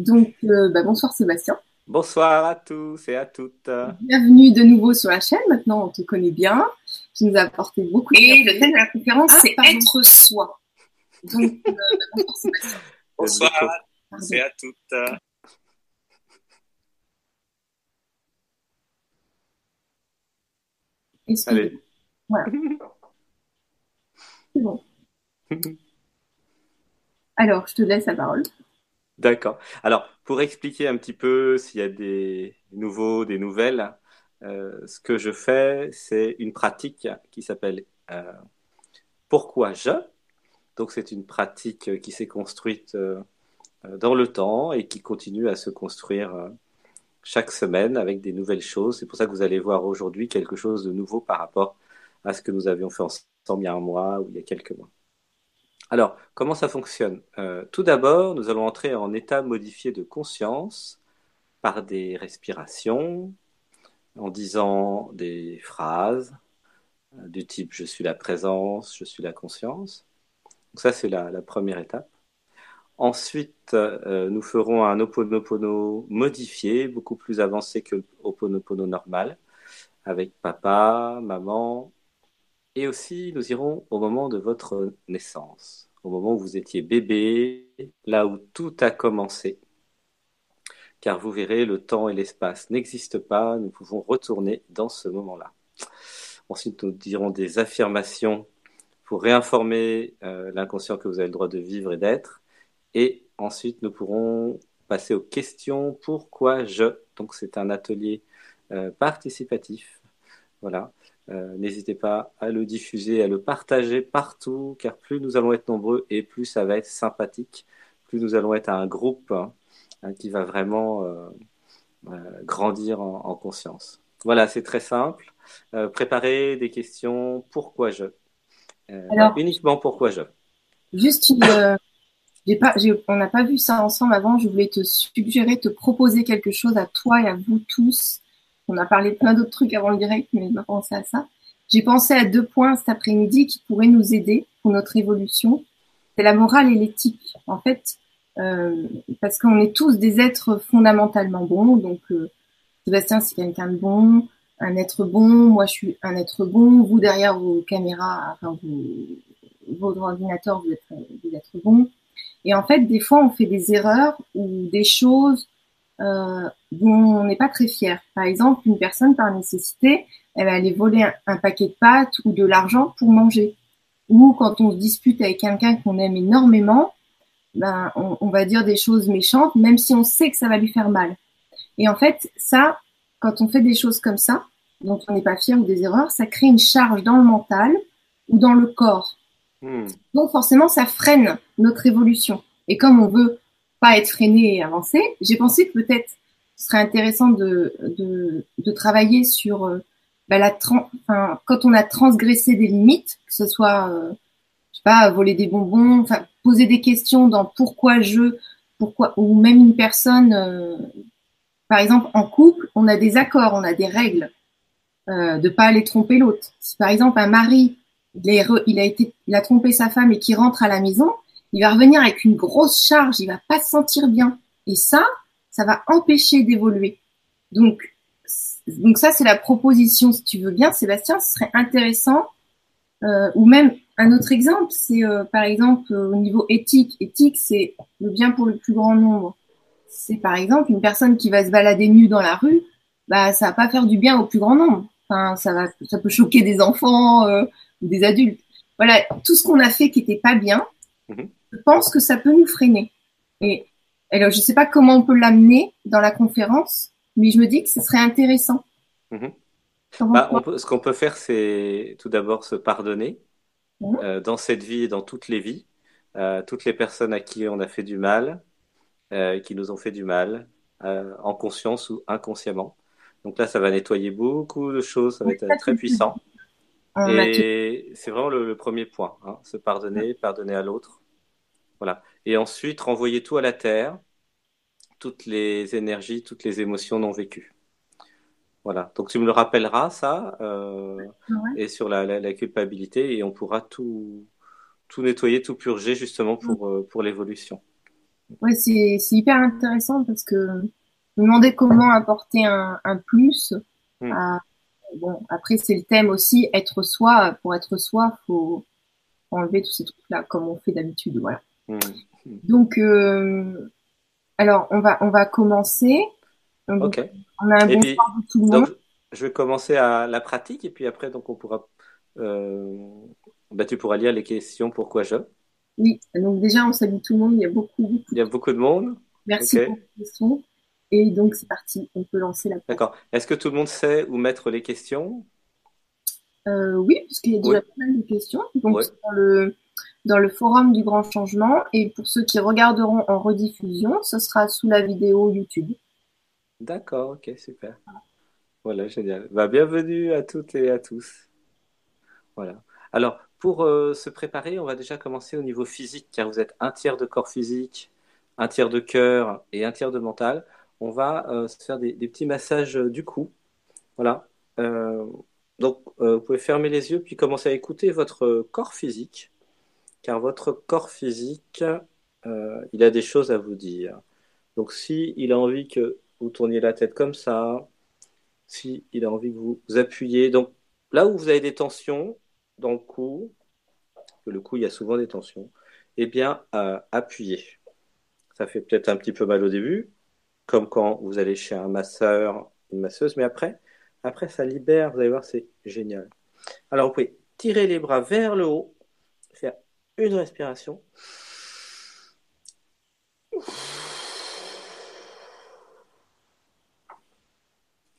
Donc, euh, bah, bonsoir Sébastien. Bonsoir à tous et à toutes. Bienvenue de nouveau sur la chaîne. Maintenant, on te connaît bien. Tu nous as apporté beaucoup de Et le thème de la conférence, c'est être soi. Donc, euh, bah, bonsoir Sébastien. Bonsoir à tous et à toutes. Allez. Voilà. C'est bon. Alors, je te laisse la parole. D'accord. Alors, pour expliquer un petit peu s'il y a des nouveaux, des nouvelles, euh, ce que je fais, c'est une pratique qui s'appelle euh, Pourquoi je? Donc, c'est une pratique qui s'est construite euh, dans le temps et qui continue à se construire chaque semaine avec des nouvelles choses. C'est pour ça que vous allez voir aujourd'hui quelque chose de nouveau par rapport à ce que nous avions fait ensemble il y a un mois ou il y a quelques mois. Alors, comment ça fonctionne? Euh, Tout d'abord, nous allons entrer en état modifié de conscience par des respirations, en disant des phrases euh, du type je suis la présence, je suis la conscience. Donc ça, c'est la, première étape. Ensuite, euh, nous ferons un Oponopono modifié, beaucoup plus avancé que l'Oponopono normal, avec papa, maman, et aussi, nous irons au moment de votre naissance, au moment où vous étiez bébé, là où tout a commencé. Car vous verrez, le temps et l'espace n'existent pas, nous pouvons retourner dans ce moment-là. Ensuite, nous dirons des affirmations pour réinformer euh, l'inconscient que vous avez le droit de vivre et d'être. Et ensuite, nous pourrons passer aux questions pourquoi je? Donc, c'est un atelier euh, participatif. Voilà. Euh, n'hésitez pas à le diffuser, à le partager partout, car plus nous allons être nombreux et plus ça va être sympathique, plus nous allons être un groupe hein, hein, qui va vraiment euh, euh, grandir en, conscience. Voilà, c'est très simple. préparez des questions. Pourquoi je? Uniquement pourquoi je? Juste une. Pas, on n'a pas vu ça ensemble avant. Je voulais te suggérer, te proposer quelque chose à toi et à vous tous on a parlé de plein d'autres trucs avant le direct, mais je vais penser à ça. J'ai pensé à deux points cet après-midi qui pourraient nous aider pour notre évolution. C'est la morale et l'éthique. En fait, euh, parce qu'on est tous des êtres fondamentalement bons. Donc, euh, Sébastien, c'est quelqu'un de bon, un être bon. Moi, je suis un être bon. Vous, derrière vos caméras, enfin, vous, votre ordinateur, vous êtes des êtres bons. Et en fait, des fois, on fait des erreurs ou des choses euh, dont on n'est pas très fier. Par exemple, une personne par nécessité, elle va aller voler un, paquet de pâtes ou de l'argent pour manger. Ou quand on se dispute avec quelqu'un qu'on aime énormément, ben, on, on, va dire des choses méchantes, même si on sait que ça va lui faire mal. Et en fait, ça, quand on fait des choses comme ça, dont on n'est pas fier ou des erreurs, ça crée une charge dans le mental ou dans le corps. Hmm. Donc forcément, ça freine notre évolution. Et comme on veut pas être freiné et avancer, j'ai pensé que peut-être ce serait intéressant de, travailler sur euh, bah, quand on a transgressé des limites, que ce soit, euh, pas, voler des bonbons, poser des questions dans pourquoi je, pourquoi, ou même une personne, euh, par exemple, en couple, on a des accords, on a des règles, de pas aller tromper l'autre. Si par exemple un mari, a, il a trompé sa femme et qui rentre à la maison, il va revenir avec une grosse charge, il va pas se sentir bien. Et ça, ça va empêcher d'évoluer. Donc, donc ça, c'est la proposition, si tu veux bien, Sébastien, ce serait intéressant. Euh, ou même un autre exemple, c'est euh, par exemple au niveau éthique. Éthique, c'est le bien pour le plus grand nombre. C'est par exemple une personne qui va se balader nue dans la rue, bah ça va pas faire du bien au plus grand nombre. Enfin, ça va, ça peut choquer des enfants euh, ou des adultes. Voilà, tout ce qu'on a fait qui était pas bien, mhm je pense que ça peut nous freiner. Et alors, je ne sais pas comment on peut l'amener dans la conférence, mais je me dis que ce serait intéressant. Mhm. Bah, ce qu'on peut faire, c'est tout d'abord se pardonner mhm. euh, dans cette vie et dans toutes les vies, euh, toutes les personnes à qui on a fait du mal, euh, qui nous ont fait du mal, en conscience ou inconsciemment. Donc là, ça va nettoyer beaucoup de choses, ça va être très puissant. Et c'est vraiment le, premier point, hein, se pardonner, pardonner à l'autre. Voilà. Et ensuite, renvoyer tout à la terre, toutes les énergies, toutes les émotions non vécues. Voilà. Donc tu me le rappelleras ça, euh, et sur la, culpabilité, et on pourra tout, tout nettoyer, tout purger justement pour, mm. euh, pour l'évolution. Ouais, c'est hyper intéressant parce que me demander comment apporter un, un plus. Hmm. À, bon, après, c'est le thème aussi, être soi. Pour être soi, faut enlever tous ces trucs-là comme on fait d'habitude. Voilà. Hmm. Donc, euh, alors, on va, on va commencer. ok. On a un bon tout le monde. je vais commencer à la pratique et puis après, donc, on pourra. Euh, bah, tu pourras lire les questions pourquoi je. Oui, donc déjà, on salue tout le monde. Il y a beaucoup, Il y a beaucoup de monde. Merci pour les questions. Et donc, c'est parti. On peut lancer la D'accord. Est-ce que tout le monde sait où mettre les questions? Euh, Oui, puisqu'il y a déjà plein de questions. Donc, dans, le, dans le forum du Grand Changement. Et pour ceux qui regarderont en rediffusion, ce sera sous la vidéo YouTube. D'accord, ok, super. Voilà, génial. Bah, bienvenue à toutes et à tous. Voilà. Alors, pour euh, se préparer, on va déjà commencer au niveau physique, car vous êtes un tiers de corps physique, un tiers de cœur et un tiers de mental. On va euh, se faire des, petits massages euh, du cou. Voilà. donc, vous pouvez fermer les yeux puis commencer à écouter votre corps physique, car votre corps physique, il a des choses à vous dire. Donc, si il a envie que vous tourniez la tête comme ça, si il a envie que vous, vous appuyez, donc là où vous avez des tensions, dans le cou, que le cou, il y a souvent des tensions, eh bien, euh, appuyez. Ça fait peut-être un petit peu mal au début, comme quand vous allez chez un masseur, une masseuse, mais après, après, ça libère, vous allez voir, c'est génial. Alors, vous pouvez tirer les bras vers le haut, une respiration.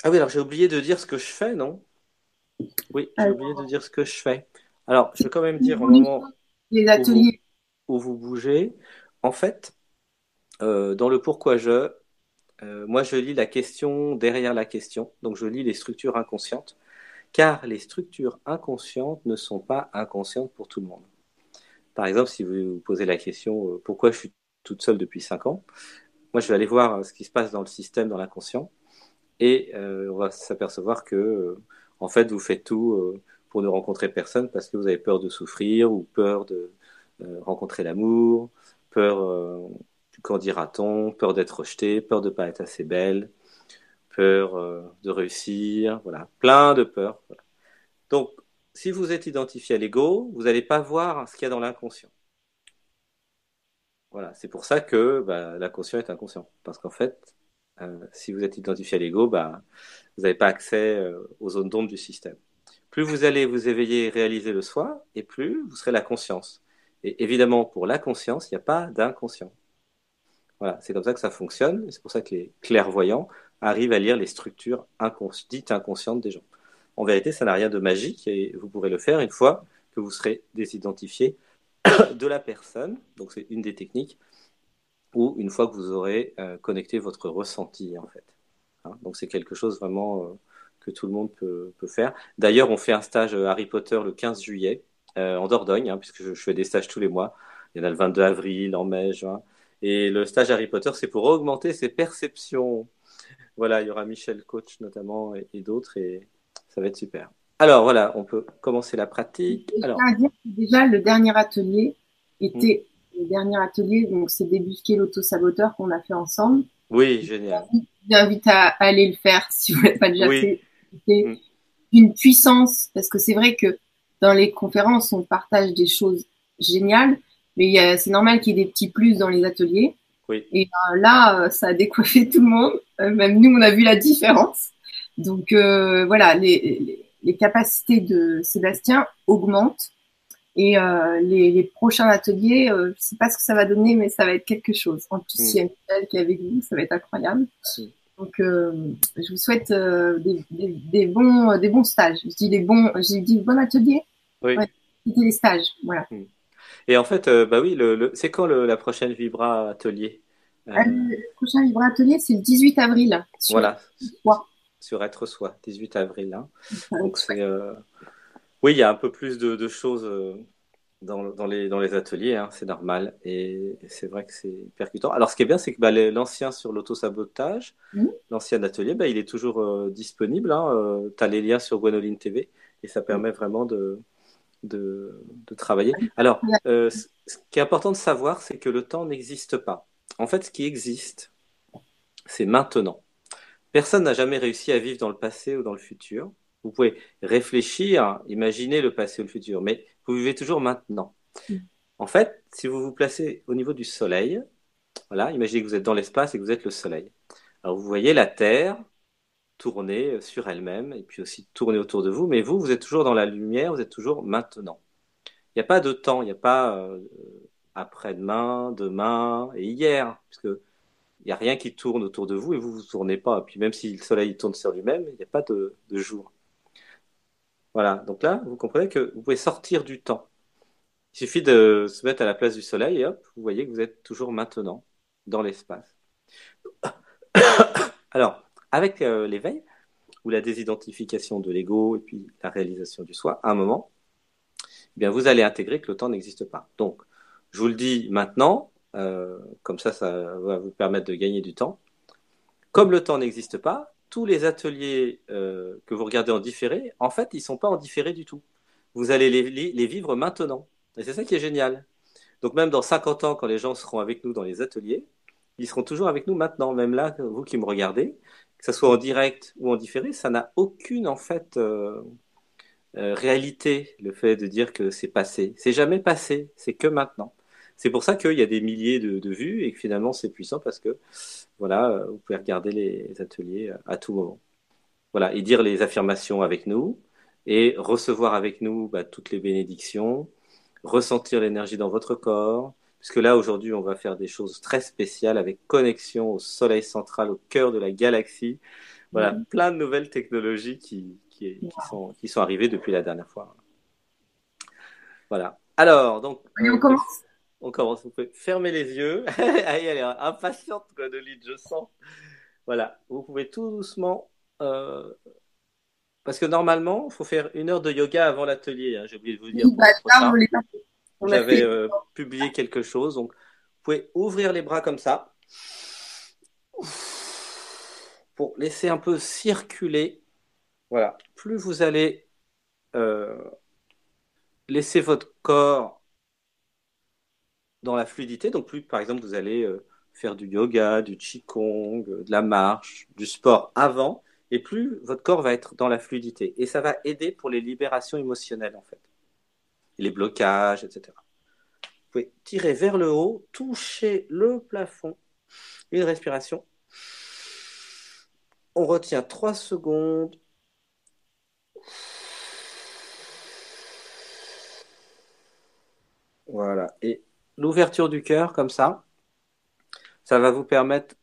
Ah oui, alors j'ai oublié de dire ce que je fais, non? Oui, j'ai oublié de dire ce que je fais. Alors, je vais quand même dire au moment les ateliers. Où, vous, bougez. En fait, euh, dans le pourquoi je, euh, moi je lis la question derrière la question. Donc je lis les structures inconscientes. Car les structures inconscientes ne sont pas inconscientes pour tout le monde. Par exemple, si vous vous posez la question euh, pourquoi je suis toute seule depuis 5 ans, moi je vais aller voir ce qui se passe dans le système, dans l'inconscient. Et on va s'apercevoir que, en fait, vous faites tout pour ne rencontrer personne parce que vous avez peur de souffrir ou peur de euh, rencontrer l'amour, peur euh, du qu'en dira-t-on, peur d'être rejeté, peur de ne pas être assez belle, peur euh, de réussir, voilà, plein de peurs. Donc, si vous êtes identifié à l'ego, vous n'allez pas voir ce qu'il y a dans l'inconscient. Voilà, c'est pour ça que bah, l'inconscient est inconscient. Parce qu'en fait, si vous êtes identifié à l'ego, bah, vous n'avez pas accès aux zones d'ombre du système. Plus vous allez vous éveiller et réaliser le soi, et plus vous serez la conscience. Et évidemment, pour la conscience, il n'y a pas d'inconscient. Voilà, c'est comme ça que ça fonctionne. C'est pour ça que les clairvoyants arrivent à lire les structures dites inconscientes des gens. En vérité, ça n'a rien de magique et vous pourrez le faire une fois que vous serez désidentifié de la personne. Donc, c'est une des techniques. Ou une fois que vous aurez euh, connecté votre ressenti, en fait. Hein, donc, c'est quelque chose vraiment. Euh, que tout le monde peut, faire. D'ailleurs, on fait un stage euh, Harry Potter le 15 juillet en Dordogne, hein, puisque je, fais des stages tous les mois. Il y en a le 22 avril, en mai, juin. Et le stage Harry Potter, c'est pour augmenter ses perceptions. Voilà, il y aura Michel Coach notamment et, d'autres, et ça va être super. Alors voilà, on peut commencer la pratique. Alors, déjà, le dernier atelier était hmm. le dernier atelier, donc c'est débusquer l'auto-saboteur qu'on a fait ensemble. Oui, génial. J'invite à aller le faire si vous l'avez pas déjà fait Mm. une puissance, parce que c'est vrai que dans les conférences, on partage des choses géniales, mais c'est normal qu'il y ait des petits plus dans les ateliers. Et euh, là, euh, ça a décoiffé tout le monde. Euh, même nous, on a vu la différence. Donc voilà, les, capacités de Sébastien augmentent. Et les, prochains ateliers, je ne sais pas ce que ça va donner, mais ça va être quelque chose. En plus, il y a Michel qui est avec vous, ça va être incroyable. Mm. Donc, euh, je vous souhaite euh, des, bons, des bons stages. Je dis des bons, j'ai dit bon atelier. Oui. C'était des stages, voilà. Hmm. Et en fait, euh, bah oui, le, c'est quand la prochaine Vibra Atelier Le prochain Vibra Atelier, c'est le 18 avril. Voilà. Sur être soi, 18 avril. Hein. Donc c'est, oui, il y a un peu plus de, de choses dans, les, dans les ateliers, hein, c'est normal. Et c'est vrai que c'est percutant. Alors, ce qui est bien, c'est que bah, l'ancien sur l'autosabotage, mmh. l'ancien atelier, bah, il est toujours euh, disponible. Hein, euh, tu as les liens sur Gwenoline TV et ça permet vraiment de, de, travailler. Alors, euh, ce qui est important de savoir, c'est que le temps n'existe pas. en fait, ce qui existe, c'est maintenant. Personne n'a jamais réussi à vivre dans le passé ou dans le futur. Vous pouvez réfléchir, imaginer le passé ou le futur, mais vous vivez toujours maintenant. Mm. En fait, si vous vous placez au niveau du Soleil, voilà, imaginez que vous êtes dans l'espace et que vous êtes le Soleil. Alors vous voyez la Terre tourner sur elle-même et puis aussi tourner autour de vous, mais vous, vous êtes toujours dans la lumière, vous êtes toujours maintenant. Il n'y a pas de temps, il n'y a pas euh, après-demain, demain et hier, puisque il n'y a rien qui tourne autour de vous et vous, vous tournez pas. Et puis même si le soleil tourne sur lui-même, il n'y a pas de, jour. Voilà, donc là, vous comprenez que vous pouvez sortir du temps. Il suffit de se mettre à la place du soleil et hop, vous voyez que vous êtes toujours maintenant dans l'espace. Alors, avec euh, l'éveil, ou la désidentification de l'ego et puis la réalisation du soi, à un moment, eh bien vous allez intégrer que le temps n'existe pas. Donc, je vous le dis maintenant, euh, comme ça, ça va vous permettre de gagner du temps. Comme le temps n'existe pas, tous les ateliers euh, que vous regardez en différé, en fait, ils ne sont pas en différé du tout. Vous allez les, vivre maintenant. Et c'est ça qui est génial. Donc même dans 50 ans, quand les gens seront avec nous dans les ateliers, ils seront toujours avec nous maintenant. Même là, vous qui me regardez, que ce soit en direct ou en différé, ça n'a aucune en fait euh, réalité, le fait de dire que c'est passé. C'est jamais passé, c'est que maintenant. C'est pour ça qu'il y a des milliers de, vues et que finalement c'est puissant parce que voilà, vous pouvez regarder les ateliers à tout moment. Voilà, et dire les affirmations avec nous et recevoir avec nous bah, toutes les bénédictions, ressentir l'énergie dans votre corps, puisque là aujourd'hui on va faire des choses très spéciales avec connexion au Soleil central, au cœur de la galaxie. Voilà, plein de nouvelles technologies qui, qui, sont, qui sont arrivées depuis la dernière fois. Voilà. Alors, donc. on commence on commence. Vous pouvez fermer les yeux. elle est impatiente, quoi, de l'île, je sens. Voilà. Vous pouvez tout doucement. Euh, parce que normalement, il faut faire une heure de yoga avant l'atelier. Hein, j'ai oublié de vous dire. Bah, J'avais euh, publié quelque chose. Donc, vous pouvez ouvrir les bras comme ça. Pour laisser un peu circuler. Voilà. Plus vous allez euh, laisser votre corps dans la fluidité. Donc, plus, par exemple, vous allez euh, faire du yoga, du qigong, euh, de la marche, du sport avant, et plus votre corps va être dans la fluidité. Et ça va aider pour les libérations émotionnelles, en fait. Les blocages, etc. Vous pouvez tirer vers le haut, toucher le plafond. Une respiration. On retient 3 secondes. Voilà. Et l'ouverture du cœur comme ça, ça va vous permettre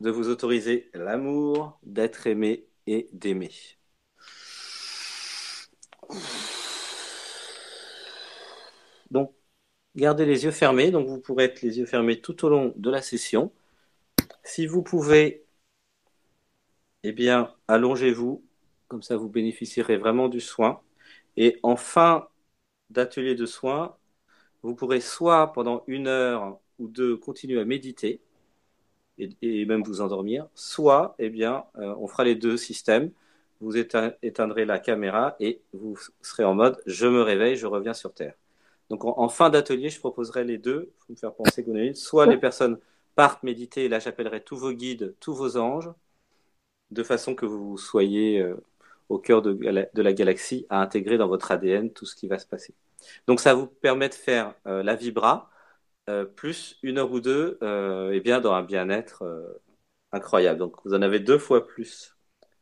de vous autoriser l'amour, d'être aimé et d'aimer. Donc, gardez les yeux fermés. Donc, vous pourrez être les yeux fermés tout au long de la session. Si vous pouvez, eh bien, allongez-vous. Comme ça, vous bénéficierez vraiment du soin. Et en fin d'atelier de soins, vous pourrez soit pendant une heure ou deux continuer à méditer et, même vous endormir, soit, eh bien, euh, on fera les deux systèmes. Vous éteindrez la caméra et vous serez en mode je me réveille, je reviens sur Terre. Donc en, fin d'atelier, je proposerai les deux. Il faut me faire penser qu'on soit les personnes partent méditer, là j'appellerai tous vos guides, tous vos anges, de façon que vous soyez euh, au cœur de la galaxie à intégrer dans votre ADN tout ce qui va se passer. Donc ça vous permet de faire euh, la vibra euh, plus une heure ou deux euh, et bien dans un bien-être incroyable. Donc vous en avez deux fois plus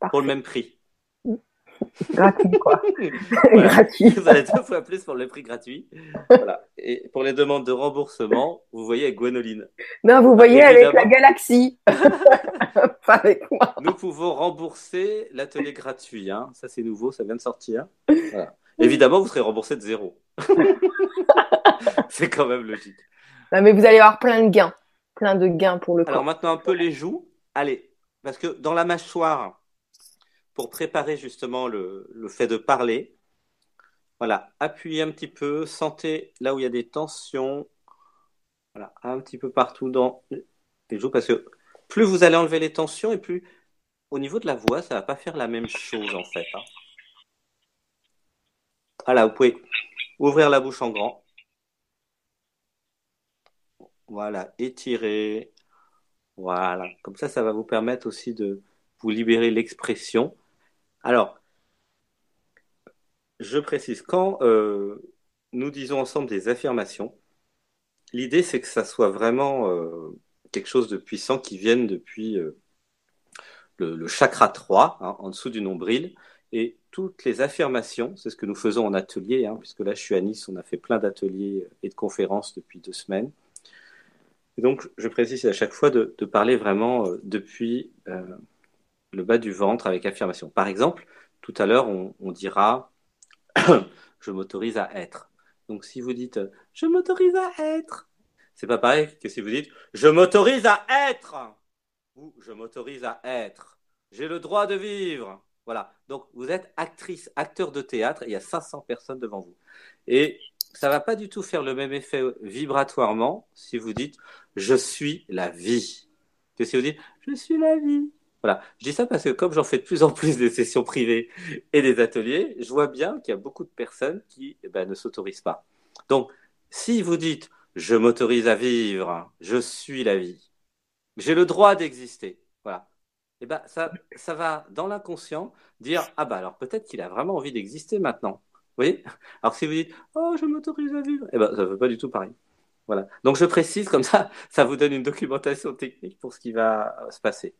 pour le même prix. gratuit quoi. gratuit. Vous avez deux fois plus pour le prix gratuit. Voilà. Et pour les demandes de remboursement, vous voyez avec Gwenoline. Non, vous voyez avec la galaxie. Pas avec moi. Nous pouvons rembourser l'atelier gratuit. Hein. Ça c'est nouveau, ça vient de sortir. Voilà. Évidemment, vous serez remboursé de zéro. c'est quand même logique. mais vous allez avoir plein de gains. Plein de gains pour le corps. Alors maintenant, un peu les joues. Allez, parce que dans la mâchoire, pour préparer justement le, fait de parler, voilà, appuyez un petit peu, sentez là où il y a des tensions. Voilà, un petit peu partout dans les joues, parce que plus vous allez enlever les tensions et plus au niveau de la voix, ça ne va pas faire la même chose en fait. Hein. Voilà, vous pouvez ouvrir la bouche en grand. Voilà, étirez. Voilà, comme ça, ça va vous permettre aussi de vous libérer l'expression. Alors, je précise, quand euh, nous disons ensemble des affirmations, l'idée c'est que ça soit vraiment euh, quelque chose de puissant qui vienne depuis euh, le, chakra 3, hein, en dessous du nombril. Et toutes les affirmations, c'est ce que nous faisons en atelier, hein, puisque là je suis à Nice, on a fait plein d'ateliers et de conférences depuis deux semaines. Donc je précise à chaque fois de, parler vraiment depuis le bas du ventre avec affirmation. Par exemple, tout à l'heure on, on dira je m'autorise à être. Donc si vous dites je m'autorise à être, c'est pas pareil que si vous dites je m'autorise à être ou je m'autorise à être. J'ai le droit de vivre. Voilà. Donc vous êtes actrice, acteur de théâtre, il y a 500 personnes devant vous. Et ça va pas du tout faire le même effet vibratoirement si vous dites je suis la vie que si vous dites je suis la vie. Voilà. Je dis ça parce que comme j'en fais de plus en plus des sessions privées et des ateliers, je vois bien qu'il y a beaucoup de personnes qui eh ben, ne s'autorisent pas. Donc, si vous dites je m'autorise à vivre, je suis la vie, j'ai le droit d'exister, voilà. Eh ben ça, va dans l'inconscient dire ah bah alors peut-être qu'il a vraiment envie d'exister maintenant. Vous Alors si vous dites oh je m'autorise à vivre, eh ben ça ne veut pas du tout pareil. Voilà. Donc je précise comme ça, ça vous donne une documentation technique pour ce qui va se passer.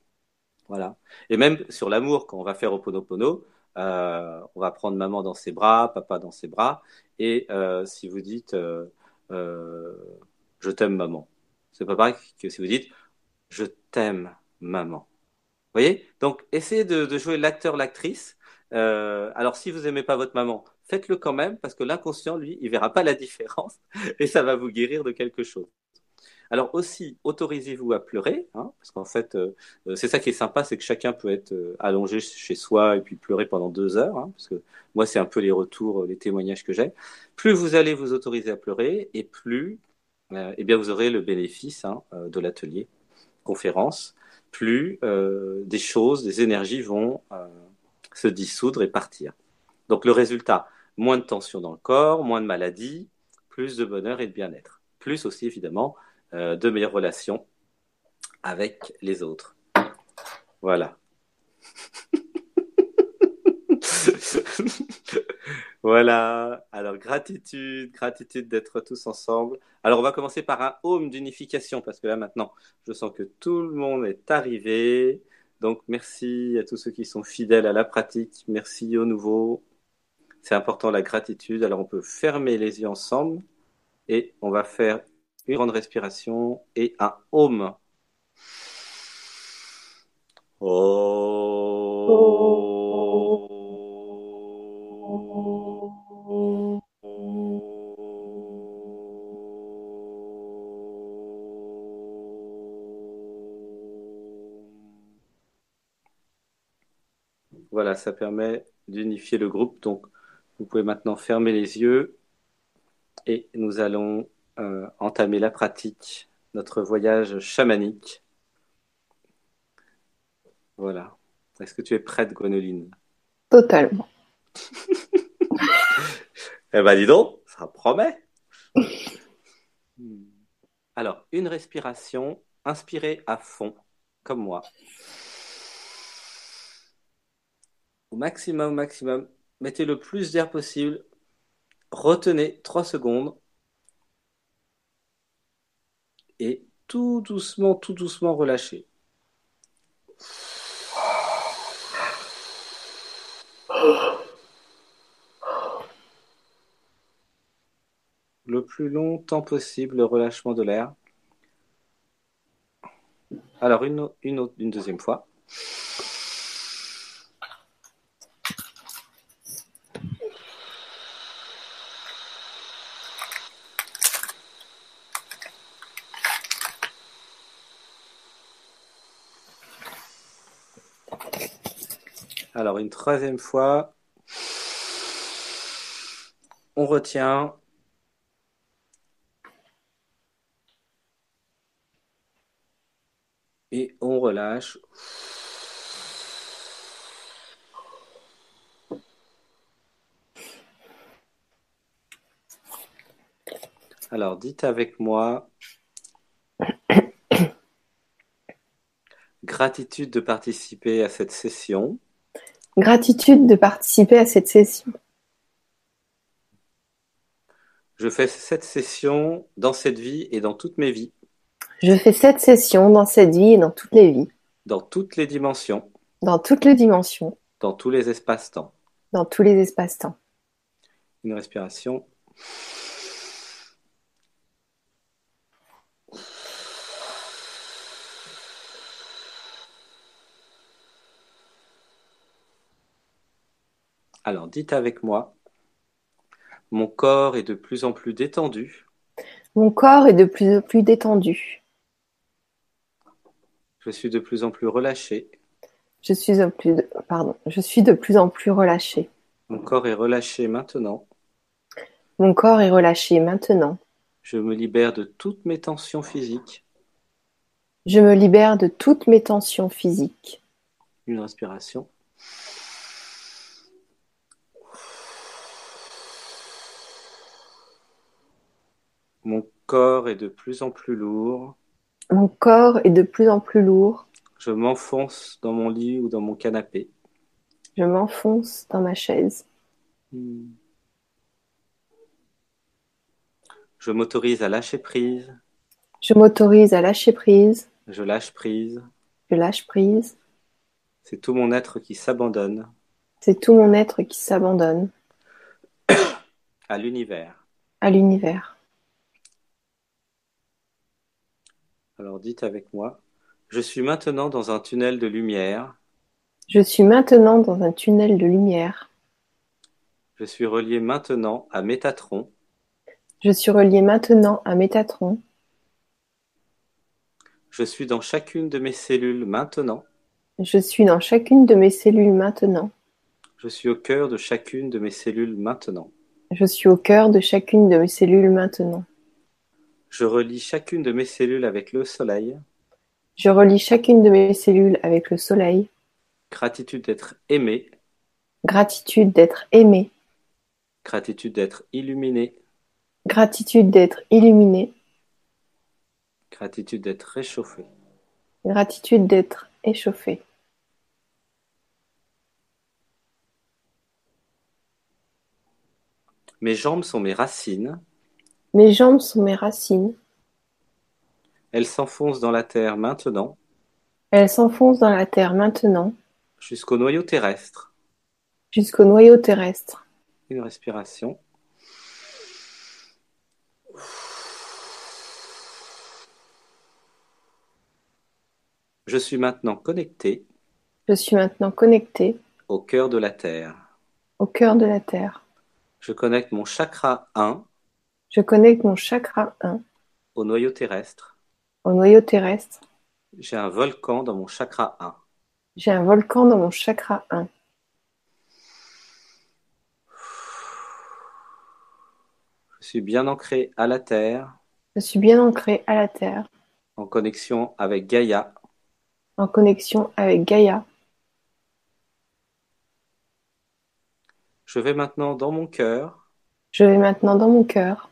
Voilà. Et même sur l'amour, quand on va faire Oponopono, euh, on va prendre maman dans ses bras, papa dans ses bras, et euh, si vous dites euh, je t'aime maman, c'est pas pareil que si vous dites je t'aime maman. Voyez? Donc essayez de, de jouer l'acteur, l'actrice. Euh, alors si vous aimez pas votre maman, faites-le quand même parce que l'inconscient, lui, il verra pas la différence et ça va vous guérir de quelque chose. Alors aussi, autorisez-vous à pleurer, hein, parce qu'en fait, euh, euh, c'est ça qui est sympa, c'est que chacun peut être euh, allongé chez soi et puis pleurer pendant deux heures, hein, parce que moi, c'est un peu les retours, les témoignages que j'ai. Plus vous allez vous autoriser à pleurer, et plus, eh bien, vous aurez le bénéfice hein, de l'atelier conférence. Plus des choses, des énergies vont se dissoudre et partir. Donc le résultat, moins de tension dans le corps, moins de maladies, plus de bonheur et de bien-être. Plus aussi, évidemment, euh, de meilleures relations avec les autres. Voilà. voilà. Alors, gratitude, gratitude d'être tous ensemble. Alors, on va commencer par un home d'unification parce que là, maintenant, je sens que tout le monde est arrivé. Donc, merci à tous ceux qui sont fidèles à la pratique. Merci aux nouveaux. C'est important la gratitude. Alors, on peut fermer les yeux ensemble et on va faire une grande respiration et un home. Voilà, ça permet d'unifier le groupe. Donc, vous pouvez maintenant fermer les yeux et nous allons euh, entamer la pratique, notre voyage chamanique. Voilà. Est-ce que tu es prête, Gwenoline Totalement. eh ben dis donc, ça promet. Alors, une respiration, inspirez à fond, comme moi. Maximum, maximum, mettez le plus d'air possible. Retenez 3 secondes et tout doucement, tout doucement relâcher. Le plus longtemps possible, le relâchement de l'air. Alors, une, une, une deuxième fois. Alors, une troisième fois. On retient. Et on relâche. Alors, dites avec moi gratitude de participer à cette session. Gratitude de participer à cette session. Je fais cette session dans cette vie et dans toutes mes vies, Je fais cette session dans cette vie et dans toutes les vies, dans toutes les dimensions, dans toutes les dimensions, dans tous les espaces-temps. dans tous les espaces-temps. Une respiration. Alors, dites avec moi, mon corps est de plus en plus détendu, Mon corps est de plus en plus détendu. je suis de plus en plus relâché, Je suis, de plus de- pardon, je suis de plus en plus relâché. mon corps est relâché maintenant, Mon corps est relâché maintenant. je me libère de toutes mes tensions physiques, Je me libère de toutes mes tensions physiques. une respiration. Mon corps est de plus en plus lourd. Mon corps est de plus en plus lourd. Je m'enfonce dans mon lit ou dans mon canapé. Je m'enfonce dans ma chaise. Je m'autorise à lâcher prise. Je m'autorise à lâcher prise. Je lâche prise. Je lâche prise. C'est tout mon être qui s'abandonne C'est tout mon être qui s'abandonne à l'univers. à l'univers. Alors dites avec moi. Je suis maintenant dans un tunnel de lumière. Je suis maintenant dans un tunnel de lumière. Je suis relié maintenant à Métatron. Je suis relié maintenant à Métatron. Je suis dans chacune de mes cellules maintenant. Je suis dans chacune de mes cellules maintenant. Je suis au cœur de chacune de mes cellules maintenant. Je suis au cœur de chacune de mes cellules maintenant. Je relie chacune de mes cellules avec le soleil. Je relie chacune de mes cellules avec le soleil. Gratitude d'être aimé. Gratitude d'être aimé. Gratitude d'être illuminé. Gratitude d'être illuminé. Gratitude d'être réchauffé. Gratitude d'être échauffé. Mes jambes sont mes racines. Mes jambes sont mes racines. Elles s'enfoncent dans la terre maintenant Elles s'enfoncent dans la terre maintenant jusqu'au noyau terrestre. jusqu'au noyau terrestre. Une respiration. Je suis maintenant connecté Je suis maintenant connecté au cœur de la Terre. au cœur de la terre. Je connecte mon chakra 1 Je connecte mon chakra 1 au noyau terrestre. au noyau terrestre. J'ai un volcan dans mon chakra 1. J'ai un volcan dans mon chakra 1. Je suis bien ancré à la Terre, Je suis bien ancré à la terre, en connexion avec Gaïa. en connexion avec Gaïa. Je vais maintenant dans mon cœur. Je vais maintenant dans mon cœur.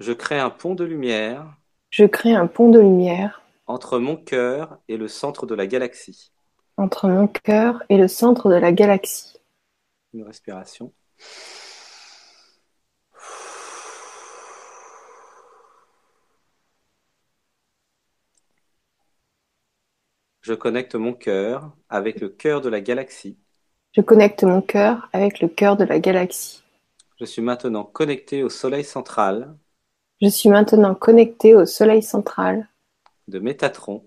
Je crée un pont de lumière Je crée un pont de lumière entre mon cœur et le centre de la galaxie. entre mon cœur et le centre de la galaxie. Une respiration. Je connecte mon cœur avec le cœur de la galaxie. Je connecte mon cœur avec le cœur de la galaxie. Je suis maintenant connecté au soleil central Je suis maintenant connecté au soleil central de Métatron,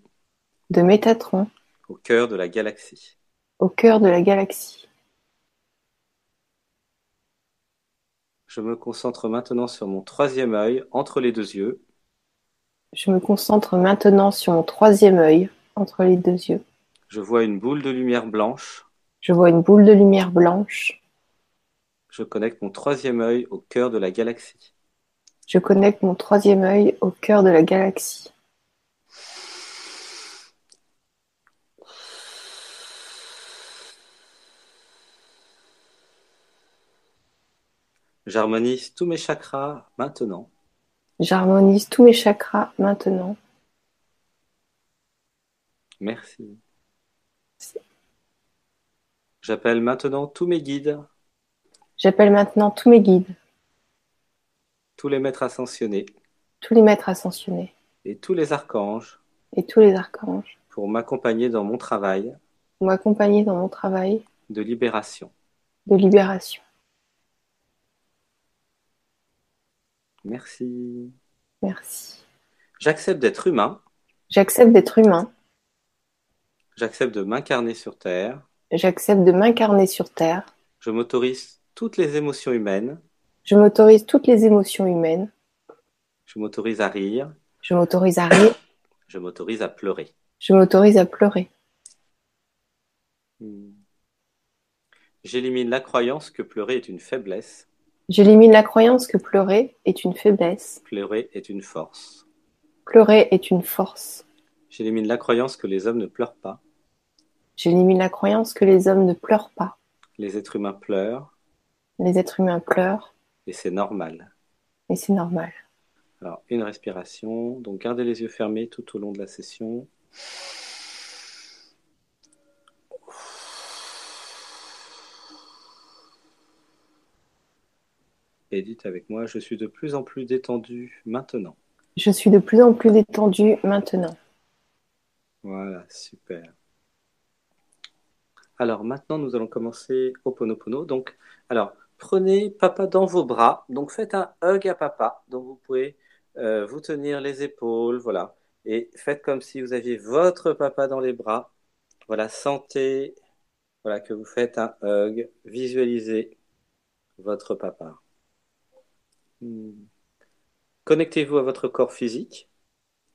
de Métatron, au cœur de la galaxie. au cœur de la galaxie. Je me concentre maintenant sur mon troisième œil entre les deux yeux. Je me concentre maintenant sur mon troisième œil entre les deux yeux. Je vois une boule de lumière blanche. Je vois une boule de lumière blanche. Je connecte mon troisième œil au cœur de la galaxie. Je connecte mon troisième œil au cœur de la galaxie. J'harmonise tous mes chakras maintenant. J'harmonise tous mes chakras maintenant. Merci. J'appelle maintenant tous mes guides, J'appelle maintenant tous mes guides, tous les maîtres ascensionnés tous les maîtres ascensionnés et tous les archanges et tous les archanges pour m'accompagner dans mon travail pour m'accompagner dans mon travail de libération. de libération. Merci. Merci. J'accepte d'être humain, J'accepte d'être humain. j'accepte de m'incarner sur Terre, J'accepte de m'incarner sur Terre. je m'autorise toutes les émotions humaines, Je m'autorise toutes les émotions humaines. je m'autorise à rire, Je m'autorise à rire. je m'autorise à pleurer. Je m'autorise à pleurer. Hmm. J'élimine la croyance que pleurer est une faiblesse, J'élimine la croyance que pleurer est une faiblesse. pleurer est une force. Pleurer est une force. J'élimine la croyance que les hommes ne pleurent pas, J'élimine la croyance que les hommes ne pleurent pas. les êtres humains pleurent Les êtres humains pleurent et c'est normal. et c'est normal. Alors, une respiration. Donc, gardez les yeux fermés tout au long de la session. Et dites avec moi, je suis de plus en plus détendu maintenant. Je suis de plus en plus détendue maintenant. Voilà, super. Alors maintenant, nous allons commencer Oponopono. Donc, alors, prenez papa dans vos bras. Donc, faites un hug à papa. Donc, vous pouvez euh, vous tenir les épaules, voilà. Et faites comme si vous aviez votre papa dans les bras. Voilà, sentez, voilà, que vous faites un hug. Visualisez votre papa. Hmm. Connectez-vous à votre corps physique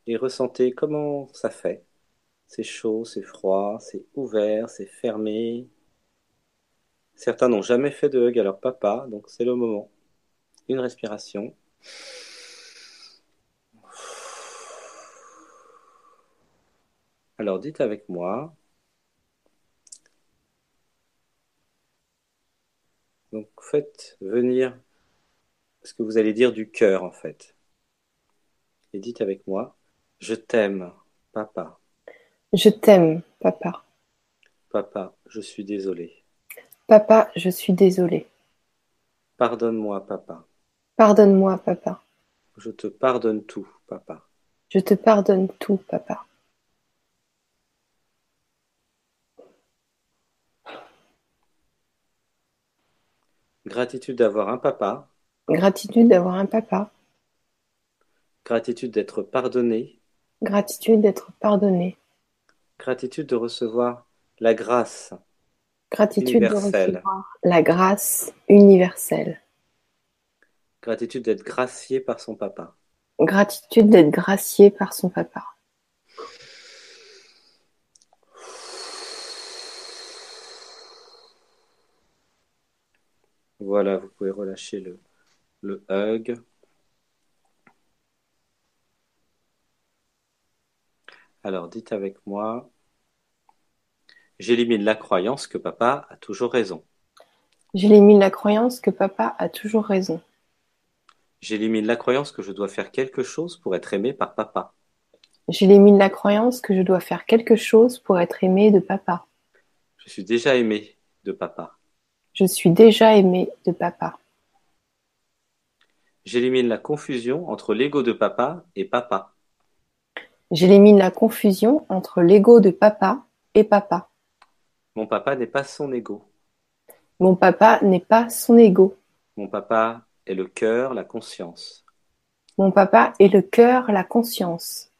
et ressentez comment ça fait. C'est chaud, c'est froid, c'est ouvert, c'est fermé. Certains n'ont jamais fait de hug à leur papa, donc c'est le moment. Une respiration. Alors dites avec moi. Donc faites venir ce que vous allez dire du cœur en fait. Et dites avec moi, je t'aime, papa. Je t'aime, papa. Papa, je suis désolé. Papa, je suis désolée. Pardonne-moi, papa. Pardonne-moi, papa. Je te pardonne tout, papa. Je te pardonne tout, papa. Gratitude d'avoir un papa. Gratitude d'avoir un papa. Gratitude d'être pardonné. Gratitude d'être pardonné. Gratitude de recevoir la grâce. Gratitude de recevoir la grâce universelle. Gratitude d'être gracié par son papa. Gratitude d'être gracié par son papa. Voilà, vous pouvez relâcher le, le hug. Alors, dites avec moi, j'élimine la croyance que papa a toujours raison. J'élimine la croyance que papa a toujours raison. J'élimine la croyance que je dois faire quelque chose pour être aimé par papa. J'élimine la croyance que je dois faire quelque chose pour être aimé de papa. Je suis déjà aimé de papa. Je suis déjà aimé de papa. J'élimine la confusion entre l'ego de papa et papa. J'élimine la confusion entre l'ego de papa et papa. Mon papa n'est pas son ego. Mon papa n'est pas son ego. Mon papa est le cœur, la conscience. Mon papa est le cœur, la conscience.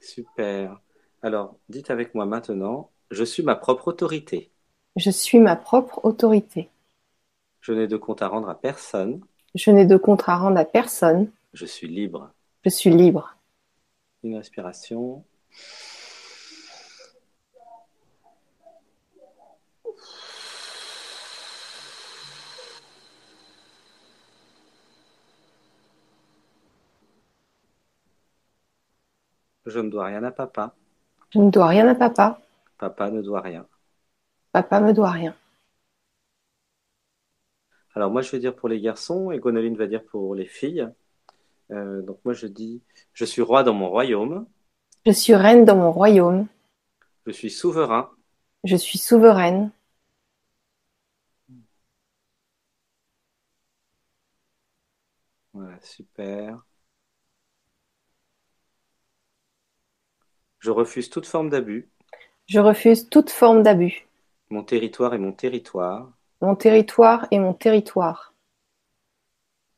Super. Alors, dites avec moi maintenant, je suis ma propre autorité. Je suis ma propre autorité. Je n'ai de compte à rendre à personne. Je n'ai de compte à rendre à personne. Je suis libre. Je suis libre. Une respiration. Je ne dois rien à papa. Je ne dois rien à papa. Papa ne doit rien. Papa me doit rien. Alors moi je vais dire pour les garçons et Gonoline va dire pour les filles. Euh, donc moi je dis je suis roi dans mon royaume, Je suis reine dans mon royaume. je suis souverain, Je suis souveraine. voilà super. Je refuse toute forme d'abus. Je refuse toute forme d'abus. Mon territoire est mon territoire. Mon territoire est mon territoire.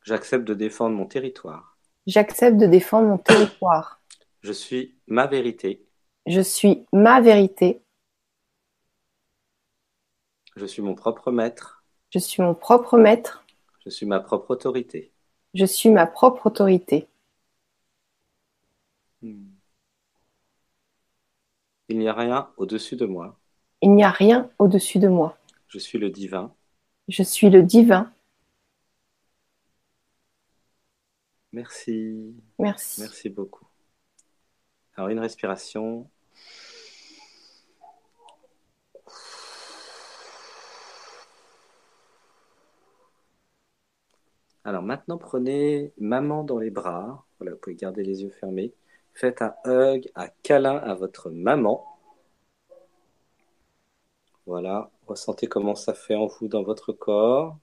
J'accepte de défendre mon territoire. J'accepte de défendre mon territoire. Je suis ma vérité. Je suis ma vérité. Je suis mon propre maître. Je suis mon propre maître. Je suis ma propre autorité. Je suis ma propre autorité. Hmm. Il n'y a rien au-dessus de moi. Il n'y a rien au-dessus de moi. Je suis le divin. Je suis le divin. Merci. Merci. Merci beaucoup. Alors, une respiration. Alors maintenant, prenez maman dans les bras. Voilà, vous pouvez garder les yeux fermés. Faites un hug, un câlin à votre maman. Voilà, ressentez comment ça fait en vous dans votre corps.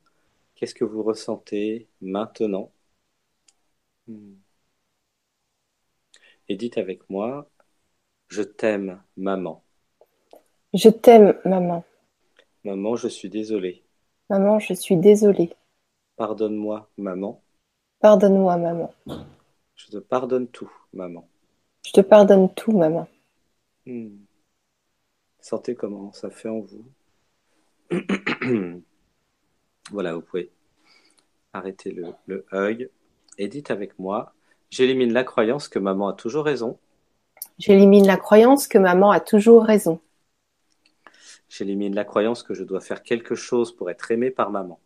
Qu'est-ce que vous ressentez maintenant? Hmm. Et dites avec moi, je t'aime, maman. Je t'aime, maman. Maman, je suis désolé. Maman, je suis désolée. Pardonne-moi, maman. Pardonne-moi, maman. Je te pardonne tout, maman. Je te pardonne tout, maman. Hmm. Sentez comment ça fait en vous. voilà, vous pouvez arrêter le, le hug et dites avec moi, j'élimine la croyance que maman a toujours raison. J'élimine la croyance que maman a toujours raison. J'élimine la croyance que je dois faire quelque chose pour être aimé par maman.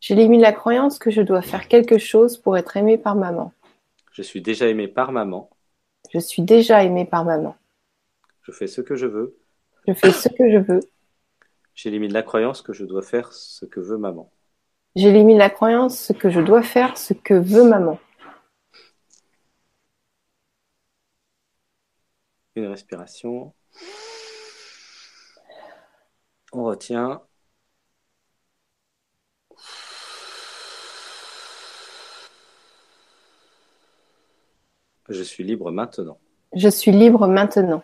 J'élimine la croyance que je dois faire quelque chose pour être aimé par maman. Je suis déjà aimé par maman. Je suis déjà aimé par maman. Je fais ce que je veux. Je fais ce que je veux. J'élimine la croyance que je dois faire ce que veut maman. J'élimine la croyance que je dois faire ce que veut maman. Une respiration. On retient. Je suis libre maintenant. Je suis libre maintenant.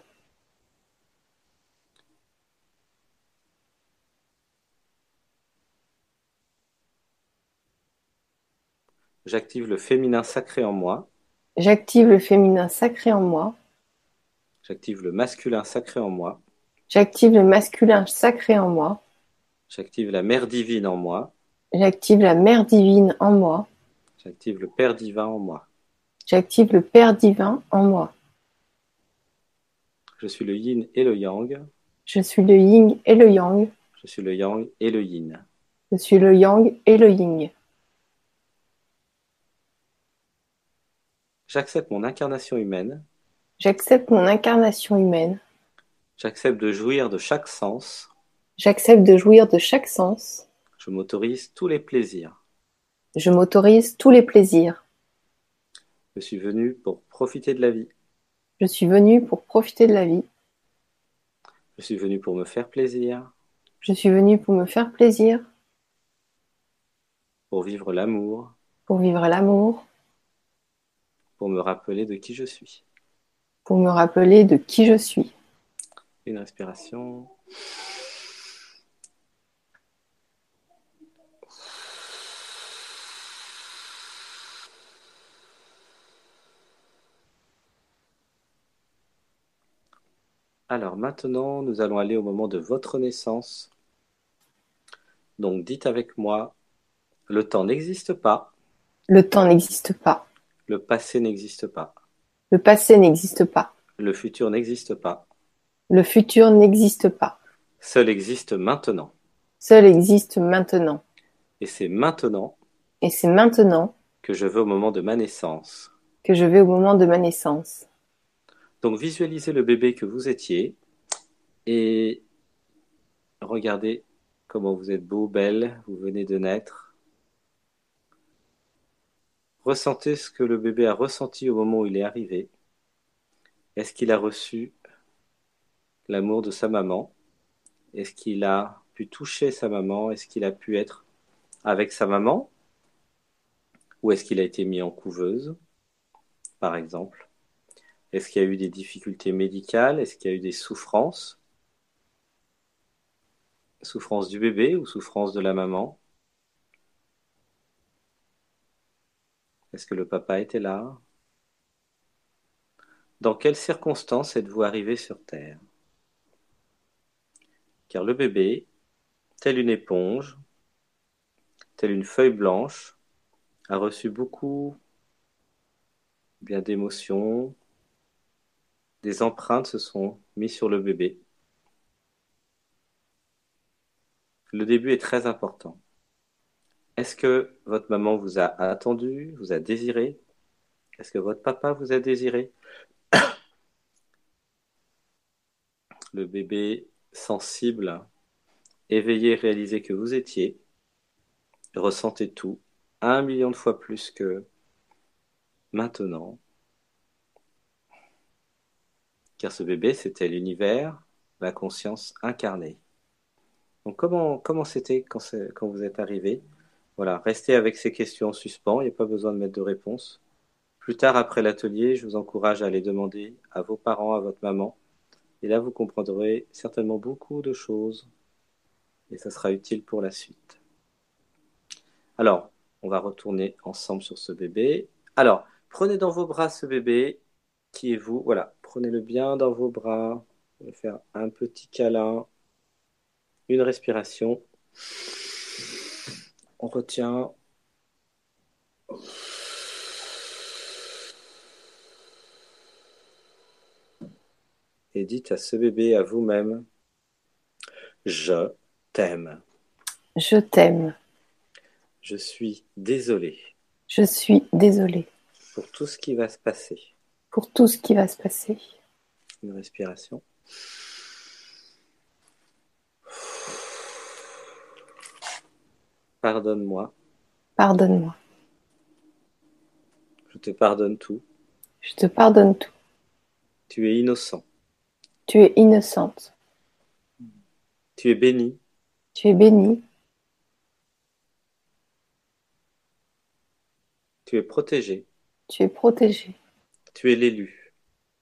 J'active le féminin sacré en moi. J'active le féminin sacré en moi. J'active le masculin sacré en moi. J'active le masculin sacré en moi. J'active la mère divine en moi. J'active la mère divine en moi. J'active le Père divin en moi. J'active le Père divin en moi. Je suis le yin et le yang. Je suis le yin et le yang. Je suis le yang et le yin. Je suis le yang et le yin. J'accepte mon incarnation humaine. J'accepte mon incarnation humaine. J'accepte de jouir de chaque sens. J'accepte de jouir de chaque sens. Je m'autorise tous les plaisirs. Je m'autorise tous les plaisirs. Je suis venu pour profiter de la vie. Je suis venu pour profiter de la vie. Je suis venu pour me faire plaisir, Je suis venu pour me faire plaisir, pour vivre l'amour, pour vivre l'amour, pour me rappeler de qui je suis. pour me rappeler de qui je suis. Une respiration. Alors maintenant, nous allons aller au moment de votre naissance. Donc dites avec moi, le temps n'existe pas, Le temps n'existe pas. Le passé n'existe pas, Le passé n'existe pas. le futur n'existe pas, Le futur n'existe pas. seul existe maintenant. Seul existe maintenant. Et c'est maintenant Et c'est maintenant que je veux au moment de ma naissance. que je vais au moment de ma naissance. Donc visualisez le bébé que vous étiez et regardez comment vous êtes beau, belle, vous venez de naître. Ressentez ce que le bébé a ressenti au moment où il est arrivé. Est-ce qu'il a reçu l'amour de sa maman? Est-ce qu'il a pu toucher sa maman? Est-ce qu'il a pu être avec sa maman? Ou est-ce qu'il a été mis en couveuse, par exemple? Est-ce qu'il y a eu des difficultés médicales? Est-ce qu'il y a eu des souffrances? Souffrance du bébé ou souffrance de la maman? Est-ce que le papa était là? Dans quelles circonstances êtes-vous arrivé sur Terre? Car le bébé, tel une éponge, tel une feuille blanche, a reçu beaucoup bien d'émotions, des empreintes se sont mises sur le bébé. Le début est très important. Est-ce que votre maman vous a attendu, vous a désiré? Est-ce que votre papa vous a désiré? Le bébé sensible, éveillé, réalisé que vous étiez, ressentez tout un million de fois plus que maintenant. Car ce bébé, c'était l'univers, la conscience incarnée. Donc comment c'était quand vous êtes arrivé? Voilà, restez avec ces questions en suspens, il n'y a pas besoin de mettre de réponse. Plus tard, après l'atelier, je vous encourage à les demander à vos parents, à votre maman. Et là, vous comprendrez certainement beaucoup de choses et ça sera utile pour la suite. Alors, on va retourner ensemble sur ce bébé. Alors, prenez dans vos bras ce bébé qui est vous. Voilà, prenez-le bien dans vos bras. On va faire un petit câlin une respiration. On retient. Et dites à ce bébé, à vous-même, je t'aime. Je t'aime. Je suis désolé. Je suis désolé. Pour tout ce qui va se passer. Pour tout ce qui va se passer. Une respiration. Pardonne-moi. Pardonne-moi. Je te pardonne tout. Je te pardonne tout. Tu es innocent. Tu es innocente. Tu es béni. Tu es béni. Tu es protégé. Tu es protégé. Tu es l'élu.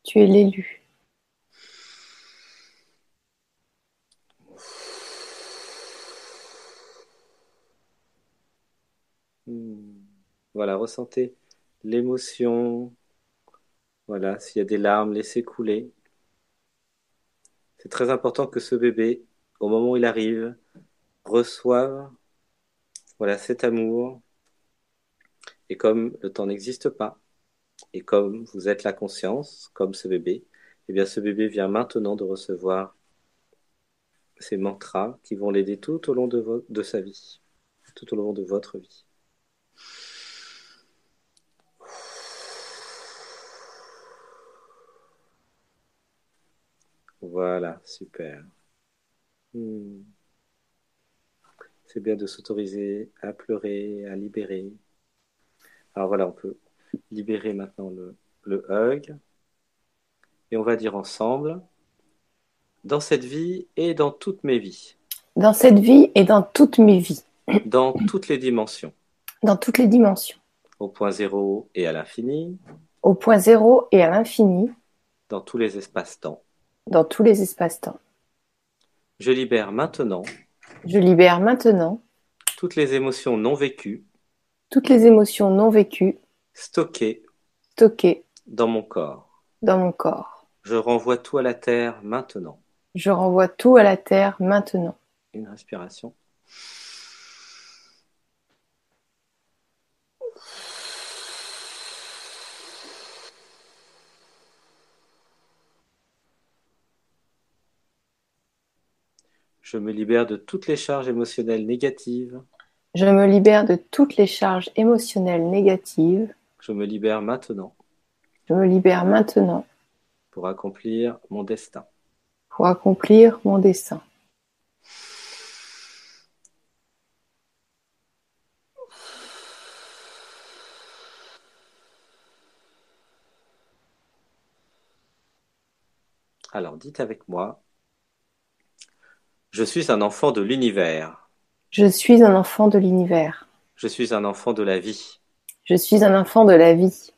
Tu es l'élu. Voilà, ressentez l'émotion. Voilà, s'il y a des larmes, laissez couler. C'est très important que ce bébé, au moment où il arrive, reçoive voilà cet amour. Et comme le temps n'existe pas, et comme vous êtes la conscience, comme ce bébé, eh bien ce bébé vient maintenant de recevoir ces mantras qui vont l'aider tout au long de, de sa vie, tout au long de votre vie. Voilà, super. Hmm. C'est bien de s'autoriser à pleurer, à libérer. Alors voilà, on peut libérer maintenant le, le hug. Et on va dire ensemble, dans cette vie et dans toutes mes vies. Dans cette vie et dans toutes mes vies. Dans toutes les dimensions. Dans toutes les dimensions. Au point zéro et à l'infini. Au point zéro et à l'infini. Dans tous les espaces-temps dans tous les espaces-temps. Je libère maintenant. Je libère maintenant. Toutes les émotions non vécues. Toutes les émotions non vécues. Stockées. Stockées. Dans mon corps. Dans mon corps. Je renvoie tout à la terre maintenant. Je renvoie tout à la terre maintenant. Une respiration. Je me libère de toutes les charges émotionnelles négatives. Je me libère de toutes les charges émotionnelles négatives. Je me libère maintenant. Je me libère maintenant. Pour accomplir mon destin. Pour accomplir mon destin. Alors dites avec moi, je suis un enfant de l'univers. Je suis un enfant de l'univers. Je suis un enfant de la vie. Je suis un enfant de la vie.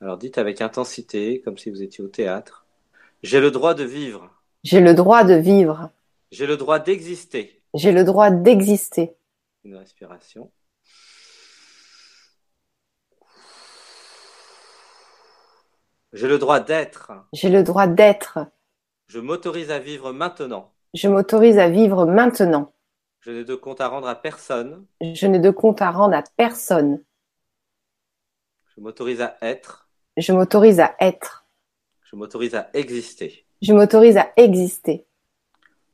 Alors, dites avec intensité, comme si vous étiez au théâtre. J'ai le droit de vivre. J'ai le droit de vivre. J'ai le droit d'exister. J'ai le droit d'exister. Une respiration. J'ai le droit d'être. J'ai le droit d'être. Je m'autorise à vivre maintenant. Je m'autorise à vivre maintenant. Je n'ai de compte à rendre à personne. Je n'ai de compte à rendre à personne. Je m'autorise à être. Je m'autorise à être. Je m'autorise à exister. Je m'autorise à exister.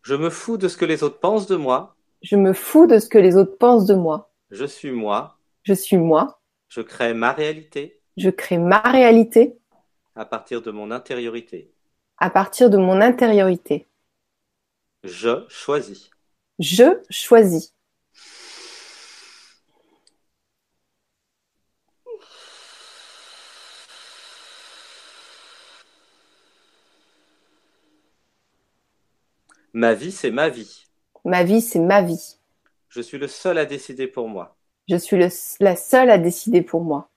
Je me fous de ce que les autres pensent de moi. Je me fous de ce que les autres pensent de moi. Je suis moi. Je suis moi. Je crée ma réalité Je crée ma réalité à partir de mon intériorité. à partir de mon intériorité. Je choisis. Je choisis. Ma vie, c'est ma vie. Ma vie, c'est ma vie. Je suis le seul à décider pour moi. Je suis le- la seule à décider pour moi.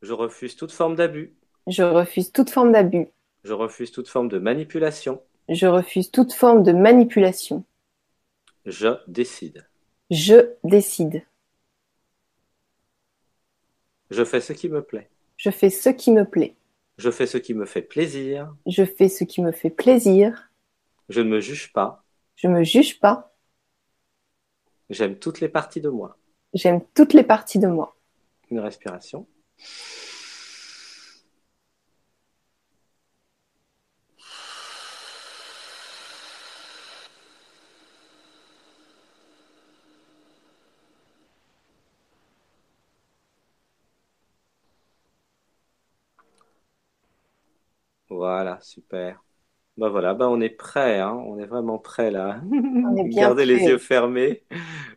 Je refuse toute forme d'abus. Je refuse toute forme d'abus. Je refuse toute forme de manipulation. Je refuse toute forme de manipulation. Je décide. Je décide. Je fais ce qui me plaît. Je fais ce qui me plaît. Je fais ce qui me fait plaisir. Je fais ce qui me fait plaisir. Je ne me juge pas. Je me juge pas. J'aime toutes les parties de moi. J'aime toutes les parties de moi. Une respiration. Voilà, super. Bah voilà, bah on est prêt, hein, on est vraiment prêt là. On est bien Gardez les yeux fermés.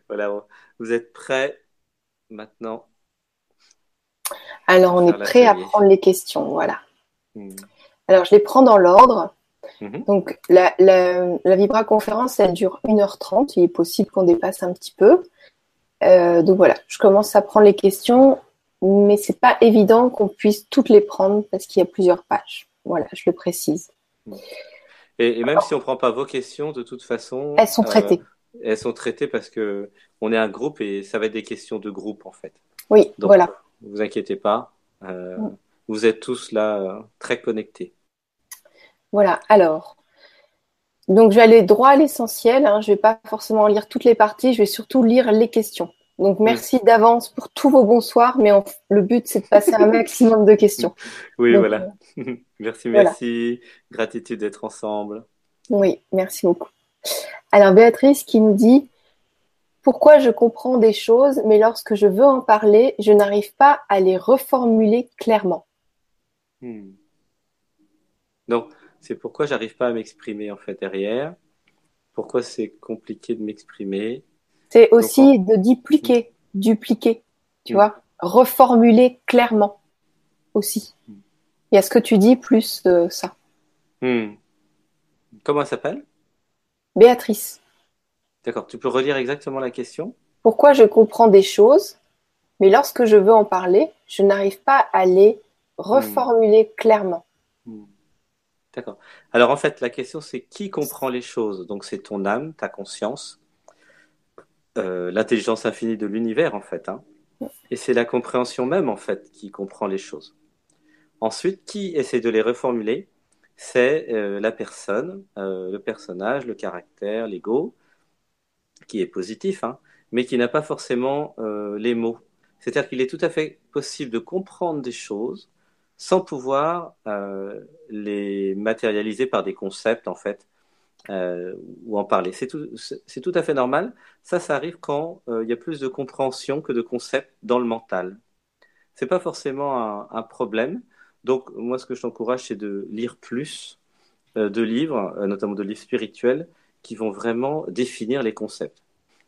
Voilà, vous êtes prêts maintenant? Alors, on est prêt à prendre les questions. Voilà. Hmm. Alors, je les prends dans l'ordre. Mhm. Donc, la, la, la Vibra conférence, elle dure 1h30. Il est possible qu'on dépasse un petit peu. Euh, donc voilà, je commence à prendre les questions, mais c'est pas évident qu'on puisse toutes les prendre parce qu'il y a plusieurs pages. Voilà, je le précise. Et, et même si on prend pas vos questions, de toute façon, Elles sont euh, traitées. elles sont traitées parce que on est un groupe et ça va être des questions de groupe en fait. Oui, Donc, voilà. vous inquiétez pas, euh, Mm. vous êtes tous là euh, très connectés. Voilà, alors. Donc, je vais aller droit à l'essentiel. Hein. Je vais pas forcément lire toutes les parties, je vais surtout lire les questions. Donc, merci d'avance pour tous vos bonsoirs, mais le but, c'est de passer un maximum de questions. Oui, Donc, voilà. Merci, voilà. merci. Gratitude d'être ensemble. Oui, merci beaucoup. Alors, Béatrice qui nous dit Pourquoi je comprends des choses, mais lorsque je veux en parler, je n'arrive pas à les reformuler clairement. Hmm. Donc, c'est pourquoi j'arrive pas à m'exprimer en fait derrière. Pourquoi c'est compliqué de m'exprimer. C'est aussi de dupliquer, dupliquer, tu Mm. vois, reformuler clairement aussi. Mm. Il y a ce que tu dis plus euh, ça. Hmm. Comment elle s'appelle? Béatrice, D'accord, tu peux relire exactement la question? pourquoi je comprends des choses, mais lorsque je veux en parler, je n'arrive pas à les reformuler clairement. Hmm. D'accord. Alors en fait, la question c'est qui comprend les choses? Donc c'est ton âme, ta conscience, euh, l'intelligence infinie de l'univers en fait, hein. Et c'est la compréhension même en fait qui comprend les choses. Ensuite, qui essaie de les reformuler? C'est euh, la personne, euh, le personnage, le caractère, l'ego, qui est positif, hein, mais qui n'a pas forcément euh, les mots. C'est-à-dire qu'il est tout à fait possible de comprendre des choses sans pouvoir euh, les matérialiser par des concepts en fait euh, ou en parler. C'est tout, à fait normal. Ça, ça arrive quand euh, il y a plus de compréhension que de concepts dans le mental. C'est pas forcément un, un problème. Donc moi, ce que je t'encourage, c'est de lire plus euh, de livres, euh, notamment de livres spirituels, qui vont vraiment définir les concepts.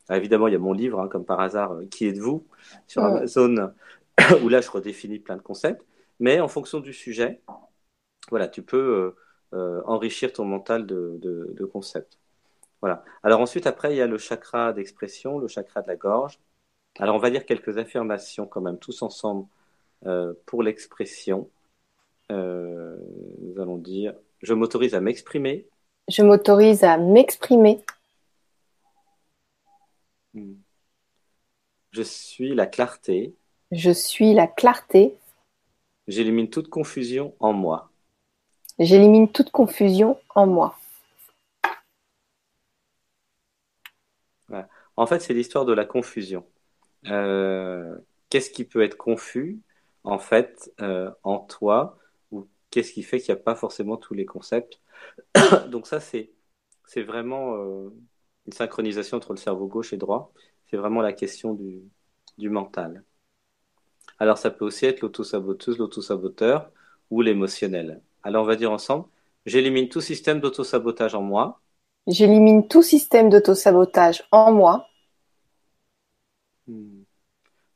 Alors, évidemment, il y a mon livre, hein, comme par hasard, Qui êtes-vous? sur Ouais. Amazon, où là, je redéfinis plein de concepts. Mais en fonction du sujet, voilà, tu peux euh, enrichir ton mental de, de, concepts. Voilà. Alors ensuite, après, il y a le chakra d'expression, le chakra de la gorge. Alors on va dire quelques affirmations quand même, tous ensemble, euh, pour l'expression. Euh, nous allons dire, je m'autorise à m'exprimer. Je m'autorise à m'exprimer. Hmm. Je suis la clarté. Je suis la clarté. J'élimine toute confusion en moi. J'élimine toute confusion en moi. En fait, c'est l'histoire de la confusion. Euh, qu'est-ce qui peut être confus, en fait, euh, en toi, ou qu'est-ce qui fait qu'il n'y a pas forcément tous les concepts? Donc ça, c'est c'est vraiment euh, une synchronisation entre le cerveau gauche et droit. C'est vraiment la question du, du mental. Alors ça peut aussi être l'autosaboteuse, l'autosaboteur ou l'émotionnel. Alors on va dire ensemble, j'élimine tout système d'autosabotage en moi. J'élimine tout système d'autosabotage en moi. Hmm.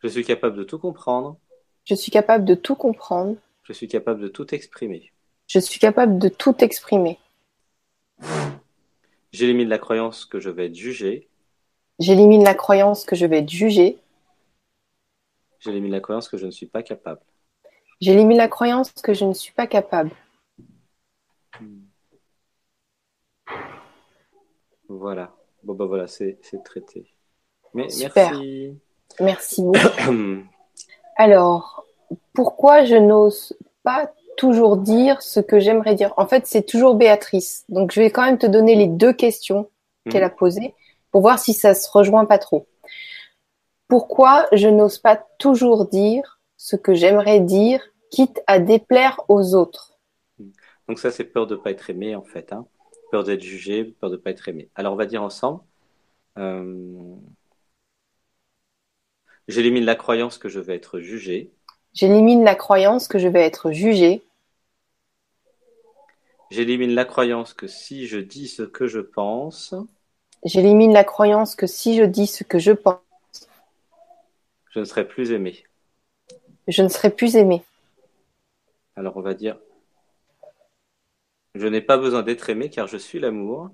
Je suis capable de tout comprendre. Je suis capable de tout comprendre. Je suis capable de tout exprimer. Je suis capable de tout exprimer. J'élimine la croyance que je vais être jugé. J'élimine la croyance que je vais être jugé. J'élimine la croyance que je ne suis pas capable. J'élimine la croyance que je ne suis pas capable. Voilà. Bon, bah voilà, c'est traité. Mais merci. Merci beaucoup. Alors, pourquoi je n'ose pas toujours dire ce que j'aimerais dire? En fait, c'est toujours Béatrice. Donc, je vais quand même te donner les deux questions qu'elle a posées pour voir si ça se rejoint pas trop. Pourquoi je n'ose pas toujours dire ce que j'aimerais dire, quitte à déplaire aux autres? Donc ça, c'est peur de ne pas être aimé, en fait. Hein. Peur d'être jugé, peur de ne pas être aimé. Alors, on va dire ensemble. Euh, j'élimine la croyance que je vais être jugé. J'élimine la croyance que je vais être jugé. J'élimine la croyance que si je dis ce que je pense. J'élimine la croyance que si je dis ce que je pense. Je ne serai plus aimé. Je ne serai plus aimé. Alors on va dire, je n'ai pas besoin d'être aimé car je suis l'amour.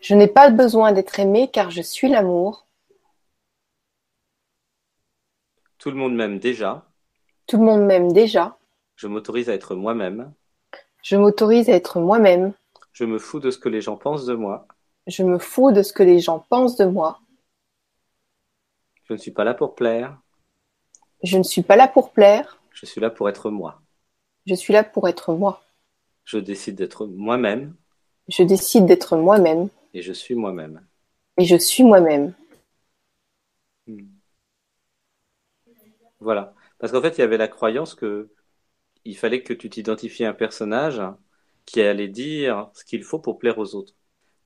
Je n'ai pas besoin d'être aimé car je suis l'amour. Tout le monde m'aime déjà. Tout le monde m'aime déjà. Je m'autorise à être moi-même. Je m'autorise à être moi-même. Je me fous de ce que les gens pensent de moi. Je me fous de ce que les gens pensent de moi. Je ne suis pas là pour plaire. Je ne suis pas là pour plaire. Je suis là pour être moi. Je suis là pour être moi. Je décide d'être moi-même. Je décide d'être moi-même. Et je suis moi-même. Et je suis moi-même. Hmm. Voilà. Parce qu'en fait, il y avait la croyance que il fallait que tu t'identifies à un personnage qui allait dire ce qu'il faut pour plaire aux autres.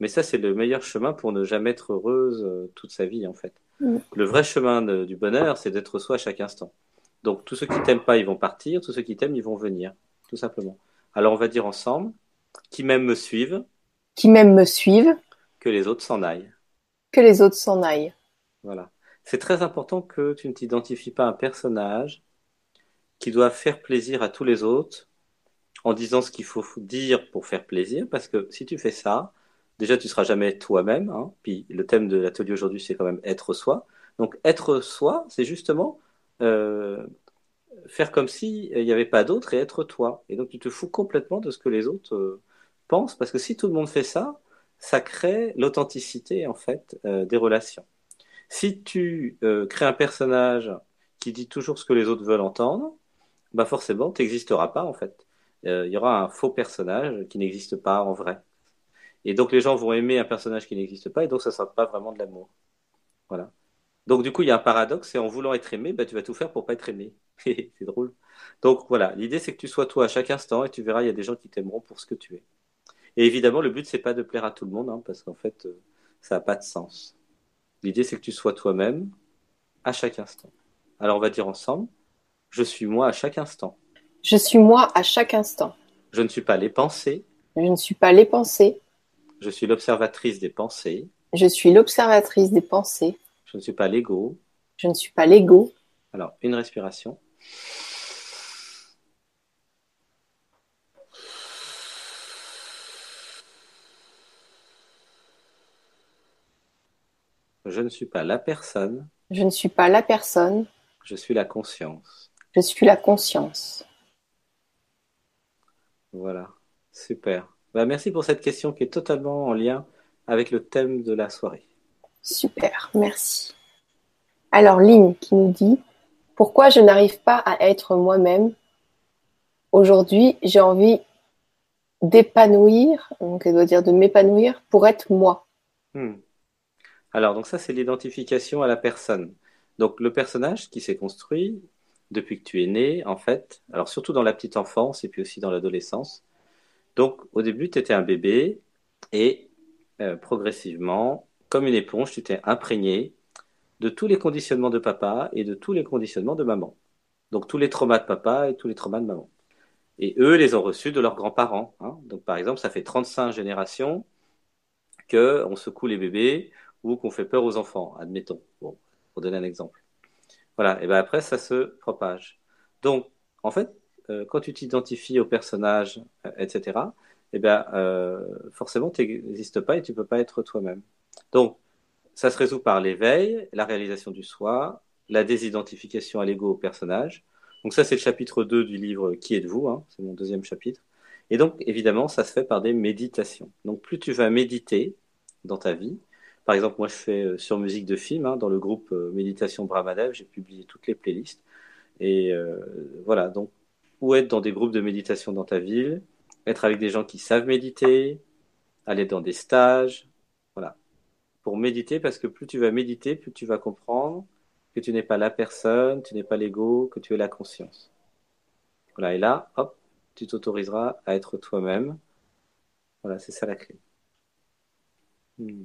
Mais ça, c'est le meilleur chemin pour ne jamais être heureuse euh, toute sa vie, en fait. Mm. Le vrai chemin du bonheur, c'est d'être soi à chaque instant. Donc, tous ceux qui t'aiment pas, ils vont partir. Tous ceux qui t'aiment, ils vont venir, tout simplement. Alors, on va dire ensemble, qui m'aiment me suivent. Qui m'aiment me suivent. Que les autres s'en aillent. Que les autres s'en aillent. Voilà. C'est très important que tu ne t'identifies pas à un personnage qui doit faire plaisir à tous les autres en disant ce qu'il faut dire pour faire plaisir, parce que si tu fais ça, déjà tu seras jamais toi-même. Hein. Puis le thème de l'atelier aujourd'hui, c'est quand même être soi. Donc être soi, c'est justement euh, faire comme si il n'y avait pas d'autre et être toi. Et donc tu te fous complètement de ce que les autres euh, pensent, parce que si tout le monde fait ça, ça crée l'authenticité en fait euh, des relations. Si tu crées un personnage qui dit toujours ce que les autres veulent entendre, bah forcément, tu n'existeras pas en fait. Il y aura un faux personnage qui n'existe pas en vrai. Et donc les gens vont aimer un personnage qui n'existe pas, et donc ça ne sera pas vraiment de l'amour. Voilà. Donc du coup, il y a un paradoxe, c'est en voulant être aimé, bah, tu vas tout faire pour pas être aimé. c'est drôle. Donc voilà, l'idée c'est que tu sois toi à chaque instant, et tu verras, il y a des gens qui t'aimeront pour ce que tu es. Et évidemment, le but c'est pas de plaire à tout le monde, hein, parce qu'en fait, euh, ça n'a pas de sens. L'idée c'est que tu sois toi-même à chaque instant. Alors on va dire ensemble, je suis moi à chaque instant. Je suis moi à chaque instant. Je ne suis pas les pensées. Je ne suis pas les pensées. Je suis l'observatrice des pensées. Je suis l'observatrice des pensées. Je ne suis pas l'ego. Je ne suis pas l'ego. Alors, une respiration. Je ne suis pas la personne. Je ne suis pas la personne. Je suis la conscience. Je suis la conscience. Voilà, super. Bah, merci pour cette question qui est totalement en lien avec le thème de la soirée. Super, merci. Alors, Lynn qui nous dit Pourquoi je n'arrive pas à être moi-même Aujourd'hui, j'ai envie d'épanouir, donc elle doit dire de m'épanouir pour être moi. Hmm. Alors, donc ça, c'est l'identification à la personne. Donc, le personnage qui s'est construit depuis que tu es né, en fait, alors surtout dans la petite enfance et puis aussi dans l'adolescence. Donc, au début, tu étais un bébé et euh, progressivement, comme une éponge, tu t'es imprégné de tous les conditionnements de papa et de tous les conditionnements de maman. Donc, tous les traumas de papa et tous les traumas de maman. Et eux les ont reçus de leurs grands-parents. Hein. Donc, par exemple, ça fait 35 générations qu'on secoue les bébés ou qu'on fait peur aux enfants, admettons. Bon, pour donner un exemple. Voilà, et bien après, ça se propage. Donc, en fait, euh, quand tu t'identifies au personnage, etc., et bien, forcément, tu n'existes pas et tu peux pas être toi-même. Donc, ça se résout par l'éveil, la réalisation du soi, la désidentification à l'ego au personnage, donc ça, c'est le chapitre 2 du livre Qui êtes-vous hein, C'est mon deuxième chapitre. Et donc, évidemment, ça se fait par des méditations. Donc, plus tu vas méditer dans ta vie, par exemple, moi, je fais euh, sur musique de film, hein, dans le groupe euh, Méditation Brahmadev, j'ai publié toutes les playlists. Et euh, voilà, donc, ou être dans des groupes de méditation dans ta ville, être avec des gens qui savent méditer, aller dans des stages. Pour méditer, parce que plus tu vas méditer, plus tu vas comprendre que tu n'es pas la personne, tu n'es pas l'ego, que tu es la conscience. Voilà, et là, hop, tu t'autoriseras à être toi-même. Voilà, c'est ça la clé. Hmm.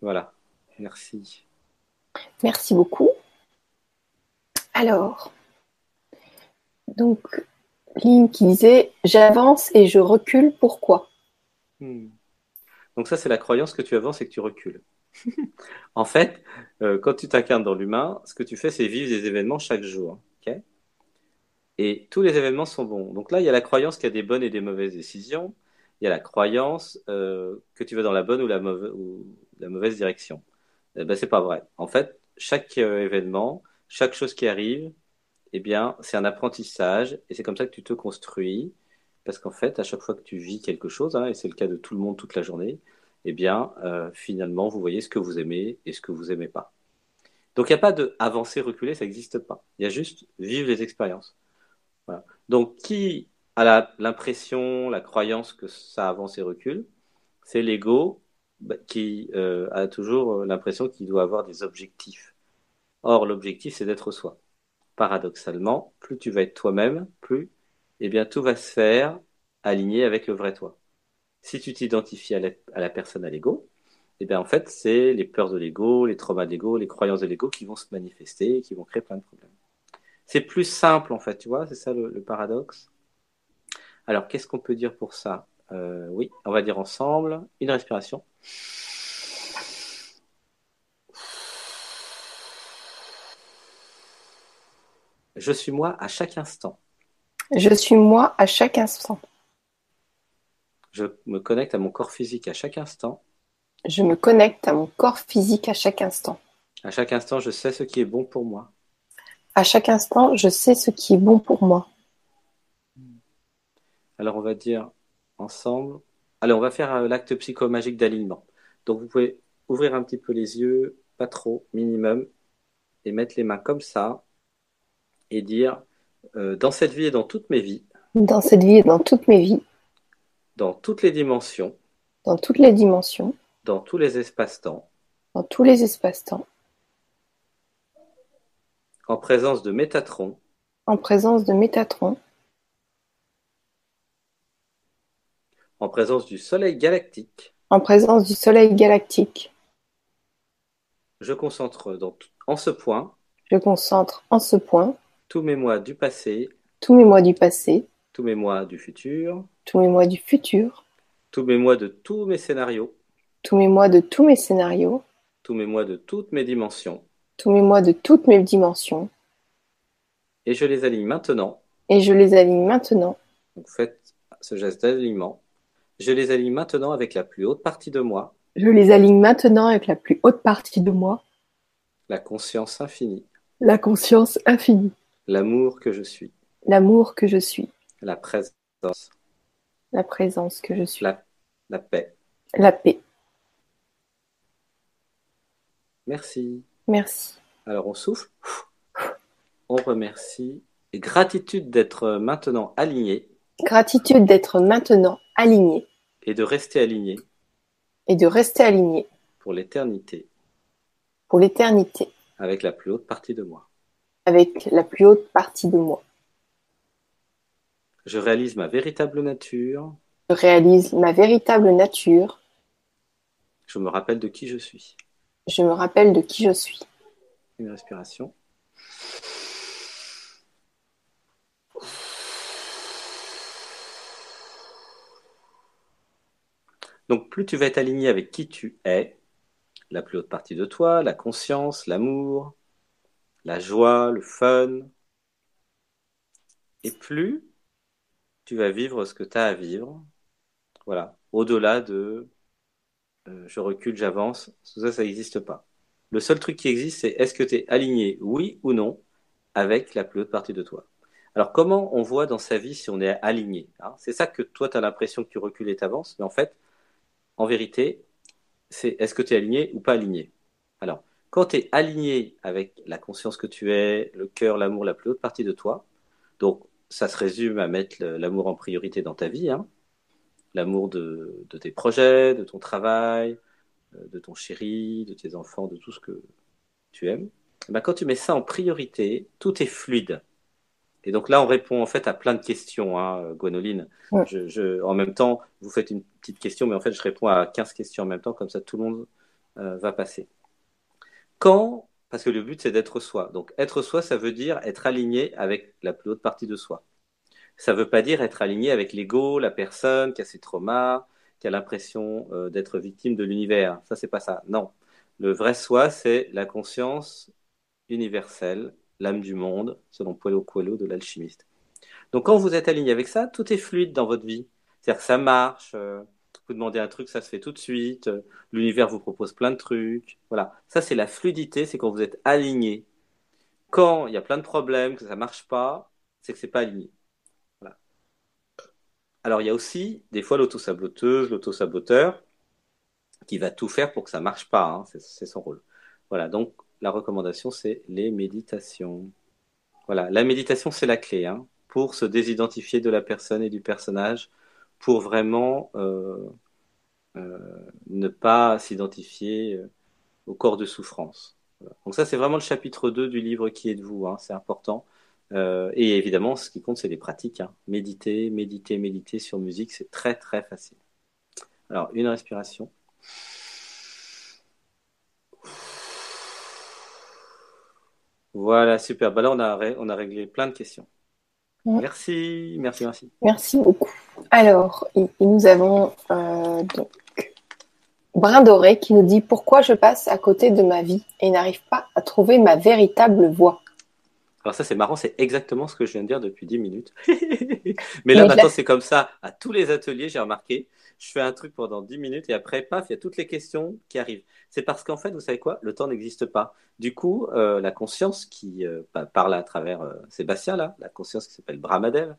Voilà, merci. Merci beaucoup. Alors, donc, Lynn qui disait J'avance et je recule, pourquoi? Hmm. Donc, ça, c'est la croyance que tu avances et que tu recules. en fait, euh, quand tu t'incarnes dans l'humain, ce que tu fais, c'est vivre des événements chaque jour. et tous les événements sont bons. Donc là, il y a la croyance qu'il y a des bonnes et des mauvaises décisions. Il y a la croyance euh, que tu vas dans la bonne ou la, mauvaise, direction. Eh ben, c'est pas vrai. En fait, chaque euh, événement, chaque chose qui arrive, eh bien, c'est un apprentissage et c'est comme ça que tu te construis. Parce qu'en fait, à chaque fois que tu vis quelque chose, hein, et c'est le cas de tout le monde toute la journée, eh bien, euh, finalement, vous voyez ce que vous aimez et ce que vous aimez pas. Donc, il n'y a pas de avancer, reculer, ça n'existe pas. Il y a juste vivre les expériences. Donc, qui a l'impression, la, croyance que ça avance et recule? C'est l'ego bah, qui euh, a toujours euh, l'impression qu'il doit avoir des objectifs. Or, l'objectif, c'est d'être soi. Paradoxalement, plus tu vas être toi-même, plus eh bien, tout va se faire aligné avec le vrai toi. Si tu t'identifies à, la personne à l'ego, eh bien, en fait, c'est les peurs de l'ego, les traumas de l'ego, les croyances de l'ego qui vont se manifester et qui vont créer plein de problèmes. C'est plus simple, en fait, tu vois, c'est ça le, paradoxe? Alors, qu'est-ce qu'on peut dire pour ça? Euh, Oui, on va dire ensemble une respiration. Je suis moi à chaque instant. Je suis moi à chaque instant. Je me connecte à mon corps physique à chaque instant. Je me connecte à mon corps physique à chaque instant. À chaque instant, je sais ce qui est bon pour moi. À chaque instant, je sais ce qui est bon pour moi. Alors, on va dire ensemble. Allez, on va faire euh, l'acte psychomagique d'alignement. Donc, vous pouvez ouvrir un petit peu les yeux, pas trop, minimum, et mettre les mains comme ça, et dire euh, dans cette vie et dans toutes mes vies. Dans cette vie et dans toutes mes vies. Dans toutes les dimensions, dans toutes les dimensions, dans tous les espaces-temps, dans tous les espaces-temps, en présence de Métatron, en présence de Métatron, en présence du Soleil galactique, en présence du Soleil galactique. Je concentre dans, en ce point, je concentre en ce point tous mes mois du passé, tous mes mois du passé, tous mes mois du futur, tous mes mois du futur, tous mes mois de tous mes scénarios, tous mes mois de tous mes scénarios, tous mes mois de toutes mes dimensions, tous mes mois de toutes mes dimensions. Et je les aligne maintenant. Et je les aligne maintenant. Donc faites ce geste d'alignement. Je les aligne maintenant avec la plus haute partie de moi. Je les aligne maintenant avec la plus haute partie de moi. La conscience infinie. La conscience infinie. L'amour que je suis. L'amour que je suis. La présence. La présence que je suis. La, la paix. La paix. Merci. Merci. Alors on souffle. On remercie. Et gratitude d'être maintenant aligné. Gratitude d'être maintenant aligné. Et de rester aligné. Et de rester aligné. Pour l'éternité. Pour l'éternité. Avec la plus haute partie de moi. Avec la plus haute partie de moi. Je réalise ma véritable nature. Je réalise ma véritable nature. Je me rappelle de qui je suis. Je me rappelle de qui je suis. Une respiration. Donc plus tu vas être aligné avec qui tu es, la plus haute partie de toi, la conscience, l'amour, la joie, le fun, et plus tu vas vivre ce que tu as à vivre. Voilà, au-delà de euh, je recule, j'avance, tout ça, ça n'existe pas. Le seul truc qui existe, c'est est-ce que tu es aligné, oui ou non, avec la plus haute partie de toi? Alors, comment on voit dans sa vie si on est aligné hein? C'est ça que toi, tu as l'impression que tu recules et t'avances, mais en fait, en vérité, c'est est-ce que tu es aligné ou pas aligné? Quand tu es aligné avec la conscience que tu es, le cœur, l'amour, la plus haute partie de toi, donc ça se résume à mettre l'amour en priorité dans ta vie, hein l'amour de, tes projets, de ton travail, euh, de ton chéri, de tes enfants, de tout ce que tu aimes, eh ben, quand tu mets ça en priorité, tout est fluide. Et donc là, on répond en fait à plein de questions, hein, Gwenoline. Je, en même temps, vous faites une petite question, mais en fait, je réponds à 15 questions en même temps, comme ça tout le monde euh, va passer. Quand, parce que le but c'est d'être soi. Donc être soi, ça veut dire être aligné avec la plus haute partie de soi ça ne veut pas dire être aligné avec l'ego, la personne qui a ses traumas, qui a l'impression euh, d'être victime de l'univers. Ça, c'est pas ça. Non. Le vrai soi, c'est la conscience universelle, l'âme du monde, selon Paulo Coelho de l'alchimiste. Donc, quand vous êtes aligné avec ça, tout est fluide dans votre vie. C'est-à-dire que ça marche. Euh, vous demandez un truc, ça se fait tout de suite. Euh, l'univers vous propose plein de trucs. Voilà. Ça, c'est la fluidité, c'est quand vous êtes aligné. Quand il y a plein de problèmes, que ça marche pas, c'est que c'est pas aligné. Alors, il y a aussi des fois l'autosaboteuse, l'autosaboteur, qui va tout faire pour que ça marche pas. Hein. c'est son rôle. Voilà. Donc, la recommandation, c'est les méditations. Voilà. La méditation, c'est la clé hein, pour se désidentifier de la personne et du personnage, pour vraiment euh, euh, ne pas s'identifier euh, au corps de souffrance. Donc ça, c'est vraiment le chapitre 2 du livre Qui êtes-vous hein, C'est important. Euh, et évidemment, ce qui compte, c'est les pratiques. Hein. Méditer, méditer, méditer sur musique, c'est très très facile. Alors, une respiration. Voilà, super. Bah là, on a, on a réglé plein de questions. Merci, merci, merci. Merci beaucoup. Alors, nous avons euh, donc Brin Doré qui nous dit Pourquoi je passe à côté de ma vie et n'arrive pas à trouver ma véritable voie alors ça c'est marrant, c'est exactement ce que je viens de dire depuis 10 minutes. Mais là maintenant c'est comme ça à tous les ateliers, j'ai remarqué. Je fais un truc pendant 10 minutes et après, paf, il y a toutes les questions qui arrivent. C'est parce qu'en fait, vous savez quoi? Le temps n'existe pas. Du coup, euh, la conscience qui euh, parle à travers euh, Sébastien, là, la conscience qui s'appelle Brahmadev,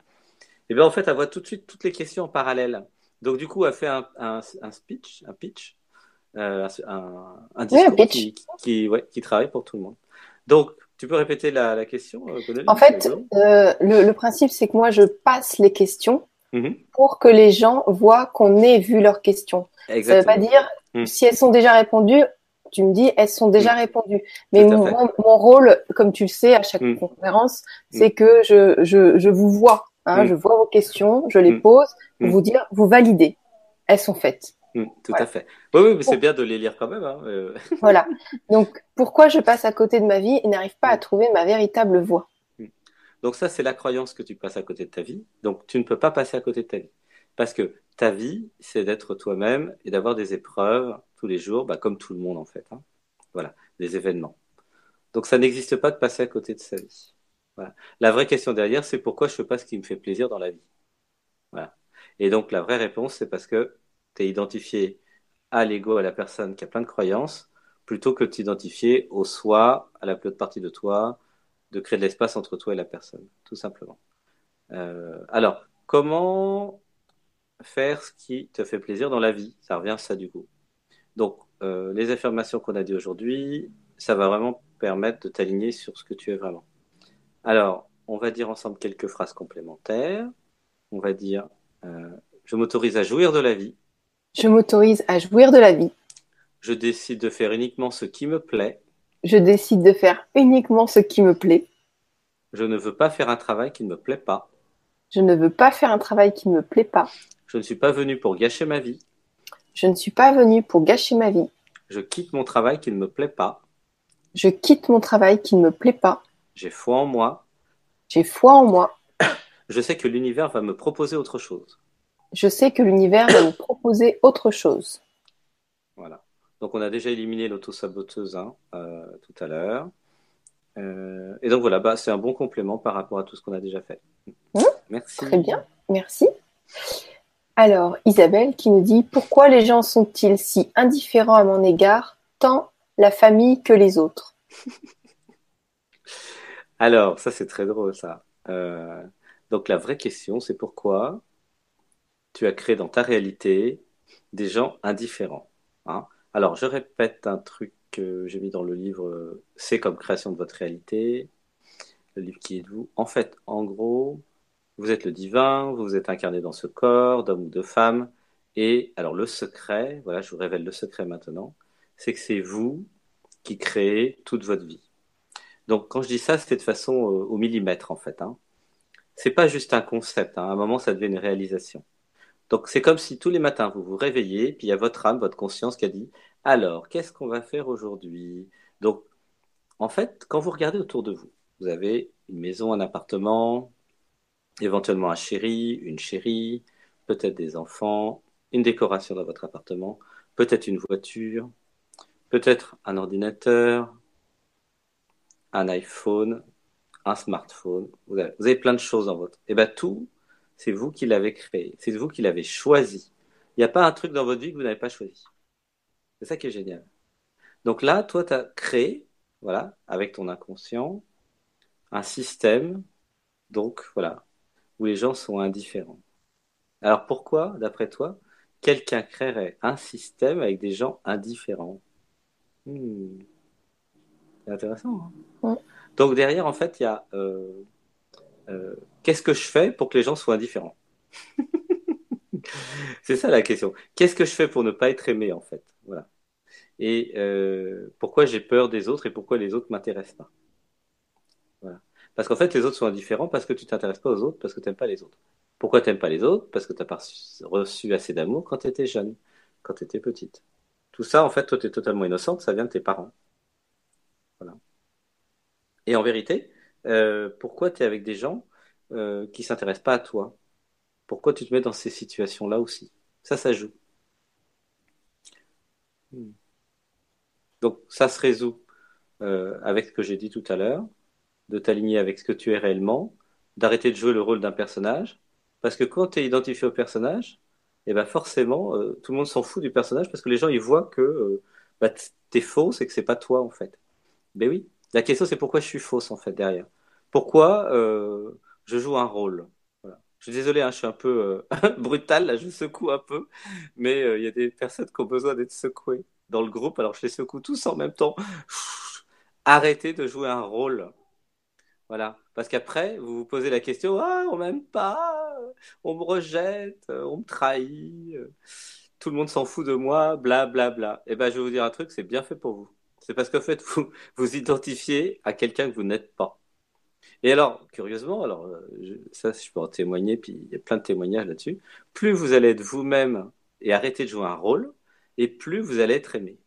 eh bien en fait, elle voit tout de suite toutes les questions en parallèle. Donc du coup, elle fait un, un, un speech, un pitch, un, un, discours qui, qui, ouais, qui travaille pour tout le monde. Donc, tu peux répéter la, question euh, En fait, euh, le, principe, c'est que moi, je passe les questions mhm. pour que les gens voient qu'on ait vu leurs questions. Ça ne veut pas dire, mhm. si elles sont déjà répondues, tu me dis, elles sont déjà mhm. répondues. Mais mon, rôle, comme tu le sais, à chaque conférence, c'est que je, je, vous vois. Hein, je vois vos questions, je les pose, pour vous dire, vous validez. Elles sont faites. Mm, tout à fait. Oui, oui mais c'est bien de les lire quand même. Hein, euh. voilà. Donc, pourquoi je passe à côté de ma vie et n'arrive pas à mm. trouver ma véritable voie? Mm. Donc ça, c'est la croyance que tu passes à côté de ta vie. Donc, tu ne peux pas passer à côté de ta vie. Parce que ta vie, c'est d'être toi-même et d'avoir des épreuves tous les jours, bah, comme tout le monde en fait. Hein. Voilà, des événements. Donc, ça n'existe pas de passer à côté de sa vie. La vraie question derrière, c'est pourquoi je fais pas ce qui me fait plaisir dans la vie. Voilà. Et donc, la vraie réponse, c'est parce que tu es identifié à l'ego, à la personne qui a plein de croyances, plutôt que de t'identifier au soi, à la plus haute partie de toi, de créer de l'espace entre toi et la personne, tout simplement. Euh, alors, comment faire ce qui te fait plaisir dans la vie? Ça revient à ça du coup. Donc, euh, les affirmations qu'on a dit aujourd'hui, ça va vraiment permettre de t'aligner sur ce que tu es vraiment. Alors, on va dire ensemble quelques phrases complémentaires. On va dire euh, Je m'autorise à jouir de la vie. Je m'autorise à jouir de la vie. Je décide de faire uniquement ce qui me plaît. Je décide de faire uniquement ce qui me plaît. Je ne veux pas faire un travail qui ne me plaît pas. Je ne veux pas faire un travail qui ne me plaît pas. Je ne suis pas venu pour gâcher ma vie. Je ne suis pas venu pour gâcher ma vie. Je quitte mon travail qui ne me plaît pas. Je quitte mon travail qui ne me plaît pas. J'ai foi en moi. J'ai foi en moi. Je sais que l'univers va me proposer autre chose. Je sais que l'univers va me proposer autre chose. Voilà. Donc on a déjà éliminé l'autosaboteuse hein, euh, tout à l'heure. Euh, et donc voilà, bah, c'est un bon complément par rapport à tout ce qu'on a déjà fait. Mmh. Merci. Très bien, merci. Alors, Isabelle qui nous dit Pourquoi les gens sont-ils si indifférents à mon égard, tant la famille que les autres? Alors, ça c'est très drôle ça. Euh, donc la vraie question, c'est pourquoi tu as créé dans ta réalité des gens indifférents. Hein? Alors, je répète un truc que j'ai mis dans le livre C'est comme création de votre réalité, le livre qui est de vous. En fait, en gros, vous êtes le divin, vous vous êtes incarné dans ce corps d'homme ou de femme. Et alors, le secret, voilà, je vous révèle le secret maintenant, c'est que c'est vous qui créez toute votre vie. Donc, quand je dis ça, c'est de façon euh, au millimètre, en fait. Hein. C'est pas juste un concept. Hein. À un moment, ça devient une réalisation. Donc c'est comme si tous les matins vous vous réveillez, puis il y a votre âme, votre conscience qui a dit alors qu'est-ce qu'on va faire aujourd'hui? Donc en fait, quand vous regardez autour de vous, vous avez une maison, un appartement, éventuellement un chéri, une chérie, peut-être des enfants, une décoration dans votre appartement, peut-être une voiture, peut-être un ordinateur, un iPhone, un smartphone. Vous avez, plein de choses dans votre. Et eh bien tout c'est vous qui l'avez créé, c'est vous qui l'avez choisi. Il n'y a pas un truc dans votre vie que vous n'avez pas choisi. C'est ça qui est génial. Donc là, toi, tu as créé, voilà, avec ton inconscient, un système, donc voilà, où les gens sont indifférents. Alors pourquoi, d'après toi, quelqu'un créerait un système avec des gens indifférents? Hmm. C'est intéressant. Hein donc derrière, en fait, il y a euh, euh, qu'est-ce que je fais pour que les gens soient indifférents? C'est ça la question. Qu'est-ce que je fais pour ne pas être aimé en fait? Voilà. Et euh, pourquoi j'ai peur des autres et pourquoi les autres m'intéressent pas? Voilà. Parce qu'en fait, les autres sont indifférents parce que tu t'intéresses pas aux autres, parce que tu n'aimes pas les autres. Pourquoi tu n'aimes pas les autres? Parce que tu n'as pas reçu assez d'amour quand tu étais jeune, quand tu étais petite. Tout ça, en fait, toi, tu es totalement innocente, ça vient de tes parents. Et en vérité, euh, pourquoi tu es avec des gens euh, qui s'intéressent pas à toi? Pourquoi tu te mets dans ces situations-là aussi? Ça, ça joue. Hmm. Donc ça se résout euh, avec ce que j'ai dit tout à l'heure, de t'aligner avec ce que tu es réellement, d'arrêter de jouer le rôle d'un personnage, parce que quand tu es identifié au personnage, et eh ben forcément, tout le monde s'en fout du personnage parce que les gens ils voient que bah, tu es fausse et que c'est pas toi en fait. Ben oui, la question, c'est pourquoi je suis fausse, en fait, derrière? Pourquoi euh, je joue un rôle? Je suis désolé, hein, je suis un peu euh, brutal, là, je secoue un peu, mais euh, il y a des personnes qui ont besoin d'être secouées dans le groupe, alors je les secoue tous en même temps. Arrêtez de jouer un rôle. Voilà. Parce qu'après, vous vous posez la question Ah, on m'aime pas, on me rejette, on me trahit, tout le monde s'en fout de moi, bla bla bla. Eh ben, je vais vous dire un truc, c'est bien fait pour vous. C'est parce qu'en fait, vous vous identifiez à quelqu'un que vous n'êtes pas. Et alors, curieusement, alors euh, ça, je peux en témoigner, puis il y a plein de témoignages là-dessus. Plus vous allez être vous-même et arrêter de jouer un rôle, et plus vous allez être aimé.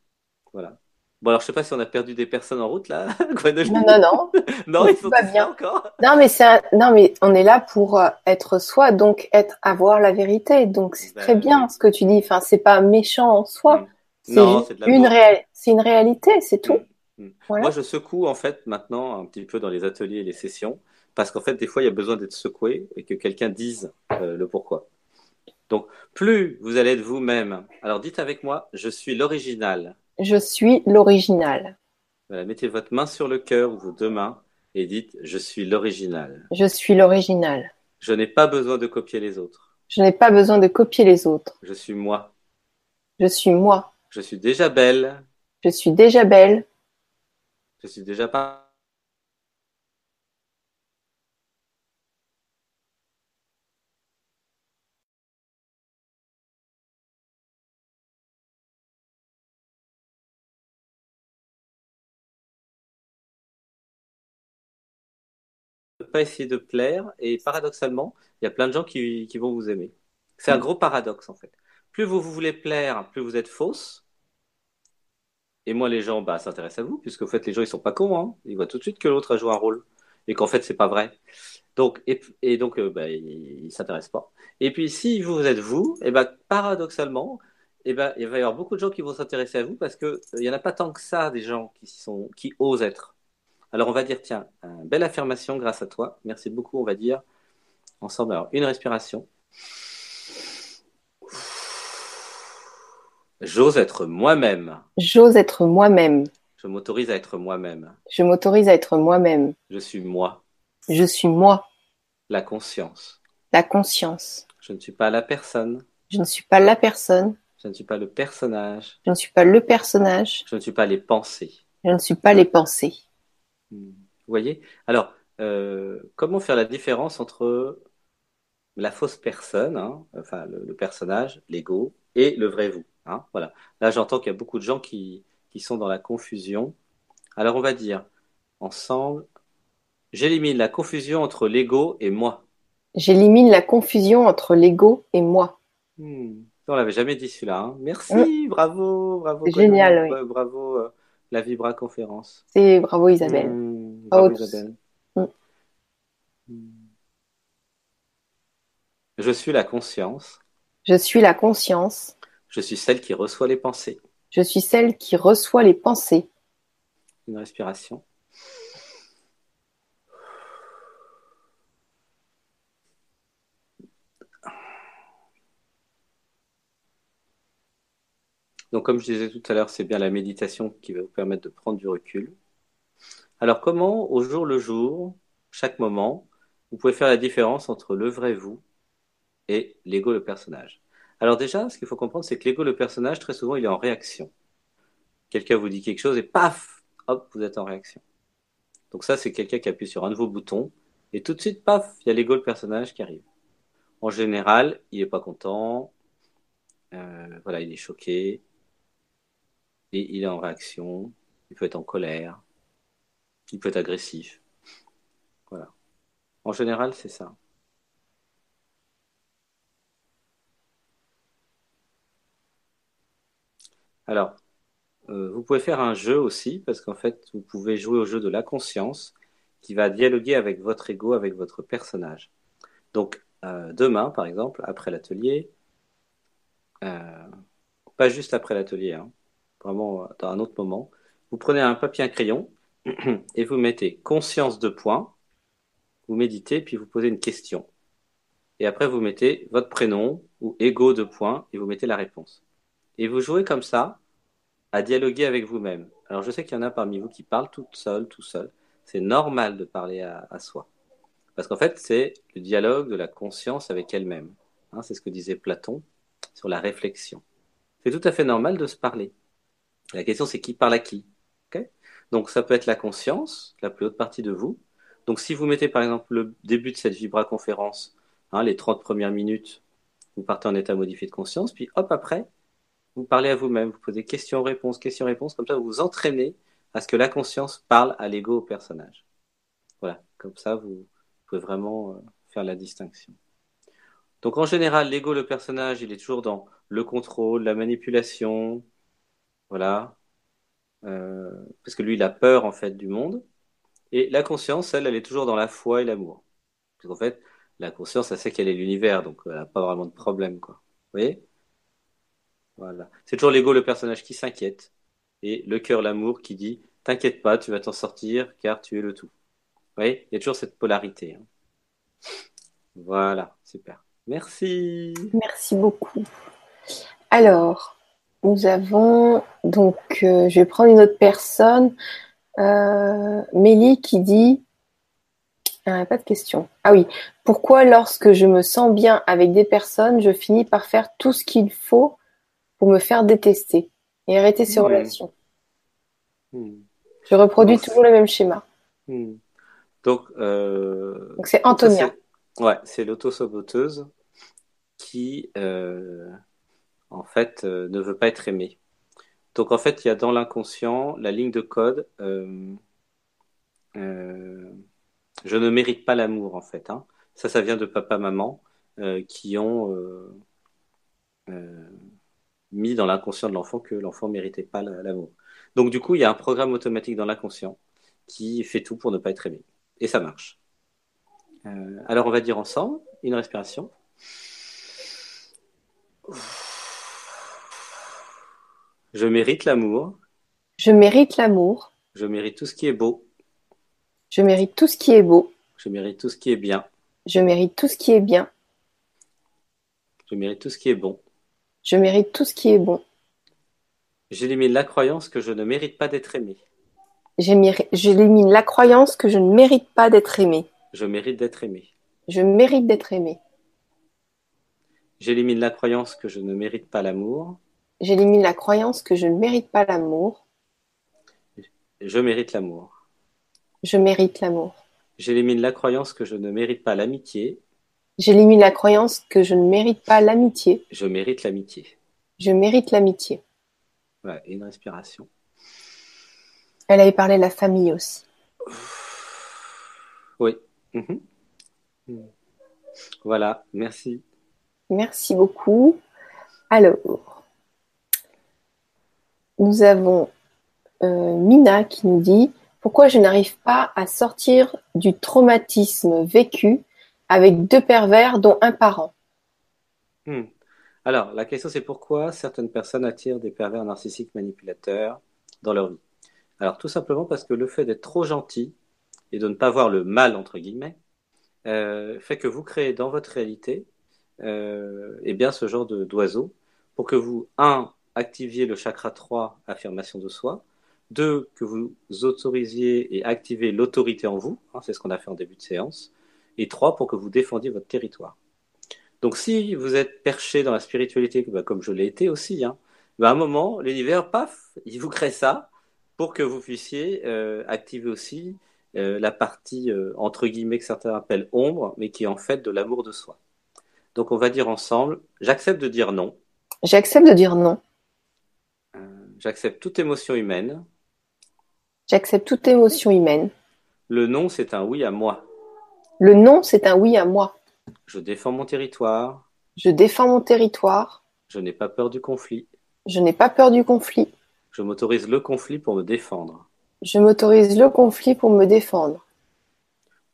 Voilà. Bon, alors je sais pas si on a perdu des personnes en route là. non, non, non. non, ils sont pas bien encore. Non, mais c'est non, mais on est là pour euh, être soi, donc être avoir la vérité. Donc c'est ben très bien ce que tu dis. Enfin, c'est pas méchant en soi. Mm. Non, c'est une, c'est une réalité, c'est tout. Mm, mm. Moi, je secoue en fait maintenant un petit peu dans les ateliers et les sessions, parce qu'en fait, des fois, il y a besoin d'être secoué et que quelqu'un dise euh, le pourquoi. Donc, plus vous allez être vous-même. Alors, dites avec moi, je suis l'original. Je suis l'original. Voilà, mettez votre main sur le cœur ou vos deux mains et dites, je suis l'original. Je suis l'original. Je n'ai pas besoin de copier les autres. Je n'ai pas besoin de copier les autres. Je suis moi. Je suis moi. Je suis déjà belle. Je suis déjà belle. Je suis déjà pas. pas essayer de plaire et paradoxalement, il y a plein de gens qui, qui vont vous aimer. C'est un gros paradoxe en fait. Plus vous, vous voulez plaire, plus vous êtes fausse. Et moi, les gens bah, s'intéressent à vous, puisque en fait, les gens, ils sont pas cons. Hein. Ils voient tout de suite que l'autre a joué un rôle et qu'en fait, c'est pas vrai. Donc, et, donc, euh, bah, ils, ne s'intéressent pas. Et puis, si vous êtes vous, et bah, paradoxalement, et ben, il va y avoir beaucoup de gens qui vont s'intéresser à vous parce que il y en a pas tant que ça des gens qui sont qui osent être. Alors on va dire, tiens, une belle affirmation grâce à toi. Merci beaucoup, on va dire ensemble. Alors, une respiration. J'ose être moi-même. J'ose être moi-même. Je m'autorise à être moi-même. Je m'autorise à être moi-même. Je suis moi. Je suis moi. La conscience. La conscience. Je ne suis pas la personne. Je ne suis pas la personne. Je ne suis pas le personnage. Je ne suis pas le personnage. Je ne suis pas les pensées. Je ne suis pas les pensées. Vous voyez? Alors, euh, comment faire la différence entre la fausse personne, hein, enfin le, personnage, l'ego, et le vrai vous? Hein, Voilà. Là, j'entends qu'il y a beaucoup de gens qui, qui sont dans la confusion. Alors, on va dire ensemble, j'élimine la confusion entre l'ego et moi. J'élimine la confusion entre l'ego et moi. Hmm. On l'avait jamais dit celui-là. Hein. Merci, bravo, bravo. Génial, oui. Bravo. Euh, la Vibra Conférence. C'est bravo Isabelle. Mmh, bravo Isabelle. Mmh. Je suis la conscience. Je suis la conscience. Je suis celle qui reçoit les pensées. Je suis celle qui reçoit les pensées. Une respiration. Donc, comme je disais tout à l'heure, c'est bien la méditation qui va vous permettre de prendre du recul. Alors, comment, au jour le jour, chaque moment, vous pouvez faire la différence entre le vrai vous et l'ego, le personnage? Alors déjà, ce qu'il faut comprendre, c'est que l'ego, le personnage, très souvent, il est en réaction. Quelqu'un vous dit quelque chose et paf, hop, vous êtes en réaction. Donc ça, c'est quelqu'un qui appuie sur un de vos boutons et tout de suite, paf, il y a l'ego, le personnage qui arrive. En général, il n'est pas content, euh, voilà, il est choqué, il est en réaction, il peut être en colère, il peut être agressif. Voilà. En général, c'est ça. Alors, euh, vous pouvez faire un jeu aussi, parce qu'en fait, vous pouvez jouer au jeu de la conscience qui va dialoguer avec votre ego, avec votre personnage. Donc, euh, demain, par exemple, après l'atelier, euh, pas juste après l'atelier, hein, vraiment dans un autre moment. Vous prenez un papier, un crayon et vous mettez conscience de point. Vous méditez puis vous posez une question. Et après vous mettez votre prénom ou ego de point et vous mettez la réponse. Et vous jouez comme ça à dialoguer avec vous-même. Alors je sais qu'il y en a parmi vous qui parlent tout seul, tout seul. C'est normal de parler à, soi. Parce qu'en fait, c'est le dialogue de la conscience avec elle-même. Hein, c'est ce que disait Platon sur la réflexion. C'est tout à fait normal de se parler. La question, c'est qui parle à qui. Donc, ça peut être la conscience, la plus haute partie de vous. Donc, si vous mettez par exemple le début de cette Vibra conférence, hein, les 30 premières minutes, vous partez en état modifié de conscience, puis hop, après, vous parlez à vous-même, vous posez questions-réponses, questions-réponses, comme ça, vous vous entraînez à ce que la conscience parle à l'ego, au personnage. Voilà, comme ça, vous pouvez vraiment euh, faire la distinction. Donc, en général, l'ego, le personnage, il est toujours dans le contrôle, la manipulation, voilà. Euh, parce que lui, il a peur en fait du monde. Et la conscience, elle, elle est toujours dans la foi et l'amour. Parce qu'en fait, la conscience, elle sait qu'elle est l'univers, donc elle n'a pas vraiment de problème, quoi. Vous voyez? Voilà. C'est toujours l'ego, le personnage qui s'inquiète, et le cœur, l'amour, qui dit T'inquiète pas, tu vas t'en sortir, car tu es le tout. Vous voyez Il y a toujours cette polarité. Hein. Voilà, super. Merci. Merci beaucoup. Alors, nous avons donc, euh, je vais prendre une autre personne, euh, Mélie qui dit, ah, pas de question. Ah oui, pourquoi lorsque je me sens bien avec des personnes, je finis par faire tout ce qu'il faut pour me faire détester et arrêter ces Hmm. relations Hmm. Je reproduis toujours le même schéma. Hmm. Donc, euh, Donc c'est Antonia. ouais, c'est l'auto-saboteuse qui, euh, en fait, euh, ne veut pas être aimée. Donc, en fait, il y a dans l'inconscient la ligne de code je ne mérite pas l'amour, en fait. hein. Ça, ça vient de papa-maman qui ont mis dans l'inconscient de l'enfant que l'enfant méritait pas la- l'amour. Donc, du coup, il y a un programme automatique dans l'inconscient qui fait tout pour ne pas être aimé. Et ça marche. Euh, alors, on va dire ensemble une respiration. Je mérite l'amour. Je mérite l'amour. Je mérite tout ce qui est beau. Je mérite tout ce qui est beau. Je mérite tout ce qui est bien. Je mérite tout ce qui est bien. Je mérite tout ce qui est bon. Je mérite tout ce qui est bon. J'élimine la croyance que je ne mérite pas d'être aimé. J'élimine la croyance que je ne mérite pas d'être aimé. Je mérite d'être aimé. Je mérite d'être aimé. J'élimine la croyance que je ne mérite pas l'amour. J'élimine la croyance que je ne mérite pas l'amour. Je mérite l'amour. Je mérite l'amour. J'élimine la croyance que je ne mérite pas l'amitié. J'élimine la croyance que je ne mérite pas l'amitié. Je mérite l'amitié. Je mérite l'amitié. Ouais, une respiration. Elle avait parlé de la famille aussi. Oui. Mhm. Voilà, merci. Merci beaucoup. Alors, nous avons euh, Mina qui nous dit pourquoi je n'arrive pas à sortir du traumatisme vécu avec deux pervers dont un parent. Hmm. Alors, la question c'est pourquoi certaines personnes attirent des pervers narcissiques manipulateurs dans leur vie? Alors, tout simplement parce que le fait d'être trop gentil et de ne pas voir le mal, entre guillemets, euh, fait que vous créez dans votre réalité euh, eh bien, ce genre d'oiseau pour que vous, un, activiez le chakra 3, affirmation de soi, deux, que vous autorisiez et activez l'autorité en vous, hein, c'est ce qu'on a fait en début de séance, et trois, pour que vous défendiez votre territoire. Donc si vous êtes perché dans la spiritualité, bah, comme je l'ai été aussi, hein, bah, à un moment, l'univers, paf, il vous crée ça pour que vous puissiez euh, activer aussi euh, la partie, euh, entre guillemets, que certains appellent ombre, mais qui est en fait de l'amour de soi. Donc on va dire ensemble, j'accepte de dire non, J'accepte de dire non. j'accepte toute émotion humaine, J'accepte toute émotion humaine. le non c'est un oui à moi, Le non, c'est un oui à moi. je défends mon territoire, Je défends mon territoire. je n'ai pas peur du conflit, Je n'ai pas peur du conflit. je m'autorise le conflit pour me défendre. Je m'autorise le conflit pour me défendre.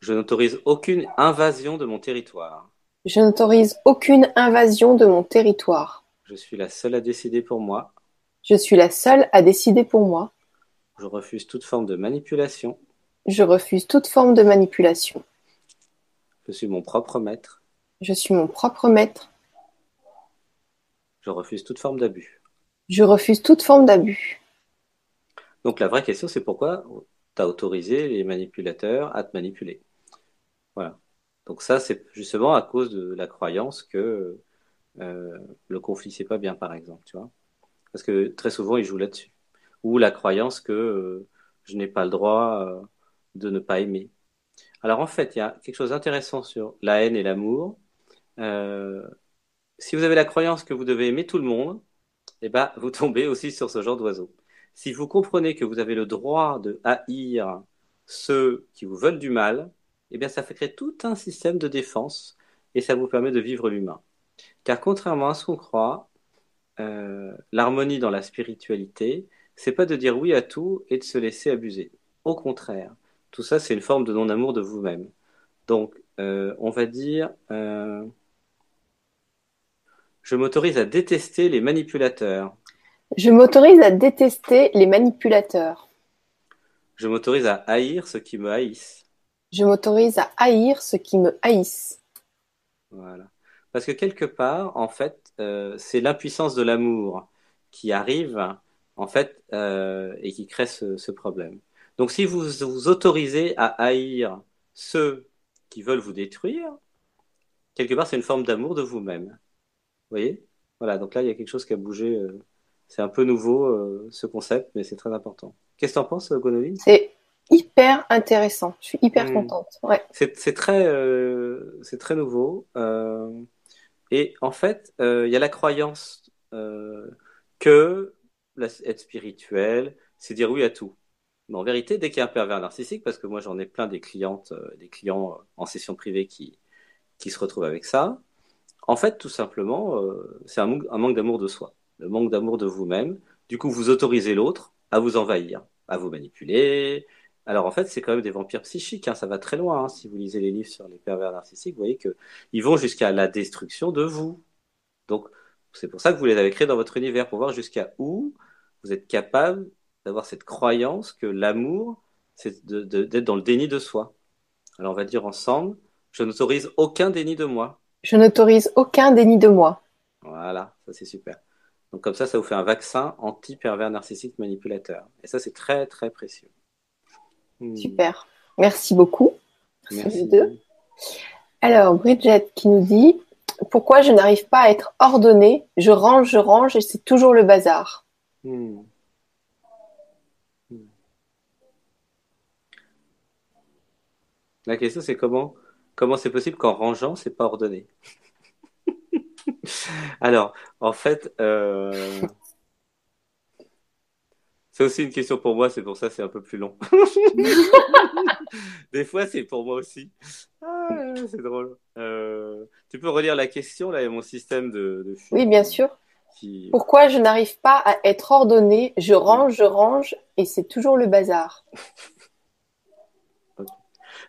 Je n'autorise aucune invasion de mon territoire. Je n'autorise aucune invasion de mon territoire. Je suis la seule à décider pour moi. Je suis la seule à décider pour moi. Je refuse toute forme de manipulation. Je refuse toute forme de manipulation. Je suis mon propre maître. Je suis mon propre maître. Je refuse toute forme d'abus. Je refuse toute forme d'abus. Donc la vraie question, c'est pourquoi tu as autorisé les manipulateurs à te manipuler? Voilà. Donc ça, c'est justement à cause de la croyance que euh, le conflit, c'est pas bien, par exemple, tu vois? Parce que très souvent, ils jouent là-dessus. Ou la croyance que euh, je n'ai pas le droit euh, de ne pas aimer. Alors en fait, il y a quelque chose d'intéressant sur la haine et l'amour. Euh, si vous avez la croyance que vous devez aimer tout le monde, eh ben, vous tombez aussi sur ce genre d'oiseau. Si vous comprenez que vous avez le droit de haïr ceux qui vous veulent du mal, eh bien, ça fait créer tout un système de défense et ça vous permet de vivre l'humain. Car contrairement à ce qu'on croit, euh, l'harmonie dans la spiritualité, c'est pas de dire oui à tout et de se laisser abuser. Au contraire, tout ça, c'est une forme de non-amour de vous-même. Donc, euh, on va dire, euh, je m'autorise à détester les manipulateurs. Je m'autorise à détester les manipulateurs. Je m'autorise à haïr ceux qui me haïssent. Je m'autorise à haïr ceux qui me haïssent. Voilà. Parce que quelque part, en fait, euh, c'est l'impuissance de l'amour qui arrive, en fait, euh, et qui crée ce, ce, problème. Donc, si vous vous autorisez à haïr ceux qui veulent vous détruire, quelque part, c'est une forme d'amour de vous-même. Vous voyez? Voilà, donc là, il y a quelque chose qui a bougé. Euh, c'est un peu nouveau, euh, ce concept, mais c'est très important. Qu'est-ce que tu en penses, Gonovine C'est hyper intéressant. Je suis hyper mmh. contente. Ouais. C'est très, euh, très nouveau. Euh, et en fait, il y a la croyance que la, être spirituel, c'est dire oui à tout. Mais en vérité, dès qu'il y a un pervers narcissique, parce que moi j'en ai plein des clientes, des clients en session privée qui, se retrouvent avec ça, en fait, tout simplement, c'est un, un manque d'amour de soi, le manque d'amour de vous-même. Du coup, vous autorisez l'autre à vous envahir, à vous manipuler, alors en fait, c'est quand même des vampires psychiques, hein, ça va très loin. Hein. Si vous lisez les livres sur les pervers narcissiques, vous voyez qu'ils vont jusqu'à la destruction de vous. Donc c'est pour ça que vous les avez créés dans votre univers, pour voir jusqu'à où vous êtes capable d'avoir cette croyance que l'amour, c'est d'être dans le déni de soi. Alors on va dire ensemble, je n'autorise aucun déni de moi. Je n'autorise aucun déni de moi. Voilà, ça c'est super. Donc comme ça, ça vous fait un vaccin anti-pervers narcissique manipulateur. Et ça, c'est très très précieux. Hmm. Super. Merci beaucoup. Merci. Deux. Alors, Bridget qui nous dit Pourquoi je n'arrive pas à être ordonnée? Je range, je range et c'est toujours le bazar. Hmm. Hmm. La question, c'est comment comment c'est possible qu'en rangeant, c'est pas ordonné? Alors, en fait, euh, c'est aussi une question pour moi, c'est pour ça c'est un peu plus long. Des fois, c'est pour moi aussi. Ah, c'est drôle. Euh, tu peux relire la question, là, a mon système de... oui, bien sûr. Pourquoi je n'arrive pas à être ordonné? Je range, je range, et c'est toujours le bazar.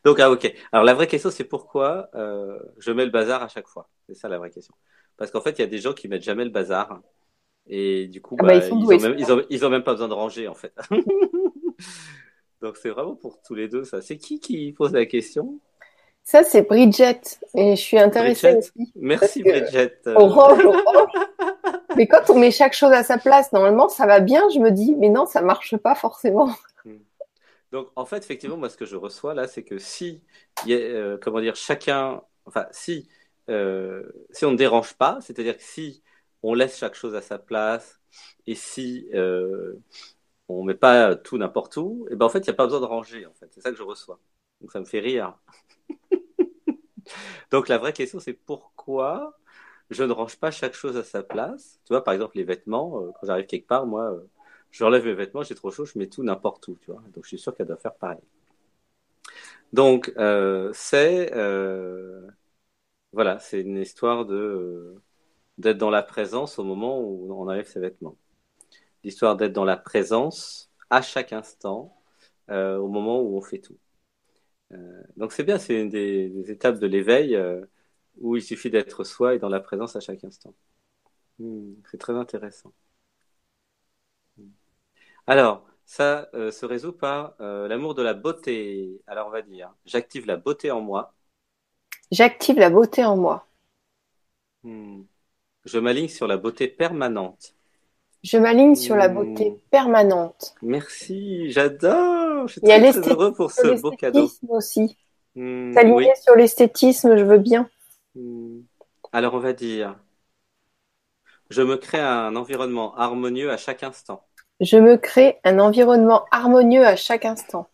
Donc, ah, ok. Alors, la vraie question, c'est pourquoi euh, je mets le bazar à chaque fois? C'est ça la vraie question. Parce qu'en fait, il y a des gens qui mettent jamais le bazar. Et du coup, ah bah, bah, ils, ont même, pas besoin de ranger, en fait. Donc, c'est vraiment pour tous les deux, ça. C'est qui qui pose la question? Ça, c'est Bridget. Et je suis intéressée aussi. Merci, Bridget. Orange, orange. mais quand on met chaque chose à sa place, normalement, ça va bien, je me dis. Mais non, ça marche pas forcément. Donc, en fait, effectivement, moi, ce que je reçois là, c'est que si, euh, comment dire, chacun, enfin, si, euh, si on ne dérange pas, c'est-à-dire que si on laisse chaque chose à sa place. Et si euh, on met pas tout n'importe où, et ben en fait, il n'y a pas besoin de ranger. En fait, c'est ça que je reçois. Donc ça me fait rire. Donc la vraie question, c'est pourquoi je ne range pas chaque chose à sa place? Tu vois, par exemple, les vêtements. Euh, quand j'arrive quelque part, moi, je relève mes vêtements, j'ai trop chaud, je mets tout n'importe où. Tu vois. Donc je suis sûr qu'elle doit faire pareil. Donc euh, c'est voilà, c'est une histoire de d'être dans la présence au moment où on enlève ses vêtements. L'histoire d'être dans la présence à chaque instant, euh, au moment où on fait tout. Euh, donc c'est bien, c'est une des, étapes de l'éveil euh, où il suffit d'être soi et dans la présence à chaque instant. Hmm, c'est très intéressant. Alors, ça se résout par l'amour de la beauté. Alors on va dire, j'active la beauté en moi. J'active la beauté en moi. Hmm. Je m'aligne sur la beauté permanente. Je m'aligne sur la beauté hmm. permanente. Merci, j'adore. Je suis très, heureux pour ce beau cadeau. aussi. Mmh, sur l'esthétisme, je veux bien. Hmm. Alors on va dire, je me crée un environnement harmonieux à chaque instant. Je me crée un environnement harmonieux à chaque instant.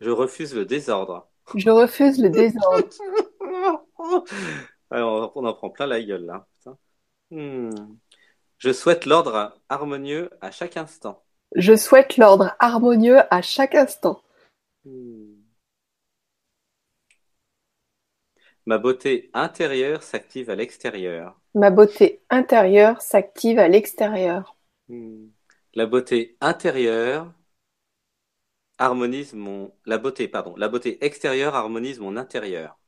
Je refuse le désordre. Je refuse le désordre. Alors, on en prend plein la gueule là. Hmm. Je souhaite l'ordre harmonieux à chaque instant. Je souhaite l'ordre harmonieux à chaque instant. Hmm. Ma beauté intérieure s'active à l'extérieur. Ma beauté intérieure s'active à l'extérieur. Hmm. La beauté intérieure harmonise mon la beauté pardon la beauté extérieure harmonise mon intérieur.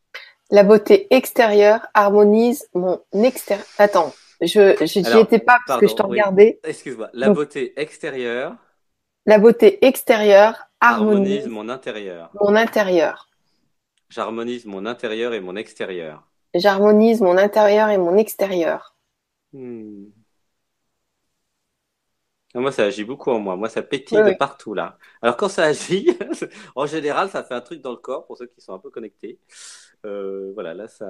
La beauté extérieure harmonise mon extérieur. Attends, je n'y étais pas parce que je t'en regardais. Excuse-moi. La beauté extérieure. La beauté extérieure harmonise, mon intérieur. Mon intérieur. J'harmonise mon intérieur et mon extérieur. J'harmonise mon intérieur et mon extérieur. Hmm. Moi, ça agit beaucoup en moi. Moi, ça pétille de partout là. Alors quand ça agit, en général, ça fait un truc dans le corps pour ceux qui sont un peu connectés. Euh, voilà, là, ça,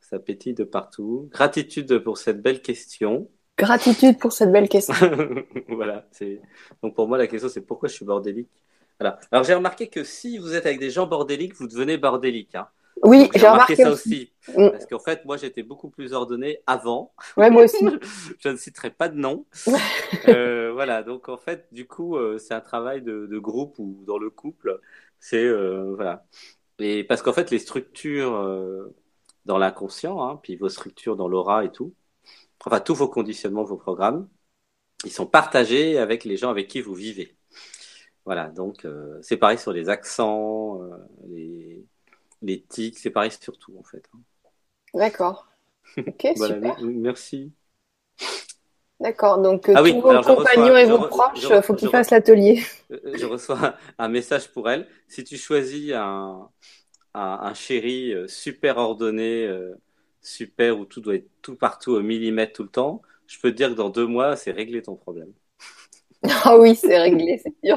ça pétille de partout. Gratitude pour cette belle question. Gratitude pour cette belle question. voilà. Donc pour moi la question c'est pourquoi je suis bordélique? Voilà. Alors j'ai remarqué que si vous êtes avec des gens bordéliques, vous devenez bordélique. Hein. Oui, j'ai remarqué, ça aussi. Mm. Parce qu'en fait, moi, j'étais beaucoup plus ordonné avant. Ouais, moi aussi. je ne citerai pas de nom. euh, voilà, donc en fait, du coup, euh, c'est un travail de, de, groupe ou dans le couple. C'est euh, voilà. Et parce qu'en fait, les structures euh, dans l'inconscient, hein, puis vos structures dans l'aura et tout, enfin tous vos conditionnements, vos programmes, ils sont partagés avec les gens avec qui vous vivez. Voilà, donc c'est pareil sur les accents, les, les tics, c'est pareil sur tout en fait. Hein. D'accord. Ok, super. Merci. D'accord, donc euh, ah tous vos compagnons et vos proches, il faut qu'ils fassent l'atelier. Je reçois un message pour elle. Si tu choisis un, un, un chéri super ordonné, super, où tout doit être tout partout au millimètre tout le temps, je peux te dire que dans deux mois, c'est réglé ton problème. Ah oui, c'est réglé, c'est sûr.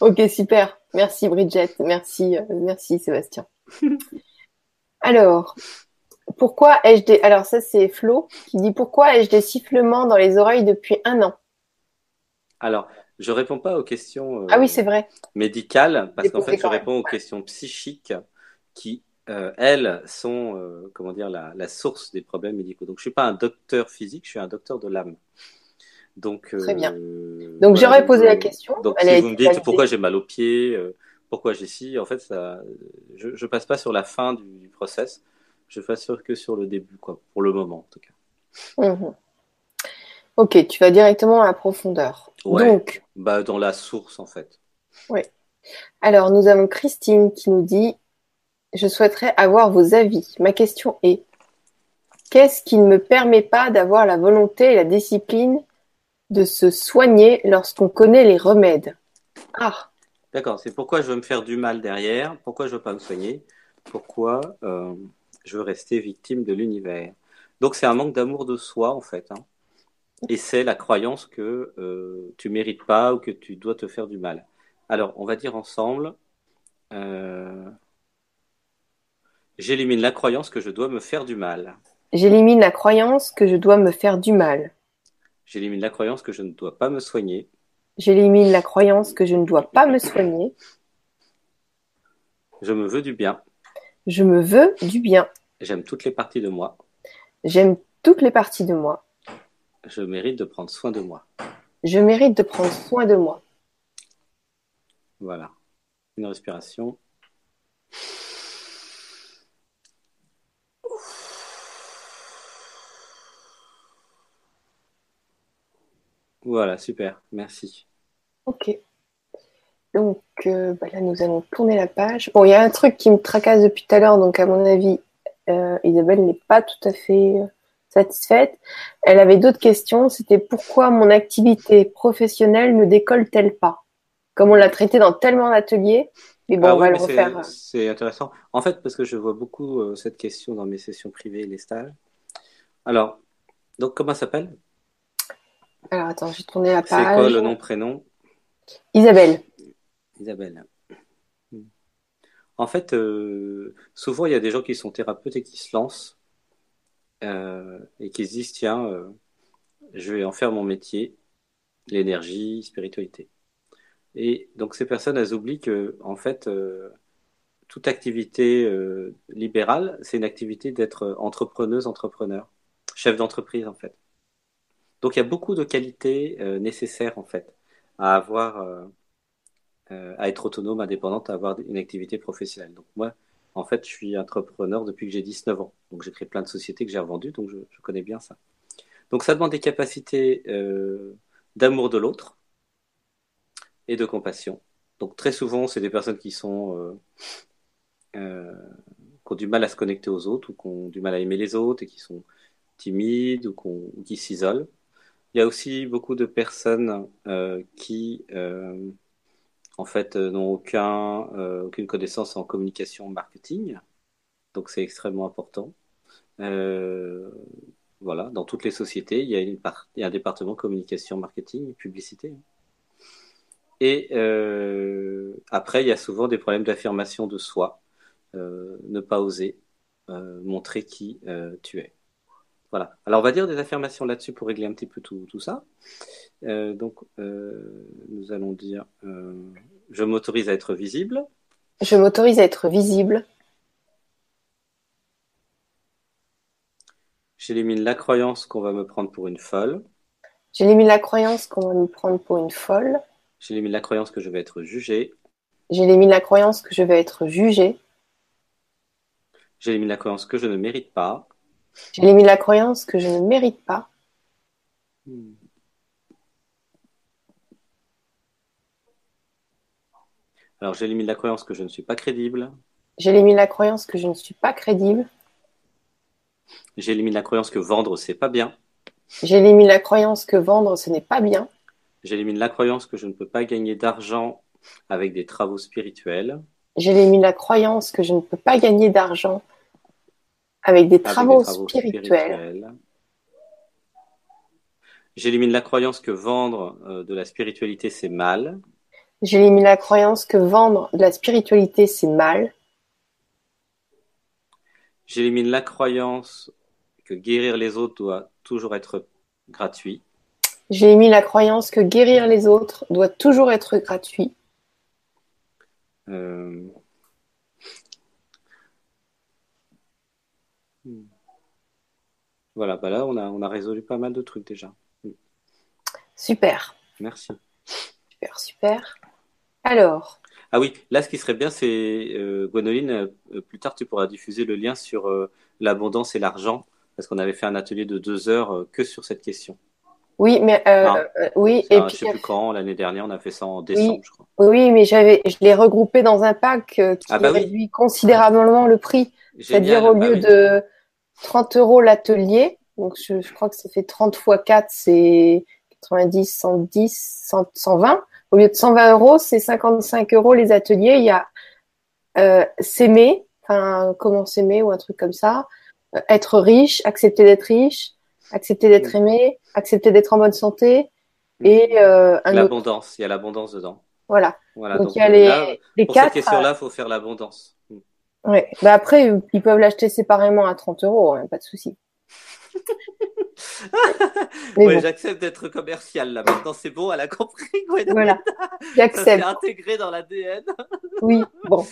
Ok, super. Merci Bridget. Merci, euh, merci Sébastien. Alors, pourquoi ai-je des. Alors, ça, c'est Flo qui dit Pourquoi ai-je des sifflements dans les oreilles depuis un an? Alors, je réponds pas aux questions euh, ah oui, c'est vrai. médicales, parce qu'en fait, je réponds aux questions psychiques qui euh, elles sont euh, comment dire la, la, source des problèmes médicaux. Donc je suis pas un docteur physique, je suis un docteur de l'âme. Donc Très bien. Euh, donc j'aurais posé la question. Donc si vous me dites pourquoi j'ai mal aux pieds, pourquoi j'ai ci, en fait ça, je, je passe pas sur la fin du, du process, je sur, que sur le début quoi, pour le moment en tout cas. Mmh. Ok, tu vas directement à la profondeur. Ouais, Donc, bah dans la source en fait. Oui. Alors nous avons Christine qui nous dit je souhaiterais avoir vos avis. Ma question est qu'est-ce qui ne me permet pas d'avoir la volonté et la discipline de se soigner lorsqu'on connaît les remèdes Ah D'accord, c'est pourquoi je veux me faire du mal derrière, pourquoi je veux pas me soigner, pourquoi euh, je veux rester victime de l'univers. Donc c'est un manque d'amour de soi en fait. Hein. Et c'est la croyance que euh, tu mérites pas ou que tu dois te faire du mal. Alors on va dire ensemble. Euh, J'élimine la croyance que je dois me faire du mal. J'élimine la croyance que je dois me faire du mal. J'élimine la croyance que je ne dois pas me soigner. J'élimine la croyance que je ne dois pas me soigner. Je me veux du bien. Je me veux du bien. J'aime toutes les parties de moi. J'aime toutes les parties de moi. Je mérite de prendre soin de moi. Je mérite de prendre soin de moi. Voilà. Une respiration. Voilà, super, merci. Ok. Donc euh, bah là, nous allons tourner la page. Bon, il y a un truc qui me tracasse depuis tout à l'heure, donc à mon avis, euh, Isabelle n'est pas tout à fait euh, satisfaite. Elle avait d'autres questions. C'était pourquoi mon activité professionnelle ne décolle-t-elle pas? Comme on l'a traité dans tellement d'ateliers. Mais bon, ah on va le refaire. C'est intéressant. En fait, parce que je vois beaucoup cette question dans mes sessions privées et les stages. Alors, donc comment ça s'appelle? Alors attends, j'ai tourné la page. C'est quoi le nom, prénom? Isabelle. Isabelle. En fait, euh, souvent il y a des gens qui sont thérapeutes et qui se lancent euh, et qui se disent tiens, euh, je vais en faire mon métier, l'énergie, spiritualité. Et donc ces personnes, elles oublient que en fait, toute activité libérale, c'est une activité d'être entrepreneuse, entrepreneur, chef d'entreprise en fait. Donc il y a beaucoup de qualités euh, nécessaires en fait à avoir, euh, euh, à être autonome, indépendante, à avoir une activité professionnelle. Donc moi, en fait, je suis entrepreneur depuis que j'ai 19 ans. Donc j'ai créé plein de sociétés que j'ai revendues, donc je, connais bien ça. Donc ça demande des capacités d'amour de l'autre et de compassion. Donc très souvent, c'est des personnes qui sont qui ont du mal à se connecter aux autres ou qui ont du mal à aimer les autres et qui sont timides ou qui s'isolent. Il y a aussi beaucoup de personnes euh, qui, euh, en fait, euh, n'ont aucun, aucune connaissance en communication marketing. donc c'est extrêmement important. Euh, voilà, dans toutes les sociétés, il y a, une il y a un département communication, marketing, publicité. Et euh, après, il y a souvent des problèmes d'affirmation de soi, euh, ne pas oser euh, montrer qui euh, tu es. Voilà. Alors, on va dire des affirmations là-dessus pour régler un petit peu tout, tout ça. Euh, donc, nous allons dire je m'autorise à être visible. Je m'autorise à être visible. J'élimine la croyance qu'on va me prendre pour une folle. J'élimine la croyance qu'on va me prendre pour une folle. J'élimine la croyance que je vais être jugé. J'élimine la croyance que je vais être jugé. J'élimine la croyance que je ne mérite pas. J'élimine la croyance que je ne mérite pas. Hmm. Alors j'élimine la croyance que je ne suis pas crédible. J'élimine la croyance que je ne suis pas crédible. J'élimine la croyance que vendre, c'est pas bien. J'élimine la croyance que vendre, ce n'est pas bien. J'élimine la croyance que je ne peux pas gagner d'argent avec des travaux spirituels. J'élimine la croyance que je ne peux pas gagner d'argent avec des travaux, spirituels. J'élimine la croyance que vendre euh, de la spiritualité, c'est mal. J'élimine la croyance que vendre de la spiritualité, c'est mal. J'élimine la croyance que guérir les autres doit toujours être gratuit. Émis la croyance que guérir les autres doit toujours être gratuit. Euh, voilà, bah là on a, on a résolu pas mal de trucs déjà. Super. Merci. Super, super. Alors. Ah oui, là ce qui serait bien, c'est euh, Gwenoline, euh, plus tard tu pourras diffuser le lien sur l'abondance et l'argent, parce qu'on avait fait un atelier de deux heures que sur cette question. Oui, mais euh, euh oui. Et puis, je sais plus quand, l'année dernière, on a fait ça en décembre, oui, je crois. Oui, mais j'avais, je l'ai regroupé dans un pack euh, qui ah bah réduit considérablement le prix. C'est-à-dire au bah lieu de 30 euros l'atelier, donc je, je, crois que ça fait 30 fois 4, c'est 90, 110, 100, 120. Au lieu de 120 euros, c'est 55 euros les ateliers. Il y a euh, s'aimer, enfin comment s'aimer ou un truc comme ça, euh, être riche, accepter d'être riche, accepter d'être aimé, accepter d'être en bonne santé et euh, l'abondance. Il y a l'abondance dedans. Voilà. Voilà. Donc, il y a les, les pour cette question-là, il faut faire l'abondance. Ouais. Bah après, ils peuvent l'acheter séparément à 30 euros, hein, pas de souci. oui, j'accepte d'être commercial là. Maintenant, c'est bon, elle a compris. Voilà, j'accepte. intégré dans l'ADN. oui, bon.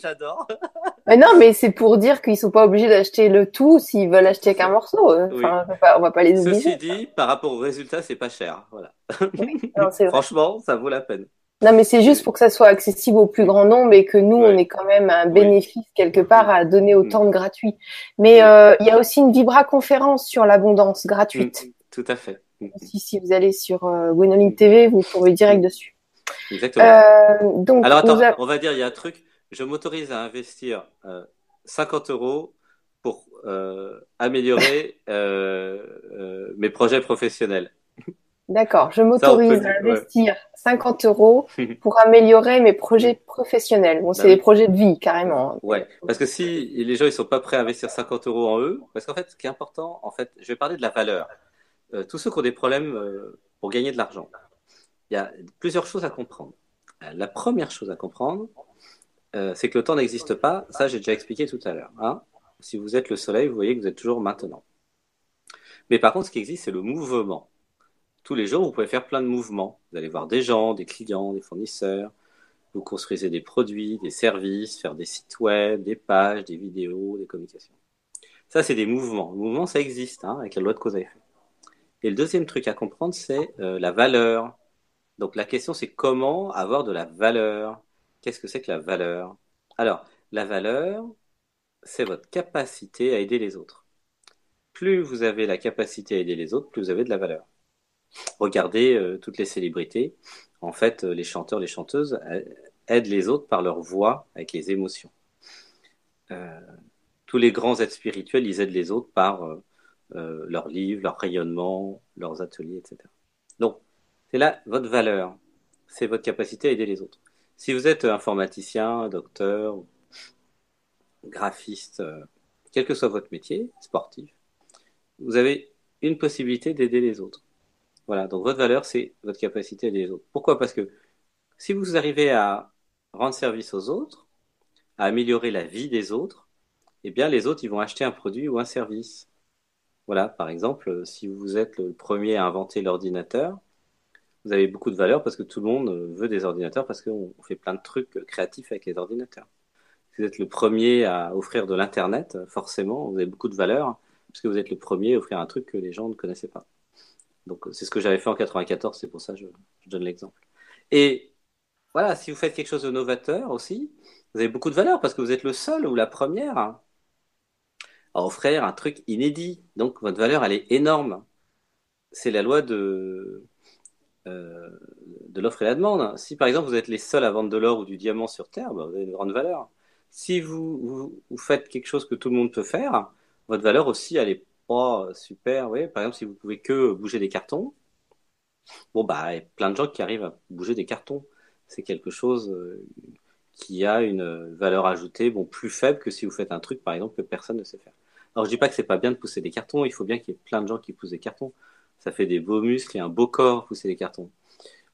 J'adore. Mais non, mais c'est pour dire qu'ils sont pas obligés d'acheter le tout s'ils veulent acheter qu'un morceau. Enfin, on, va pas, va pas les obliger. Ceci dit, par rapport au résultat, c'est pas cher. Voilà. Franchement, ça vaut la peine. Non, mais c'est juste pour que ça soit accessible au plus grand nombre et que nous, on ait quand même un bénéfice quelque part à donner autant de gratuit. Mais euh, il y a aussi une Vibra conférence sur l'abondance gratuite. Mm, tout à fait. Mm, mm. Si, si vous allez sur euh, TV, vous pourrez direct dessus. Exactement. Euh, donc, Alors attends, on va dire, il y a un truc. Je m'autorise à investir 50 euh, euros pour améliorer mes projets professionnels. D'accord, je m'autorise à investir 50 euros pour améliorer mes projets professionnels. Bon, c'est bah des projets de vie, carrément. Ouais, parce que si les gens ils sont pas prêts à investir 50 euros en eux, parce qu'en fait, ce qui est important, en fait, je vais parler de la valeur. Euh, tous ceux qui ont des problèmes euh, pour gagner de l'argent, il y a plusieurs choses à comprendre. Euh, la première chose à comprendre, c'est que le temps n'existe pas. Ça, j'ai déjà expliqué tout à l'heure. Hein si vous êtes le soleil, vous voyez que vous êtes toujours maintenant. Mais par contre, ce qui existe, c'est le mouvement tous les jours, vous pouvez faire plein de mouvements. Vous allez voir des gens, des clients, des fournisseurs. Vous construisez des produits, des services, faire des sites web, des pages, des vidéos, des communications. Ça, c'est des mouvements. Le mouvement, ça existe hein, avec la loi de cause à effet. Et le deuxième truc à comprendre, c'est euh, la valeur. Donc la question, c'est comment avoir de la valeur? Qu'est-ce que c'est que la valeur? Alors, la valeur, c'est votre capacité à aider les autres. Plus vous avez la capacité à aider les autres, plus vous avez de la valeur. Regardez euh, toutes les célébrités. En fait, euh, les chanteurs, les chanteuses euh, aident les autres par leur voix, avec les émotions. tous les grands êtres spirituels, ils aident les autres par leurs livres, leur rayonnement, leurs ateliers, etc. Donc, c'est là votre valeur, c'est votre capacité à aider les autres. Si vous êtes informaticien, docteur, graphiste, quel que soit votre métier, sportif, vous avez une possibilité d'aider les autres. Voilà, donc votre valeur, c'est votre capacité à aider les autres. Pourquoi? Parce que si vous arrivez à rendre service aux autres, à améliorer la vie des autres, eh bien les autres, ils vont acheter un produit ou un service. Voilà, par exemple, si vous êtes le premier à inventer l'ordinateur, vous avez beaucoup de valeur parce que tout le monde veut des ordinateurs parce qu'on fait plein de trucs créatifs avec les ordinateurs. Si vous êtes le premier à offrir de l'Internet, forcément, vous avez beaucoup de valeur parce que vous êtes le premier à offrir un truc que les gens ne connaissaient pas. Donc, c'est ce que j'avais fait en 94, c'est pour ça que je, je donne l'exemple. Et voilà, si vous faites quelque chose de novateur aussi, vous avez beaucoup de valeur parce que vous êtes le seul ou la première à offrir un truc inédit. Donc, votre valeur, elle est énorme. C'est la loi de, euh, de l'offre et la demande. Si par exemple vous êtes les seuls à vendre de l'or ou du diamant sur Terre, bah, vous avez une grande valeur. Si vous, vous, faites quelque chose que tout le monde peut faire, votre valeur aussi elle est pas super. Oui. Par exemple, si vous pouvez que bouger des cartons, bon bah il y a plein de gens qui arrivent à bouger des cartons. C'est quelque chose euh, qui a une valeur ajoutée bon plus faible que si vous faites un truc par exemple que personne ne sait faire. Alors je dis pas que c'est pas bien de pousser des cartons, il faut bien qu'il y ait plein de gens qui poussent des cartons ça fait des beaux muscles et un beau corps pousser les cartons.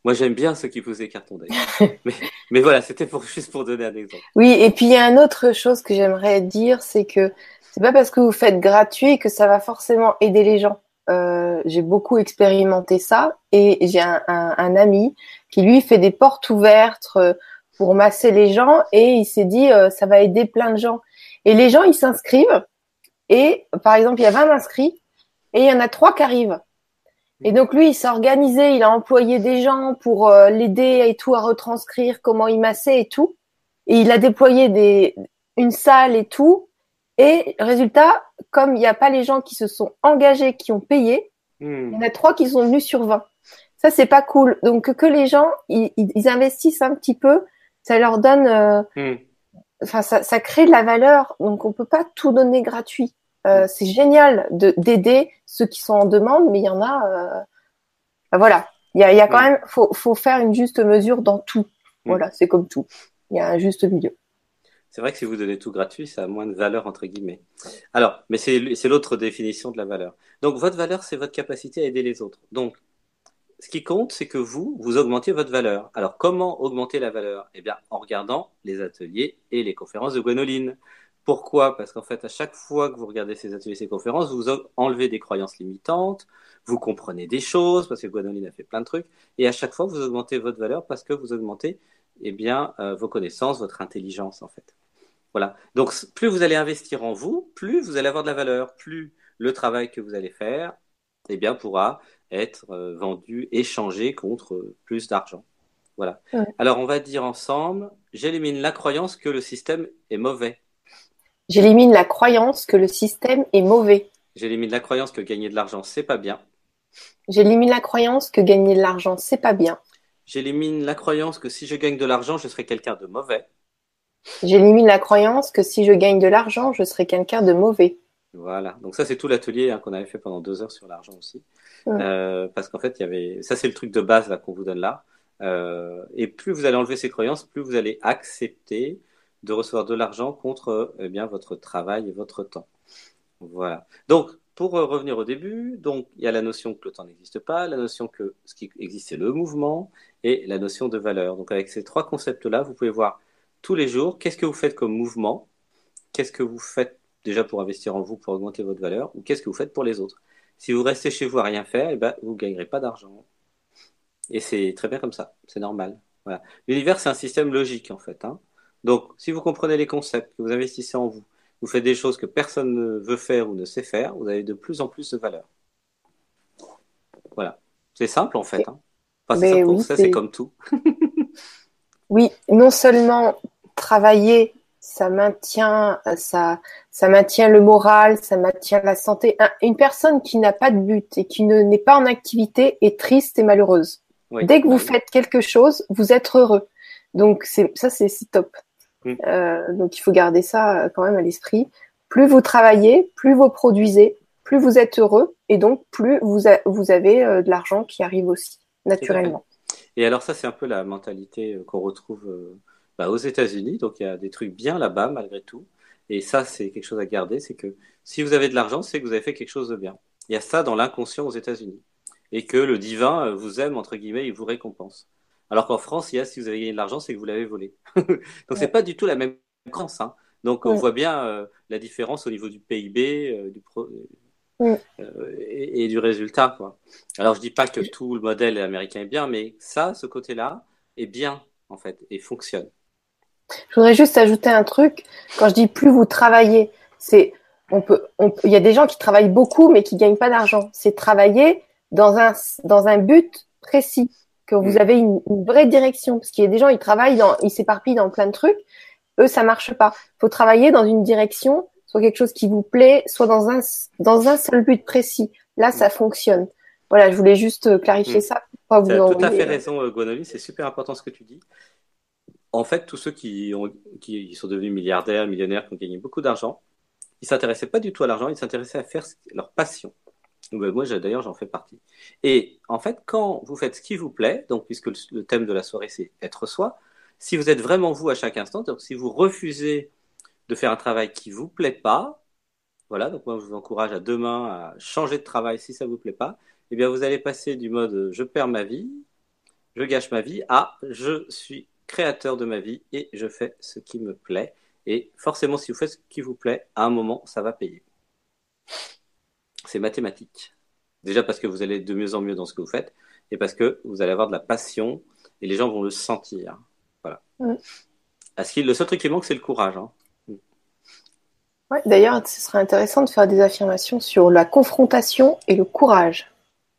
Moi, j'aime bien ceux qui poussent des cartons d'ailleurs. mais, voilà, c'était pour, juste pour donner un exemple. Oui, et puis il y a une autre chose que j'aimerais dire, c'est que c'est pas parce que vous faites gratuit que ça va forcément aider les gens. Euh, j'ai beaucoup expérimenté ça et j'ai un, ami qui lui fait des portes ouvertes euh, pour masser les gens et il s'est dit euh, ça va aider plein de gens. Et les gens ils s'inscrivent et par exemple il y a 20 inscrits et il y en a trois qui arrivent. Et donc lui, il s'est organisé, il a employé des gens pour euh, l'aider et tout à retranscrire comment il massait et tout. Et il a déployé des, une salle et tout. Et résultat, comme il n'y a pas les gens qui se sont engagés, qui ont payé, hmm. il y en a trois qui sont venus sur 20. Ça, c'est pas cool. Donc que les gens, ils, ils investissent un petit peu, ça leur donne, euh, hmm. enfin, ça, ça crée de la valeur. Donc on peut pas tout donner gratuit. Euh, c'est génial de d'aider ceux qui sont en demande, mais il y en a. Euh, voilà, il y a, y a quand même, faut, faut faire une juste mesure dans tout. Voilà, c'est comme tout. Il y a un juste milieu. C'est vrai que si vous donnez tout gratuit, ça a moins de valeur entre guillemets. Alors, mais c'est l'autre définition de la valeur. Donc votre valeur, c'est votre capacité à aider les autres. Donc, ce qui compte, c'est que vous, vous augmentez votre valeur. Alors, comment augmenter la valeur? Eh bien, en regardant les ateliers et les conférences de Gwenoline. Pourquoi? Parce qu'en fait, à chaque fois que vous regardez ces ateliers, ces conférences, vous enlevez des croyances limitantes, vous comprenez des choses, parce que Gwenoline a fait plein de trucs, et à chaque fois, vous augmentez votre valeur parce que vous augmentez eh bien, euh, vos connaissances, votre intelligence, en fait. Voilà. Donc, plus vous allez investir en vous, plus vous allez avoir de la valeur, plus le travail que vous allez faire eh bien, pourra être euh, vendu, échangé contre plus d'argent. Voilà. Alors, on va dire ensemble, j'élimine la croyance que le système est mauvais. J'élimine la croyance que le système est mauvais. J'élimine la croyance que gagner de l'argent, c'est pas bien. J'élimine la croyance que gagner de l'argent, c'est pas bien. J'élimine la croyance que si je gagne de l'argent, je serai quelqu'un de mauvais. J'élimine la croyance que si je gagne de l'argent, je serai quelqu'un de mauvais. Voilà. Donc ça, c'est tout l'atelier hein, qu'on avait fait pendant deux heures sur l'argent aussi. Euh, parce qu'en fait, il y avait, ça c'est le truc de base là qu'on vous donne là. Euh, et plus vous allez enlever ces croyances, plus vous allez accepter de recevoir de l'argent contre eh bien, votre travail et votre temps. Voilà. Donc, pour euh, revenir au début, donc il y a la notion que le temps n'existe pas, la notion que ce qui existe c'est le mouvement et la notion de valeur. Donc avec ces trois concepts-là, vous pouvez voir tous les jours qu'est-ce que vous faites comme mouvement, qu'est-ce que vous faites déjà pour investir en vous, pour augmenter votre valeur, ou qu'est-ce que vous faites pour les autres? Si vous restez chez vous à rien faire, eh ben, vous ne gagnerez pas d'argent. Et c'est très bien comme ça, c'est normal. Voilà. L'univers, c'est un système logique en fait. Hein. Donc, si vous comprenez les concepts, que vous investissez en vous, vous faites des choses que personne ne veut faire ou ne sait faire, vous avez de plus en plus de valeur. Voilà. C'est simple en fait. Hein. Enfin, ça, c'est comme tout. oui, non seulement travailler, ça maintient, ça, ça maintient le moral, ça maintient la santé. une personne qui n'a pas de but et qui n'est pas en activité est triste et malheureuse. Dès que vous faites quelque chose, vous êtes heureux. Donc ça, c'est top. Mm. Euh, donc il faut garder ça euh, quand même à l'esprit. Plus vous travaillez, plus vous produisez, plus vous êtes heureux et donc plus vous, vous avez euh, de l'argent qui arrive aussi naturellement. Et alors ça c'est un peu la mentalité qu'on retrouve bah, aux États-Unis. Donc il y a des trucs bien là-bas malgré tout. Et ça, c'est quelque chose à garder, c'est que si vous avez de l'argent, c'est que vous avez fait quelque chose de bien. Il y a ça dans l'inconscient aux États-Unis. Et que le divin euh, vous aime, entre guillemets, il vous récompense. Alors qu'en France, il y a si vous avez gagné de l'argent, c'est que vous l'avez volé. Donc c'est pas du tout la même France. Hein. Donc on voit bien euh, la différence au niveau du PIB euh, du pro... et, et, du résultat. Quoi. Alors je dis pas que tout le modèle américain est bien, mais ça, ce côté-là, est bien en fait et fonctionne. Je voudrais juste ajouter un truc. Quand je dis plus vous travaillez, c'est on peut, il y a des gens qui travaillent beaucoup mais qui gagnent pas d'argent. C'est travailler dans un dans un but précis, que vous mm. avez une, vraie direction. Parce qu'il y a des gens, ils travaillent dans, ils s'éparpillent dans plein de trucs. Eux, ça marche pas. Il faut travailler dans une direction, soit quelque chose qui vous plaît, soit dans un dans un seul but précis. Là, ça fonctionne. Voilà, je voulais juste euh, clarifier mm. ça. Pour pas vous tout à fait raison, euh, Gwenoline. C'est super important ce que tu dis en fait, tous ceux qui, ont, qui sont devenus milliardaires, millionnaires, qui ont gagné beaucoup d'argent, ils s'intéressaient pas du tout à l'argent, ils s'intéressaient à faire leur passion. Ben, moi, d'ailleurs, j'en fais partie. Et en fait, quand vous faites ce qui vous plaît, donc puisque le, thème de la soirée c'est être soi, si vous êtes vraiment vous à chaque instant, donc si vous refusez de faire un travail qui vous plaît pas, voilà, donc moi je vous encourage à demain à changer de travail si ça vous plaît pas, eh bien vous allez passer du mode je perds ma vie, je gâche ma vie à je suis créateur de ma vie et je fais ce qui me plaît. Et forcément, si vous faites ce qui vous plaît, à un moment, ça va payer. C'est mathématique. Déjà parce que vous allez de mieux en mieux dans ce que vous faites et parce que vous allez avoir de la passion et les gens vont le sentir. Voilà. le seul truc qui manque, c'est le courage. Hein. Ouais, D'ailleurs, ce serait intéressant de faire des affirmations sur la confrontation et le courage.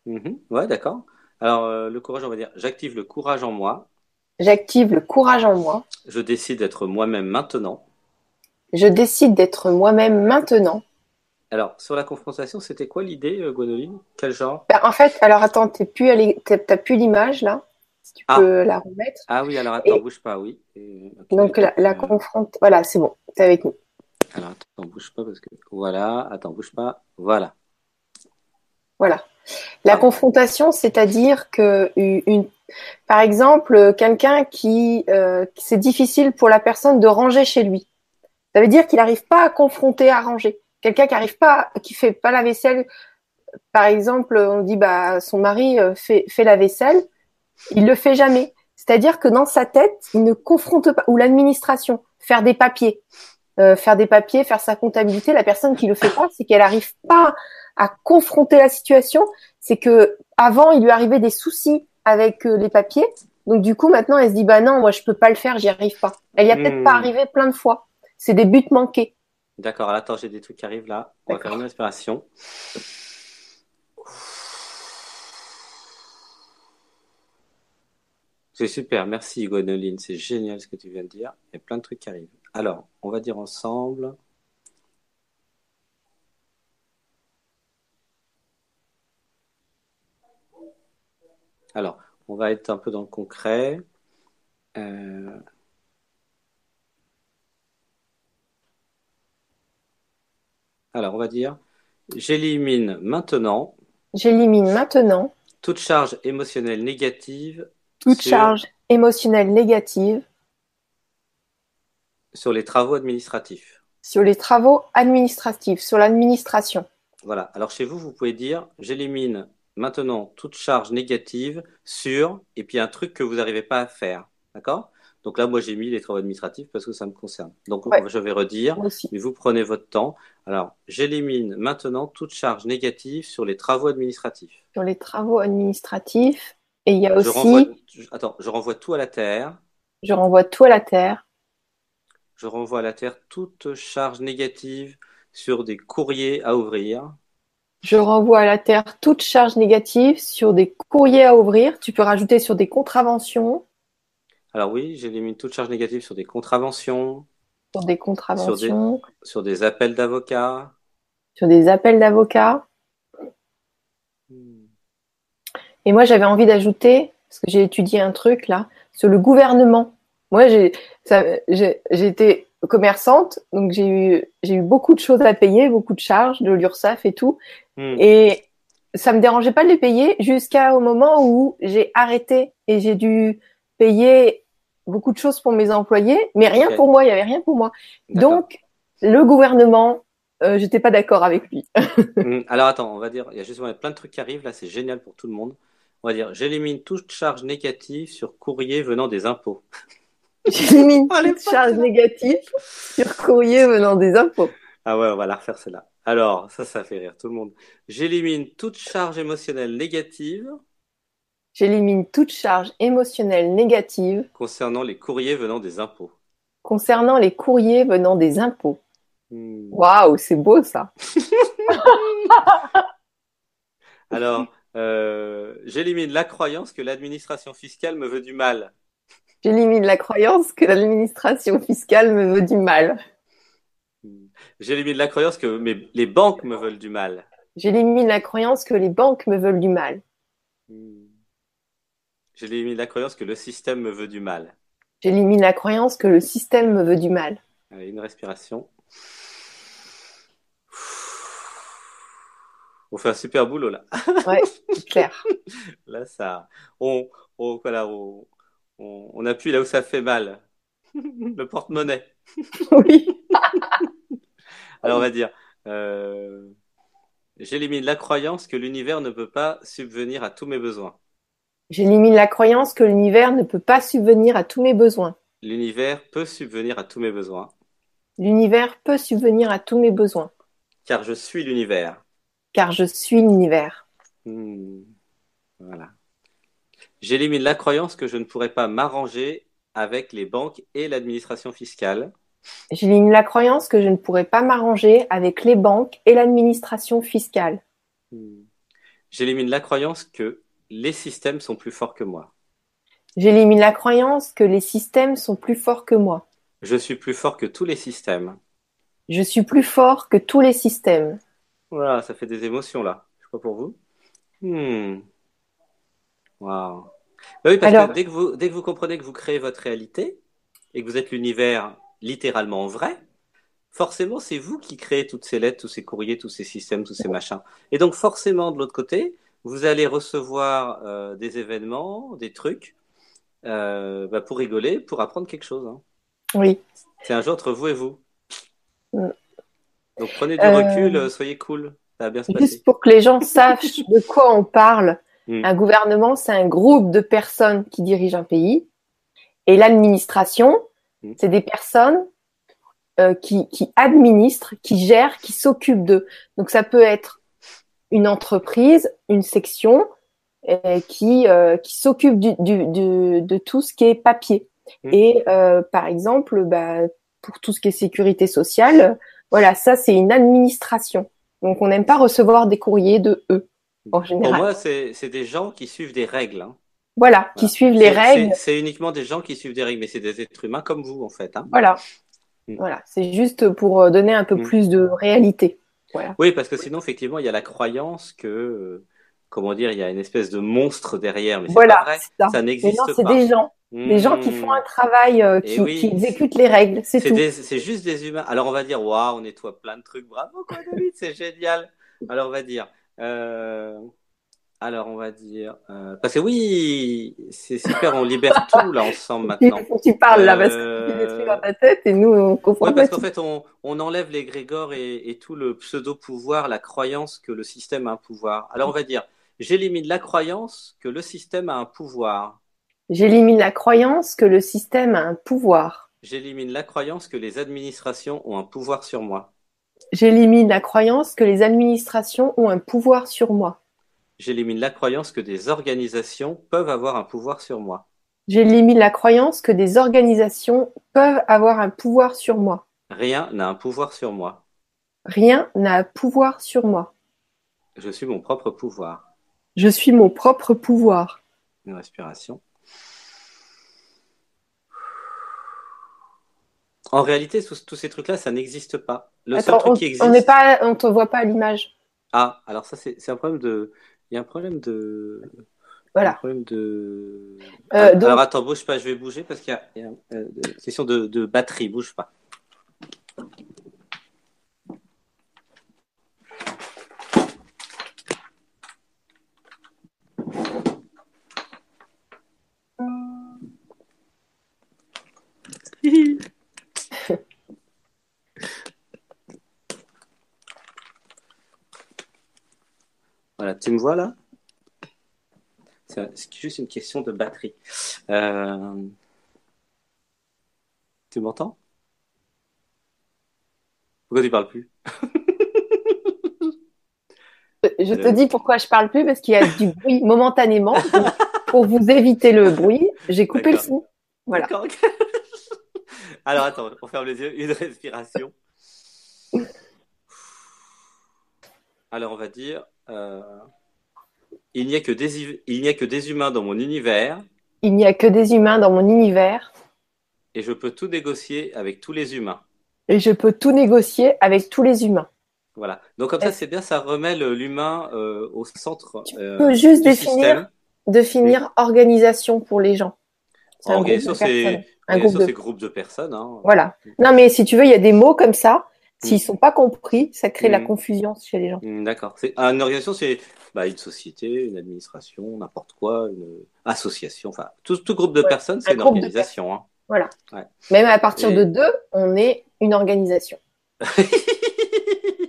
Mm-hmm. Ouais, d'accord. Alors, euh, le courage, on va dire j'active le courage en moi J'active le courage en moi. Je décide d'être moi-même maintenant. Je décide d'être moi-même maintenant. Alors, sur la confrontation, c'était quoi l'idée, euh, Gwenoline? Quel genre? Ben, En fait, alors attends, tu n'as plus l'image là Si tu ah. peux la remettre. Ah oui, alors attends, bouge pas, oui. Donc la, la confronte, voilà, c'est bon, es avec nous. Alors attends, bouge pas parce que voilà, attends, bouge pas, voilà. Voilà. La confrontation, c'est-à-dire que par exemple, quelqu'un qui, euh, c'est difficile pour la personne de ranger chez lui. Ça veut dire qu'il n'arrive pas à confronter, à ranger. Quelqu'un qui arrive pas, qui fait pas la vaisselle. Par exemple, on dit bah son mari euh, fait, fait la vaisselle, il le fait jamais. C'est-à-dire que dans sa tête, il ne confronte pas. Ou l'administration, faire des papiers, euh, faire des papiers, faire sa comptabilité. La personne qui le fait pas, c'est qu'elle n'arrive pas à confronter la situation. C'est que avant, il lui arrivait des soucis avec euh, les papiers. Donc du coup, maintenant, elle se dit bah non, moi je peux pas le faire, j'y arrive pas. Elle y a peut-être pas hmm. arrivé plein de fois. C'est des buts manqués. D'accord. Attends, j'ai des trucs qui arrivent là. On va faire une respiration. C'est super, merci Gwenoline, c'est génial ce que tu viens de dire. Il y a plein de trucs qui arrivent. Alors, on va dire ensemble. Alors, on va être un peu dans le concret. Euh, alors, on va dire, j'élimine maintenant. J'élimine maintenant. Toute charge émotionnelle négative. Toute charge émotionnelle négative. Sur les travaux administratifs. Sur les travaux administratifs, sur l'administration. Voilà. Alors chez vous, vous pouvez dire j'élimine maintenant toute charge négative sur, et puis un truc que vous n'arrivez pas à faire. D'accord? Donc là, moi, j'ai mis les travaux administratifs parce que ça me concerne. Donc, je vais redire, mais vous prenez votre temps. Alors, j'élimine maintenant toute charge négative sur les travaux administratifs. Sur les travaux administratifs. Et il y a aussi. attends, je renvoie tout à la terre. Je renvoie tout à la terre. Je renvoie à la terre toute charge négative sur des courriers à ouvrir. Je renvoie à la Terre toute charge négative sur des courriers à ouvrir. Tu peux rajouter sur des contraventions. Alors oui, j'élimine toute charge négative sur des contraventions. Sur des contraventions. Sur des, appels d'avocats. Sur des appels d'avocats. Et moi, j'avais envie d'ajouter, parce que j'ai étudié un truc là, sur le gouvernement. Moi, j'ai été commerçante, donc j'ai eu j'ai eu beaucoup de choses à payer, beaucoup de charges, de l'URSSAF et tout, hmm. et ça me dérangeait pas de les payer jusqu'au moment où j'ai arrêté et j'ai dû payer beaucoup de choses pour mes employés, mais rien pour moi, il y avait rien pour moi. Donc le gouvernement, euh, j'étais pas d'accord avec lui. Hum, Alors attends, on va dire, il y a justement plein de trucs qui arrivent là, c'est génial pour tout le monde. On va dire, j'élimine toute charge négative sur courrier venant des impôts. J'élimine Oh, les toute charge négative sur courrier venant des impôts. Ah ouais, on va la refaire celle-là. Alors, ça, ça fait rire tout le monde. J'élimine toute charge émotionnelle négative J'élimine toute charge émotionnelle négative concernant les courriers venant des impôts. concernant les courriers venant des impôts. Hmm. Waouh, c'est beau ça. Alors, euh, j'élimine la croyance que l'administration fiscale me veut du mal. J'élimine la croyance que l'administration fiscale me veut du mal. J'élimine la croyance que mes- les banques me veulent du mal. J'élimine la croyance que les banques me veulent du mal. Hmm. J'élimine la croyance que le système me veut du mal. J'élimine la croyance que le système me veut du mal. Allez, une respiration. On fait un super boulot là. Ouais, c'est clair. Là, ça, on, on, voilà, on, on, on appuie là où ça fait mal. Le porte-monnaie. Oui. Alors, on va dire, euh, j'élimine la croyance que l'univers ne peut pas subvenir à tous mes besoins. J'élimine la croyance que l'univers ne peut pas subvenir à tous mes besoins. L'univers peut subvenir à tous mes besoins, L'univers peut subvenir à tous mes besoins, car je suis l'univers. car je suis l'univers. Hmm. Voilà. J'élimine la croyance que je ne pourrais pas m'arranger avec les banques et l'administration fiscale, J'élimine la croyance que je ne pourrais pas m'arranger avec les banques et l'administration fiscale. Hmm. J'élimine la croyance que les systèmes sont plus forts que moi. J'élimine la croyance que les systèmes sont plus forts que moi. Je suis plus fort que tous les systèmes. Je suis plus fort que tous les systèmes. Voilà, ça fait des émotions là. Je sais pas pour vous. Hmm. Waouh. Bah oui, parce Alors- que dès que vous, dès que vous comprenez que vous créez votre réalité et que vous êtes l'univers littéralement vrai, forcément, c'est vous qui créez toutes ces lettres, tous ces courriers, tous ces systèmes, tous ces machins. Et donc, forcément, de l'autre côté, vous allez recevoir euh, des événements, des trucs, euh, bah, pour rigoler, pour apprendre quelque chose. hein. Oui. C'est un jeu entre vous et vous. Mm. Donc, prenez du Euh, recul, euh, soyez cool. Ça va bien se passer. Juste pour que les gens sachent de quoi on parle. Mm. Un gouvernement, c'est un groupe de personnes qui dirigent un pays. Et l'administration, Mm. c'est des personnes euh, qui, qui administrent, qui gèrent, qui s'occupent d'eux. Donc ça peut être une entreprise, une section euh, qui, euh, qui s'occupe du, du, du- de tout ce qui est papier. Mm. Et euh, par exemple, bah, pour tout ce qui est sécurité sociale, voilà, ça c'est une administration. Donc on n'aime pas recevoir des courriers de eux en Pour général. moi, c'est des gens qui suivent des règles. hein. Voilà, qui suivent les règles. c'est- uniquement des gens qui suivent des règles, mais c'est des êtres humains comme vous, en fait. hein. Voilà. Mm. Voilà, c'est juste pour euh, donner un peu Mm. plus de réalité. Voilà. Oui, parce que sinon, effectivement, il y a la croyance que, euh, comment dire, il y a une espèce de monstre derrière, mais c'est Voilà, pas vrai. ça. N'existe non, c'est pas. des gens, des gens qui Hmm. font un travail, euh, qui, oui. qui exécutent les règles, c'est tout. c'est juste des humains. Alors on va dire, waouh, on nettoie plein de trucs, bravo quoi, David, c'est génial. Alors on va dire, euh, alors on va dire, euh, parce que oui, c'est super, on libère tout là ensemble maintenant. Tu, tu parles là parce que Euh, tu détruis dans ta tête et nous on comprend Ouais, parce qu'en fait, on, on enlève les grégores et, et tout le pseudo-pouvoir, la croyance que le système a un pouvoir. Alors on va dire, j'élimine la croyance que le système a un pouvoir. J'élimine la croyance que le système a un pouvoir. J'élimine la croyance que les administrations ont un pouvoir sur moi. J'élimine la croyance que les administrations ont un pouvoir sur moi. J'élimine la croyance que des organisations peuvent avoir un pouvoir sur moi. J'élimine la croyance que des organisations peuvent avoir un pouvoir sur moi. Rien n'a un pouvoir sur moi. Rien n'a un pouvoir sur moi. Je suis mon propre pouvoir. Je suis mon propre pouvoir. Une respiration. En réalité, tous, ces trucs-là, ça n'existe pas. Le seul truc on, qui on existe. n'est pas, on te voit pas à l'image. Ah, alors ça, c'est un problème de. Il y a un problème de. Un Voilà. problème de. Euh, Ah, donc- Alors attends, bouge pas, je vais bouger parce qu'il y a, il y a euh, de- question de, de batterie, bouge pas. tu me vois là? C'est juste une question de batterie. Euh, tu m'entends? Pourquoi tu parles plus? Je te dis pourquoi je parle plus parce qu'il y a du bruit momentanément. pour vous éviter le bruit, j'ai coupé le son. Voilà. Alors attends, on ferme les yeux, une respiration. Alors on va dire, euh, il n'y a que des il n'y a que des humains dans mon univers. Il n'y a que des humains dans mon univers. Et je peux tout négocier avec tous les humains. Et je peux tout négocier avec tous les humains. Voilà. Donc comme ça, c'est bien, ça remet l'humain euh, au centre. Tu euh, peux juste définir, définir organisation pour les gens. Organisation, c'est un groupe de... groupe de personnes. Hein. Voilà. Non, mais si tu veux, il y a des mots comme ça. S'ils mm. sont pas compris, ça crée la mm. confusion chez les gens. Mm, d'accord. Une organisation, c'est bah, une société, une administration, n'importe quoi, une association. Enfin, tout, tout groupe de personnes, c'est une organisation. Hein. Voilà. Même à partir de deux, on est une organisation.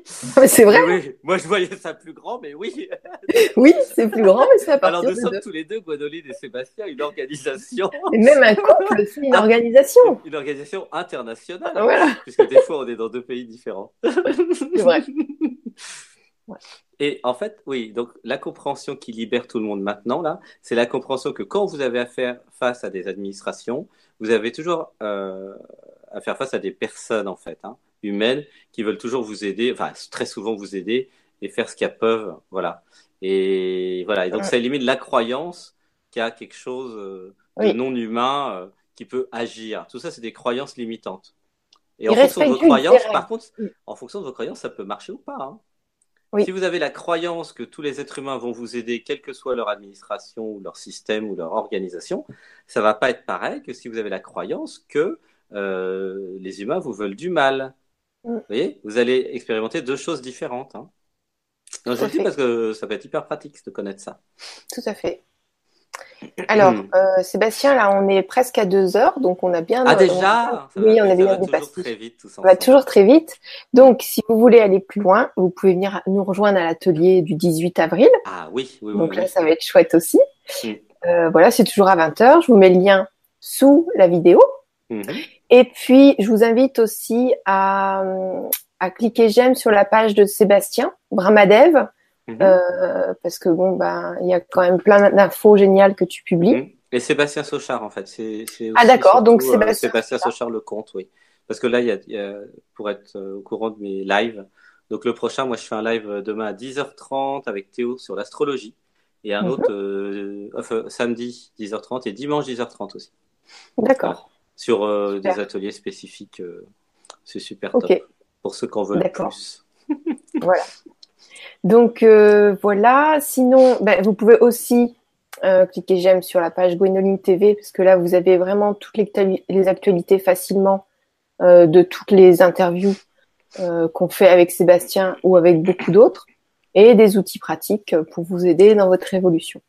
c'est vrai. Oui, moi, je voyais ça plus grand, mais oui. oui, c'est plus grand, mais c'est à partir Alors, nous sommes tous les deux, Gwendoline et Sébastien, une organisation. Et même un couple, c'est une organisation. Une organisation internationale. Voilà. Puisque des fois, on est dans deux pays différents. c'est vrai. Et en fait, oui, donc la compréhension qui libère tout le monde maintenant, là, c'est la compréhension que quand vous avez affaire face à des administrations, vous avez toujours euh, à faire face à des personnes, en fait. Hein humaines qui veulent toujours vous aider, enfin très souvent vous aider et faire ce qu'elles peuvent, voilà. Et voilà. Et donc ça élimine la croyance qu'il y a quelque chose euh, de non humain euh, qui peut agir. Tout ça, c'est des croyances limitantes. Et en fonction de vos croyances, par contre, en fonction de vos croyances, ça peut marcher ou pas. Hein. Si vous avez la croyance que tous les êtres humains vont vous aider, quelle que soit leur administration ou leur système ou leur organisation, ça va pas être pareil que si vous avez la croyance que euh, les humains vous veulent du mal. Mm. Vous voyez, vous allez expérimenter deux choses différentes. Hein. je le dis parce que ça peut être hyper pratique de connaître ça. Tout à fait. Alors, mm. euh, Sébastien, là, on est presque à deux heures, donc on a bien. Ah, déjà? Oui, on a bien dépassé. Très vite, tout ça va toujours très vite. Donc, si vous voulez aller plus loin, vous pouvez venir nous rejoindre à l'atelier du 18 avril. Ah oui, oui, oui. Donc là, ça va être chouette aussi. Mm. Euh, voilà, c'est toujours à 20h. Je vous mets le lien sous la vidéo. Mm-hmm. Et puis, je vous invite aussi à, à cliquer j'aime sur la page de Sébastien Bramadev, mhm. euh, parce que bon, bah, il y a quand même plein d'infos géniales que tu publies. Mhm. Et Sébastien Sochard, en fait. C'est, ah d'accord, donc euh, Sébastien, Sébastien Sochard le compte, oui. Parce que là, il y a, y a, pour être euh, au courant de mes lives, donc le prochain, moi, je fais un live demain à 10h30 avec Théo sur l'astrologie, et un mhm. autre euh, enfin, samedi 10h30 et dimanche 10h30 aussi. D'accord sur euh, des ateliers spécifiques. Euh, c'est super top pour ceux qui en veulent plus. voilà. Donc euh, voilà. Sinon, ben, vous pouvez aussi cliquer j'aime sur la page Gwenoline TV parce que là vous avez vraiment toutes les, les actualités facilement de toutes les interviews qu'on fait avec Sébastien ou avec beaucoup d'autres et des outils pratiques pour vous aider dans votre évolution.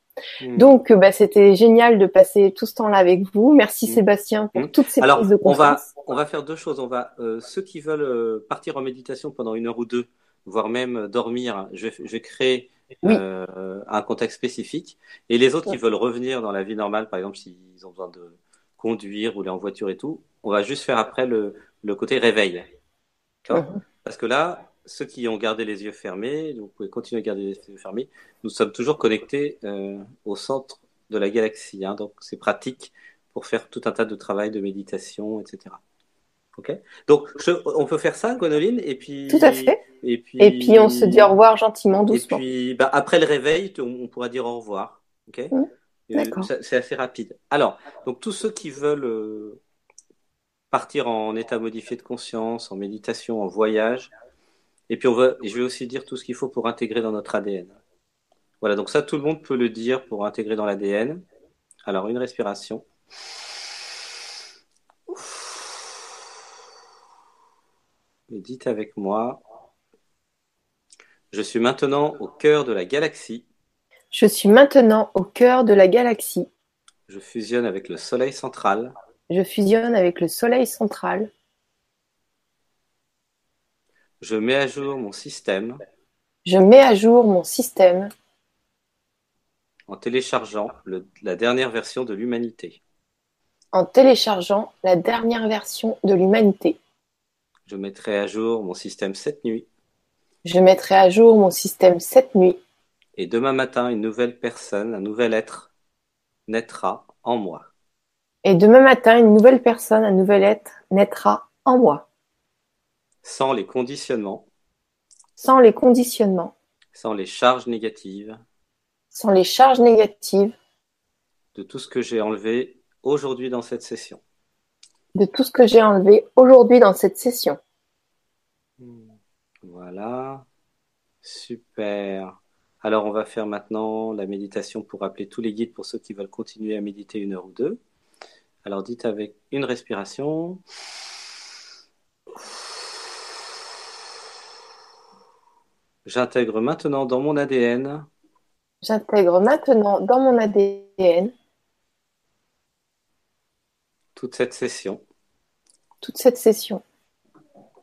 Mm. Donc, bah, c'était génial de passer tout ce temps-là avec vous. Merci mm. Sébastien pour mm. toutes ces Alors, prises de on va, on va faire deux choses. On va, euh, ceux qui veulent euh, partir en méditation pendant une heure ou deux, voire même dormir, je vais, je vais créer euh, un contexte spécifique. Et les autres qui veulent revenir dans la vie normale, par exemple, s'ils ont besoin de conduire ou aller en voiture et tout, on va juste faire après le, le côté réveil. Mm-hmm. Parce que là, ceux qui ont gardé les yeux fermés, vous pouvez continuer à garder les yeux fermés. Nous sommes toujours connectés euh, au centre de la galaxie. Hein, donc, c'est pratique pour faire tout un tas de travail de méditation, etc. Ok? Donc, on peut faire ça, Gwenoline, et puis. Tout à fait. Et puis, et puis on se dit au revoir gentiment, doucement. Et puis, bah, après le réveil, on, pourra dire au revoir. Ok? Mmh. C'est assez rapide. Alors, donc tous ceux qui veulent euh, partir en état modifié de conscience, en méditation, en voyage, et puis on va, je vais aussi dire tout ce qu'il faut pour intégrer dans notre ADN. Voilà, donc ça tout le monde peut le dire pour intégrer dans l'ADN. Alors une respiration. Et dites avec moi. Je suis maintenant au cœur de la galaxie. Je suis maintenant au cœur de la galaxie. Je fusionne avec le Soleil central. Je fusionne avec le Soleil central. Je mets à jour mon système. Je mets à jour mon système. en téléchargeant la dernière version de l'humanité. En téléchargeant la dernière version de l'humanité. Je mettrai à jour mon système cette nuit. Je mettrai à jour mon système cette nuit. Et demain matin, une nouvelle personne, un nouvel être naîtra en moi. Et demain matin, une nouvelle personne, un nouvel être naîtra en moi. Sans les conditionnements. Sans les conditionnements. Sans les charges négatives. Sans les charges négatives. De tout ce que j'ai enlevé aujourd'hui dans cette session. De tout ce que j'ai enlevé aujourd'hui dans cette session. Voilà. Super. Alors, on va faire maintenant la méditation pour appeler tous les guides pour ceux qui veulent continuer à méditer une heure ou deux. Alors, dites avec une respiration. J'intègre maintenant dans mon ADN. J'intègre maintenant dans mon ADN. Toute cette session. Toute cette session.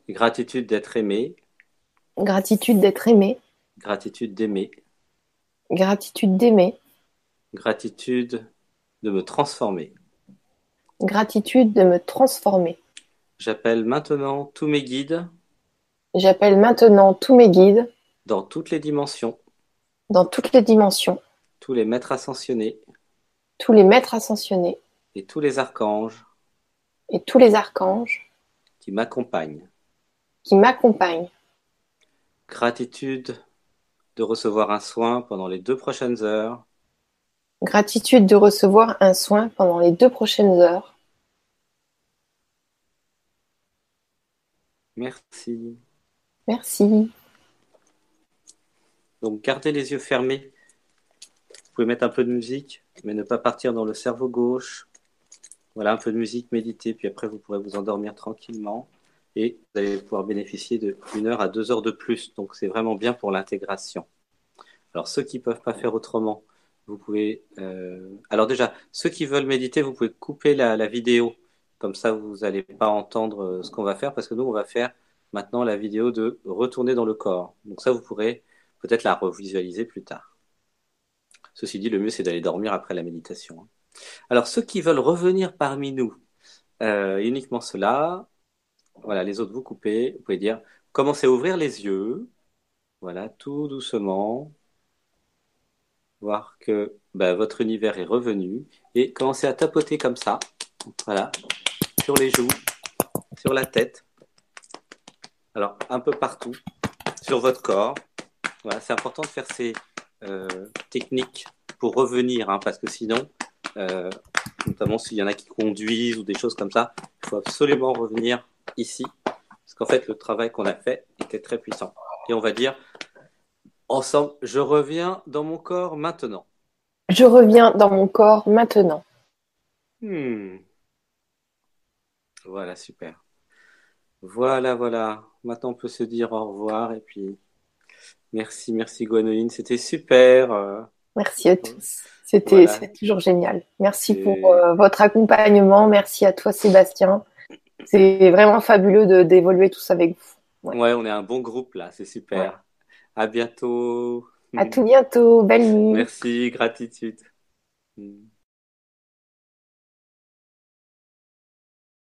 Gratitude d'être aimé. Gratitude d'être aimé. Gratitude d'aimer. Gratitude d'aimer. Gratitude de me transformer. Gratitude de me transformer. J'appelle maintenant tous mes guides. J'appelle maintenant tous mes guides. Dans toutes les dimensions. Dans toutes les dimensions. Tous les maîtres ascensionnés. Tous les maîtres ascensionnés. Et tous les archanges. Et tous les archanges. Qui m'accompagnent. Qui m'accompagnent. Gratitude de recevoir un soin pendant les deux prochaines heures. Gratitude de recevoir un soin pendant les deux prochaines heures. Merci. Merci. Donc gardez les yeux fermés. Vous pouvez mettre un peu de musique, mais ne pas partir dans le cerveau gauche. Voilà, un peu de musique, méditer, puis après vous pourrez vous endormir tranquillement et vous allez pouvoir bénéficier de une heure à deux heures de plus. Donc c'est vraiment bien pour l'intégration. Alors ceux qui ne peuvent pas faire autrement, vous pouvez. Euh... Alors déjà, ceux qui veulent méditer, vous pouvez couper la, vidéo. Comme ça, vous n'allez pas entendre euh, ce qu'on va faire, parce que nous, on va faire maintenant la vidéo de retourner dans le corps. Donc ça, vous pourrez peut-être la revisualiser plus tard. Ceci dit, le mieux, c'est d'aller dormir après la méditation. hein. Alors ceux qui veulent revenir parmi nous, euh, uniquement cela, voilà, les autres vous coupez, vous pouvez dire, commencez à ouvrir les yeux, voilà, tout doucement, voir que bah, votre univers est revenu, et commencez à tapoter comme ça, voilà, sur les joues, sur la tête, alors un peu partout, sur votre corps. Voilà, c'est important de faire ces euh, techniques pour revenir, hein, parce que sinon, euh, notamment s'il y en a qui conduisent ou des choses comme ça, il faut absolument revenir ici, parce qu'en fait, le travail qu'on a fait était très puissant. Et on va dire ensemble, je reviens dans mon corps maintenant. Je reviens dans mon corps maintenant. Hmm. Voilà, super. Voilà, voilà. Maintenant, on peut se dire au revoir et puis merci, merci Gwenoline, c'était super. euh. Merci à tous. C'était Voilà. toujours génial. Merci pour euh, votre accompagnement. Merci à toi, Sébastien. C'est vraiment fabuleux d'évoluer tous avec vous. Ouais. Ouais, on est un bon groupe là, c'est super. Ouais. À bientôt. À tout bientôt. Belle nuit. Merci, gratitude. Hmm.